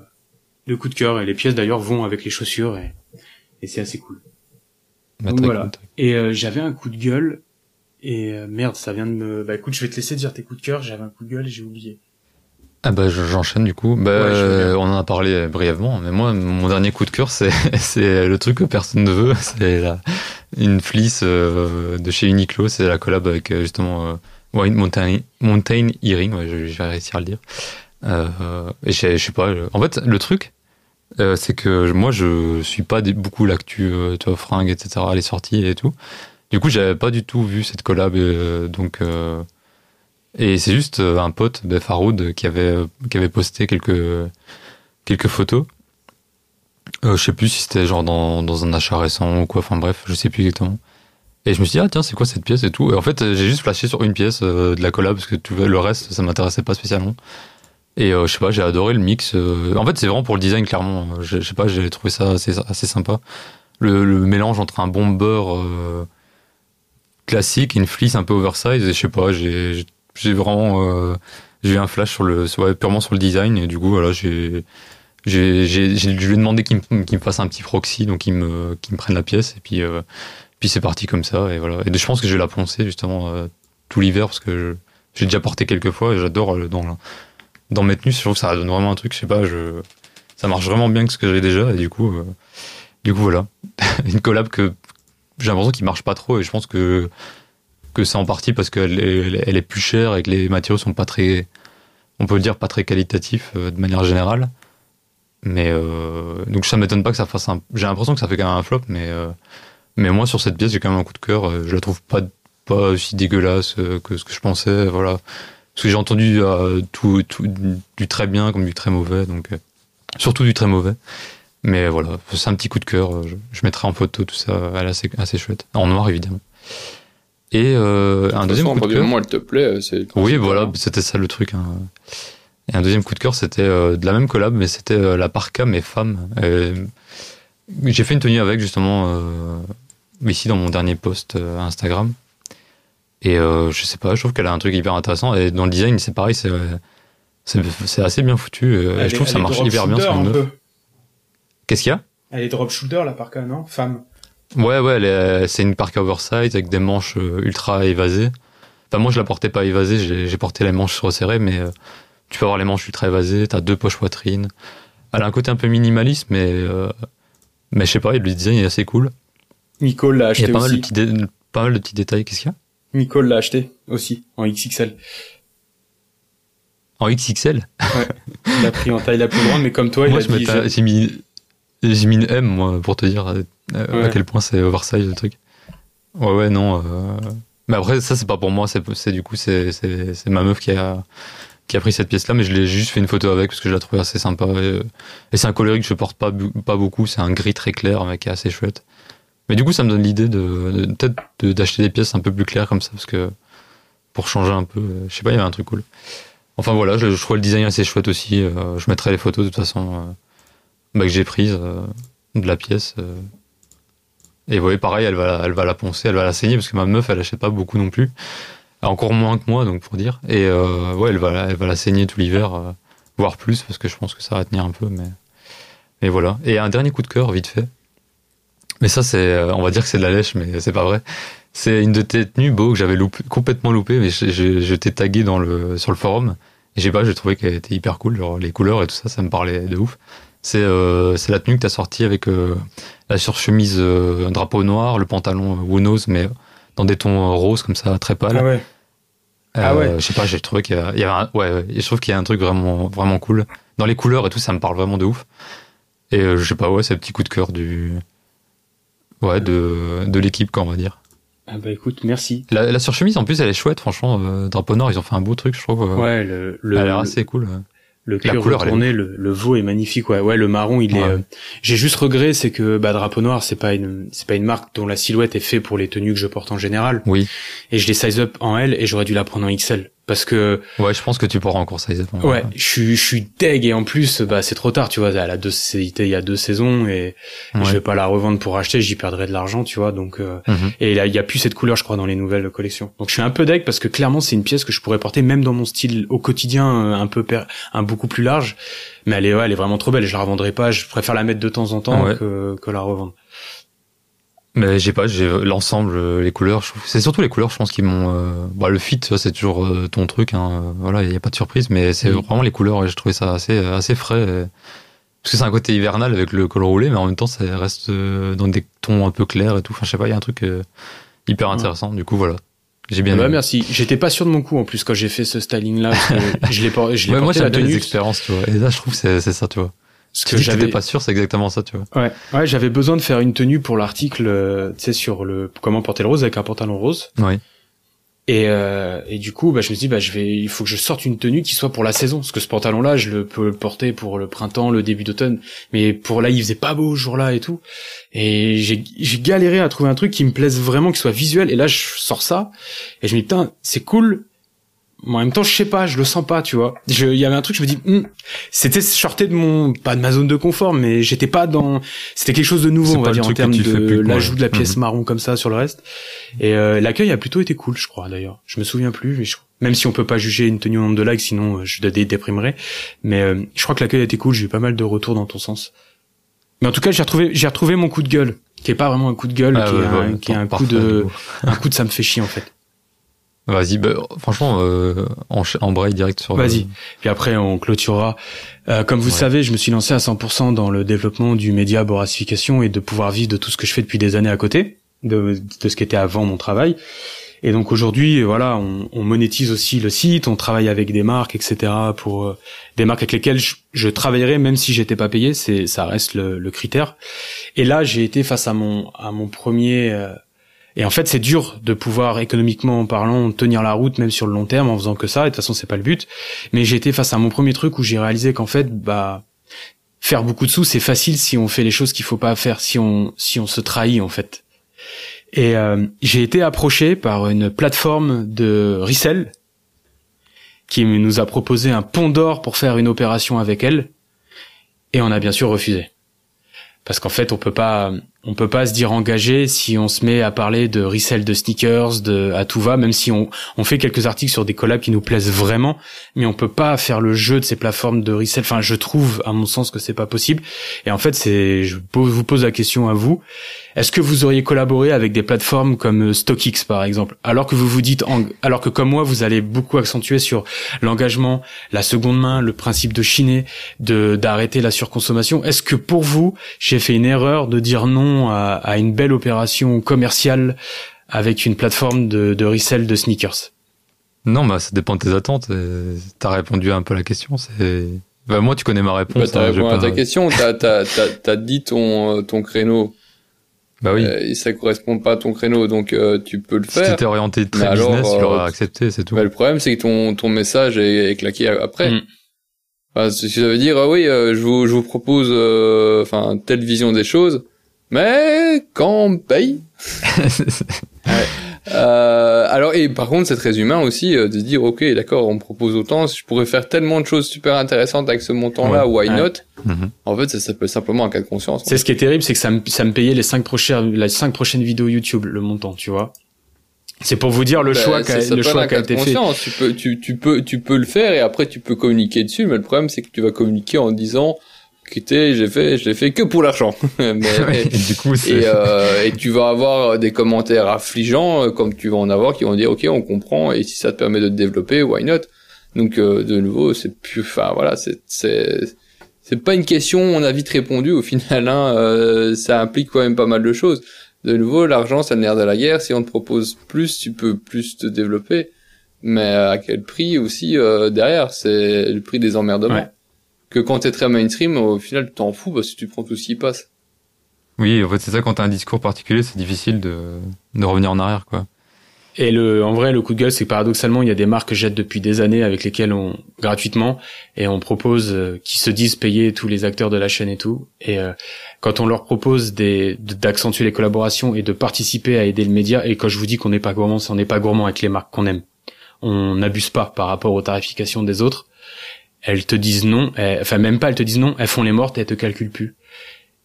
Speaker 4: deux coups de cœur. Et les pièces d'ailleurs vont avec les chaussures. Et, et c'est assez cool.
Speaker 2: Bah,
Speaker 4: Donc voilà. Et euh, j'avais un coup de gueule. Et euh, merde, ça vient de me. Bah écoute, je vais te laisser dire tes coups de cœur. J'avais un coup de gueule et j'ai oublié.
Speaker 2: Ah bah je- j'enchaîne du coup. Bah,
Speaker 4: Ouais,
Speaker 2: euh, on en a parlé brièvement, mais moi mon dernier coup de cœur c'est [laughs] c'est le truc que personne ne veut, c'est la- une fleece euh, de chez Uniqlo, c'est la collab avec euh, justement euh, White Mountain Mountain Earring, ouais, je, je vais réussir à le dire. Euh, et je, je sais pas. je- En fait, le truc, euh, c'est que moi, je suis pas beaucoup l'actu, tu vois, fringues, etc., les sorties et tout. Du coup, j'avais pas du tout vu cette collab, euh, donc. euh, et c'est juste euh, un pote, ben, Faroud, qui avait qui avait posté quelques quelques photos. Je sais plus si c'était genre dans, dans un achat récent ou quoi. Enfin bref, je sais plus exactement. Et je me suis dit ah tiens c'est quoi cette pièce et tout. Et en fait j'ai juste flashé sur une pièce de la collab parce que tu le reste ça m'intéressait pas spécialement. Et euh, je sais pas j'ai adoré le mix. En fait c'est vraiment pour le design clairement. Je, je sais pas j'ai trouvé ça assez, sympa. Le, le mélange entre un bomber euh, classique une fleece un peu oversize et je sais pas j'ai vraiment euh, j'ai eu un flash sur le ouais, purement sur le design et du coup voilà j'ai j'ai je lui ai demandé qu'il me, qu'il me fasse un petit proxy donc qu'il me qu'il me prenne la pièce et puis euh, puis c'est parti comme ça et voilà. Et je pense que je vais la poncer justement euh, tout l'hiver parce que j'ai déjà porté quelques fois et j'adore euh, dans dans mes tenues je trouve que ça donne vraiment un truc je sais pas je ça marche vraiment bien que ce que j'ai déjà et du coup euh, du coup voilà. [laughs] Une collab que j'ai l'impression qu'il marche pas trop et je pense que que c'est en partie parce qu'elle est, plus chère et que les matériaux sont pas très on peut dire pas très qualitatifs euh, de manière générale. Mais euh, donc ça m'étonne pas que ça fasse un j'ai l'impression que ça fait quand même un flop mais euh, mais moi sur cette pièce j'ai quand même un coup de cœur je la trouve pas pas aussi dégueulasse que ce que je pensais voilà. Parce que j'ai entendu du très bien comme du très mauvais donc surtout du très mauvais mais voilà c'est un petit coup de cœur euh, je, je mettrai en photo tout ça elle est assez, assez chouette en noir évidemment et euh, un
Speaker 3: De
Speaker 2: deuxième
Speaker 3: façon,
Speaker 2: coup de cœur
Speaker 3: moment elle te plaît, c'est.
Speaker 2: oui, voilà,
Speaker 3: bien.
Speaker 2: c'était ça le truc. hein. Et un deuxième coup de cœur, c'était euh, de la même collab, mais c'était euh, la parka mais femme. Euh, J'ai fait une tenue avec justement euh, ici dans mon dernier post euh, Instagram. Et euh, je sais pas, je trouve qu'elle a un truc hyper intéressant. Et dans le design, c'est pareil, c'est c'est c'est assez bien foutu. euh, et
Speaker 5: Elle
Speaker 2: je trouve que ça marche hyper bien sur une
Speaker 5: un
Speaker 2: meuf. Qu'est-ce qu'il y a?
Speaker 5: Elle est drop shooter, la parka, non? Femme.
Speaker 2: Ouais, ouais, c'est une parka oversize avec des manches euh, ultra évasées. Enfin, moi, je la portais pas évasée, j'ai porté les manches resserrées, mais euh, tu peux avoir les manches ultra évasées, t'as deux poches poitrine. Elle a un côté un peu minimaliste, mais, euh, mais je sais pas, le design est assez cool.
Speaker 5: Nicole l'a
Speaker 2: Il y a
Speaker 5: acheté
Speaker 2: pas mal, de
Speaker 5: aussi.
Speaker 2: pas mal de petits détails. Qu'est-ce qu'il y a?
Speaker 5: Nicole l'a acheté aussi, en XXL.
Speaker 2: En XXL
Speaker 5: Il a pris en taille la plus grande, mais comme toi, il
Speaker 2: Moi,
Speaker 5: a
Speaker 2: je
Speaker 5: dit...
Speaker 2: j'ai mis, j'ai mis une M, moi, pour te dire euh, à
Speaker 5: Ouais.
Speaker 2: quel point c'est oversize le truc. Ouais, ouais, non. euh, Mais après, ça, c'est pas pour moi, c'est du coup, c'est ma meuf qui a, qui a pris cette pièce-là, mais je l'ai juste fait une photo avec parce que je la trouvais assez sympa. Et, euh, et c'est un coloris que je porte pas, pas beaucoup, c'est un gris très clair, mais qui est assez chouette. Mais du coup, ça me donne l'idée de, de- peut-être de- d'acheter des pièces un peu plus claires comme ça, parce que pour changer un peu, euh, je sais pas, il y avait un truc cool. Enfin voilà, je, je trouve le design assez chouette aussi. euh, je mettrai les photos de toute façon euh, bah, que j'ai prises euh, de la pièce. euh. Et vous voyez, pareil, elle va, elle va la poncer, elle va la saigner parce que ma meuf, elle achète pas beaucoup non plus, encore moins que moi, donc pour dire. Et euh, ouais, elle va, elle va la saigner tout l'hiver, euh, voire plus, parce que je pense que ça va tenir un peu. Mais, mais voilà. Et un dernier coup de cœur, vite fait. Mais ça, c'est, euh, on va dire que c'est de la lèche, mais c'est pas vrai. C'est une de tes tenues, Beau, que j'avais complètement loupé, mais je t'ai tagué dans le, sur le forum. Et j'ai pas, j'ai trouvé qu'elle était hyper cool, genre les couleurs et tout ça, ça me parlait de ouf. C'est euh, c'est la tenue que t'as sortie avec euh, la surchemise euh, drapeau noir, le pantalon euh, Wonos, mais dans des tons roses comme ça, très pâles.
Speaker 5: Ah ouais. ah ouais.
Speaker 2: Je sais pas, j'ai trouvé qu'il y, a- il y avait un, ouais, je trouve qu'il y a un truc vraiment, vraiment cool. Dans les couleurs et tout, ça me parle vraiment de ouf. Et euh, je sais pas, ouais, c'est le petit coup de cœur du, ouais, de, de l'équipe, quoi, on va dire.
Speaker 5: Ah bah écoute, merci.
Speaker 2: La, la surchemise, en plus, elle est chouette, franchement. Euh, drapeau noir, ils ont fait un beau truc, je trouve. euh,
Speaker 5: Ouais, le, le,
Speaker 2: elle a l'air assez cool.
Speaker 5: Le
Speaker 2: La
Speaker 5: cuir
Speaker 2: couleur,
Speaker 5: retourné, le, le veau est magnifique. Ouais, ouais, le marron, il est. Euh, J'ai juste regret, c'est que bah, Drapeau Noir, c'est pas une, c'est pas une marque dont la silhouette est faite pour les tenues que je porte en général.
Speaker 2: Oui.
Speaker 5: Et je l'ai size up en L et j'aurais dû la prendre en XL parce que
Speaker 2: Ouais, je pense que tu pourras encore size up. hein.
Speaker 5: ouais, je suis, je suis deg et en plus, bah c'est trop tard, tu vois. Elle a deux, il y a deux saisons et,
Speaker 2: Ouais.
Speaker 5: je vais pas la revendre pour acheter, j'y perdrais de l'argent, tu vois. Donc euh,
Speaker 2: Mhm.
Speaker 5: et là, il y a plus cette couleur, je crois, dans les nouvelles collections. Donc je suis un peu deg parce que clairement, c'est une pièce que je pourrais porter même dans mon style au quotidien, euh, un peu un beaucoup plus large. Mais elle est, ouais, elle est vraiment trop belle. Je la revendrai pas. Je préfère la mettre de temps en temps
Speaker 2: Ouais.
Speaker 5: que, que la revendre.
Speaker 2: Mais j'ai pas, j'ai l'ensemble, euh, les couleurs. C'est surtout les couleurs, je pense, qui m'ont. euh, Bah, le fit, c'est toujours euh, ton truc. Hein, euh, voilà, il y a pas de surprise, mais c'est
Speaker 5: Mhm.
Speaker 2: vraiment les couleurs. Et je trouvais ça assez, assez frais. euh, Parce que c'est un côté hivernal avec le col roulé, mais en même temps, ça reste euh, dans des tons un peu clairs et tout. Enfin, je sais pas, il y a un truc euh, hyper
Speaker 5: Ouais.
Speaker 2: intéressant. Du coup, voilà, J'ai bien
Speaker 4: bah,
Speaker 2: aimé.
Speaker 4: merci. J'étais pas sûr de mon coup en plus quand j'ai fait ce styling là. [laughs] je l'ai por- je l'ai
Speaker 2: Ouais, moi
Speaker 4: porté la
Speaker 2: j'aime bien les
Speaker 4: tenue.
Speaker 2: expériences, tu vois. Et là, je trouve que c'est c'est ça, tu vois.
Speaker 4: Parce
Speaker 2: Que j'avais pas sûr, c'est exactement ça, tu vois.
Speaker 4: Ouais, ouais, j'avais besoin de faire une tenue pour l'article, euh, tu sais, sur le comment porter le rose avec un pantalon rose.
Speaker 2: Oui.
Speaker 4: Et, euh, et du coup, bah, je me suis dit, bah, je vais, il faut que je sorte une tenue qui soit pour la saison, parce que ce pantalon-là, je le peux le porter pour le printemps, le début d'automne, mais pour là, il faisait pas beau ce jour-là et tout. Et j'ai, j'ai galéré à trouver un truc qui me plaise vraiment, qui soit visuel. Et là, je sors ça, et je me dis, putain, c'est cool. En même temps, je sais pas, je le sens pas, tu vois. Je- Il y avait un truc, je me dis, Hum, c'était sorti de mon, pas de ma zone de confort, mais j'étais pas dans, c'était quelque chose de nouveau, on va dire, en termes de l'ajout de la pièce
Speaker 2: Mhm.
Speaker 4: marron comme ça sur le reste. Et euh, l'accueil a plutôt été cool, je crois, d'ailleurs. Je me souviens plus, mais je- même si on peut pas juger une tenue au nombre de likes, sinon euh, je dé- déprimerais. Mais euh, je crois que l'accueil a été cool, j'ai eu pas mal de retours dans ton sens. Mais en tout cas, j'ai retrouvé, j'ai retrouvé mon coup de gueule, qui est pas vraiment un coup de gueule,
Speaker 2: Ah,
Speaker 4: qui,
Speaker 2: ouais,
Speaker 4: est un,
Speaker 2: ouais,
Speaker 4: qui est un coup de, [laughs] un coup de ça me fait chier en fait.
Speaker 2: Vas-y, bah, franchement, euh, en, en braille direct sur.
Speaker 4: Vas-y. Puis après, on clôturera. Euh, comme vous
Speaker 2: Ouais.
Speaker 4: savez, je me suis lancé à 100% dans le développement du média Boracification et de pouvoir vivre de tout ce que je fais depuis des années à côté, de, de ce qui était avant mon travail. Et donc aujourd'hui, voilà, on, on monétise aussi le site, on travaille avec des marques, etc. pour euh, des marques avec lesquelles je, je travaillerai même si j'étais pas payé, c'est ça reste le, le critère. Et là, j'ai été face à mon à mon premier euh, et en fait, c'est dur de pouvoir économiquement parlant tenir la route même sur le long terme en faisant que ça. Et de toute façon, c'est pas le but. Mais j'ai été face à mon premier truc où j'ai réalisé qu'en fait, bah, faire beaucoup de sous, c'est facile si on fait les choses qu'il faut pas faire, si on si on se trahit en fait. Et euh, j'ai été approché par une plateforme de resell qui nous a proposé un pont d'or pour faire une opération avec elle, et on a bien sûr refusé. Parce qu'en fait, on peut pas, on peut pas se dire engagé si on se met à parler de resell de sneakers, de à tout va, même si on, on fait quelques articles sur des collabs qui nous plaisent vraiment, mais on peut pas faire le jeu de ces plateformes de resell. Enfin, je trouve, à mon sens, que c'est pas possible. Et en fait, c'est, je vous pose la question à vous. Est-ce que vous auriez collaboré avec des plateformes comme euh, StockX, par exemple, alors que vous vous dites, alors que comme moi, vous allez beaucoup accentuer sur l'engagement, la seconde main, le principe de chiner, de, d'arrêter la surconsommation. Est-ce que pour vous, j'ai fait une erreur de dire non à, à une belle opération commerciale avec une plateforme de, de resell de sneakers
Speaker 2: Non, bah, ça dépend de tes attentes. et T'as répondu un peu à la question. C'est. Bah, moi, tu connais ma
Speaker 3: Bah,
Speaker 2: réponse.
Speaker 3: t'as
Speaker 2: hein,
Speaker 3: répondu à
Speaker 2: pas-
Speaker 3: ta question, t'as, t'as, t'as, t'as dit ton, euh, ton créneau,
Speaker 2: Bah oui.
Speaker 3: euh, et ça correspond pas à ton créneau, donc euh, tu peux le
Speaker 2: si
Speaker 3: faire.
Speaker 2: t'étais orienté très
Speaker 3: Mais alors,
Speaker 2: business, tu
Speaker 3: euh,
Speaker 2: l'aurais accepté, c'est tout.
Speaker 3: Mais le problème, c'est que ton, ton message est, est claqué après.
Speaker 4: Mm.
Speaker 3: Enfin, si ça veut dire, ah oui, euh, je vous, je vous propose, euh, enfin, telle vision des choses, mais quand on me paye. [laughs] Euh, alors, et par contre, c'est très humain aussi euh, de se dire, ok, d'accord, on me propose autant, je pourrais faire tellement de choses super intéressantes avec ce montant-là, why
Speaker 4: Ouais.
Speaker 3: not
Speaker 2: Mhm.
Speaker 3: En fait, ça s'appelle simplement un cas de conscience.
Speaker 4: C'est ce qui est terrible, c'est que ça me, ça me payait les cinq prochaines, les cinq prochaines vidéos YouTube, le montant, tu vois. C'est pour vous dire le
Speaker 3: Bah,
Speaker 4: choix, qu'a, le choix
Speaker 3: un
Speaker 4: qui a
Speaker 3: cas de
Speaker 4: été fait.
Speaker 3: Tu peux, tu, tu peux, tu peux le faire et après tu peux communiquer dessus. Mais le problème, c'est que tu vas communiquer en disant, j'ai fait, je l'ai fait que pour l'argent. [laughs] mais, [laughs]
Speaker 2: Ouais, et du coup,
Speaker 3: et, euh, et tu vas avoir des commentaires affligeants, euh, comme tu vas en avoir, qui vont dire, ok, on comprend. Et si ça te permet de te développer, why not? Donc, euh, de nouveau, c'est plus, enfin voilà, c'est, c'est, c'est pas une question. On a vite répondu. Au final, hein, euh, ça implique quand même pas mal de choses. De nouveau, l'argent, c'est le nerf de la guerre. Si on te propose plus, tu peux plus te développer. Mais à quel prix aussi euh, derrière? C'est le prix des emmerdements.
Speaker 4: Ouais.
Speaker 3: Que quand t'es très mainstream, au final, tu t'en fous parce que tu prends tout ce qui passe.
Speaker 2: Oui, en fait, c'est ça, quand t'as un discours particulier, c'est difficile de, de revenir en arrière, quoi.
Speaker 4: Et le, en vrai, le coup de gueule, c'est que paradoxalement, il y a des marques que jettent depuis des années avec lesquelles on, gratuitement, et on propose, euh, qui se disent payer tous les acteurs de la chaîne et tout. Et euh, quand on leur propose des, de- d'accentuer les collaborations et de participer à aider le média, et quand je vous dis qu'on n'est pas gourmand, c'est on n'est pas gourmand avec les marques qu'on aime. On n'abuse pas par rapport aux tarifications des autres. Elles te disent non, elles- enfin même pas elles te disent non, elles font les mortes et elles te calculent plus.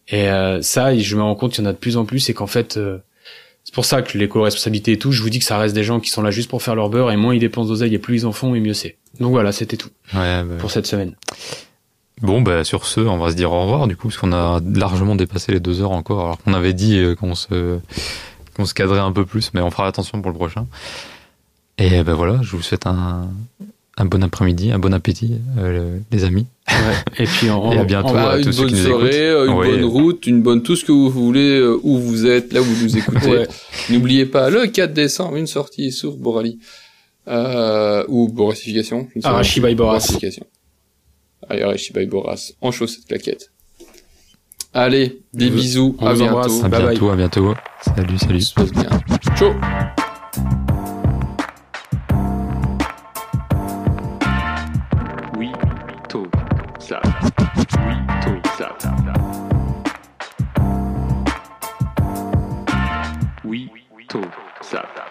Speaker 4: Et euh, ça, je me rends compte qu'il y en a de plus en plus et qu'en fait, euh, c'est pour ça que l'éco-responsabilité et tout, je vous dis que ça reste des gens qui sont là juste pour faire leur beurre et moins ils dépensent d'oseille et plus ils en font et mieux c'est. Donc voilà, c'était tout
Speaker 2: Ouais, bah,
Speaker 4: pour cette semaine.
Speaker 2: Bon, bah, sur ce, on va se dire au revoir, du coup, parce qu'on a largement dépassé les deux heures encore, alors qu'on avait dit euh, qu'on se, qu'on se cadrait un peu plus, mais on fera attention pour le prochain. Et ben voilà, je vous souhaite un, un bon après-midi, un bon appétit, euh, les amis.
Speaker 5: Et puis on [laughs]
Speaker 2: Et à bientôt.
Speaker 5: on-
Speaker 3: une
Speaker 2: ceux
Speaker 3: bonne
Speaker 2: qui nous
Speaker 3: soirée,
Speaker 2: écoutent.
Speaker 3: une bonne route, une bonne tout ce que vous voulez, euh, où vous êtes, là où vous nous [laughs] écoutez.
Speaker 5: Ouais.
Speaker 3: N'oubliez pas, le 4 décembre, une sortie sur Borali. Euh, ou Borassification.
Speaker 5: by Boras.
Speaker 3: By Boras. En chaussette claquette. Allez, des
Speaker 5: vous-
Speaker 3: bisous,
Speaker 5: on
Speaker 3: à
Speaker 5: vous
Speaker 3: bientôt.
Speaker 2: À
Speaker 5: Bye bye.
Speaker 2: bientôt, à bientôt. Salut, salut.
Speaker 3: Ça se passe bien. Ciao two, seven.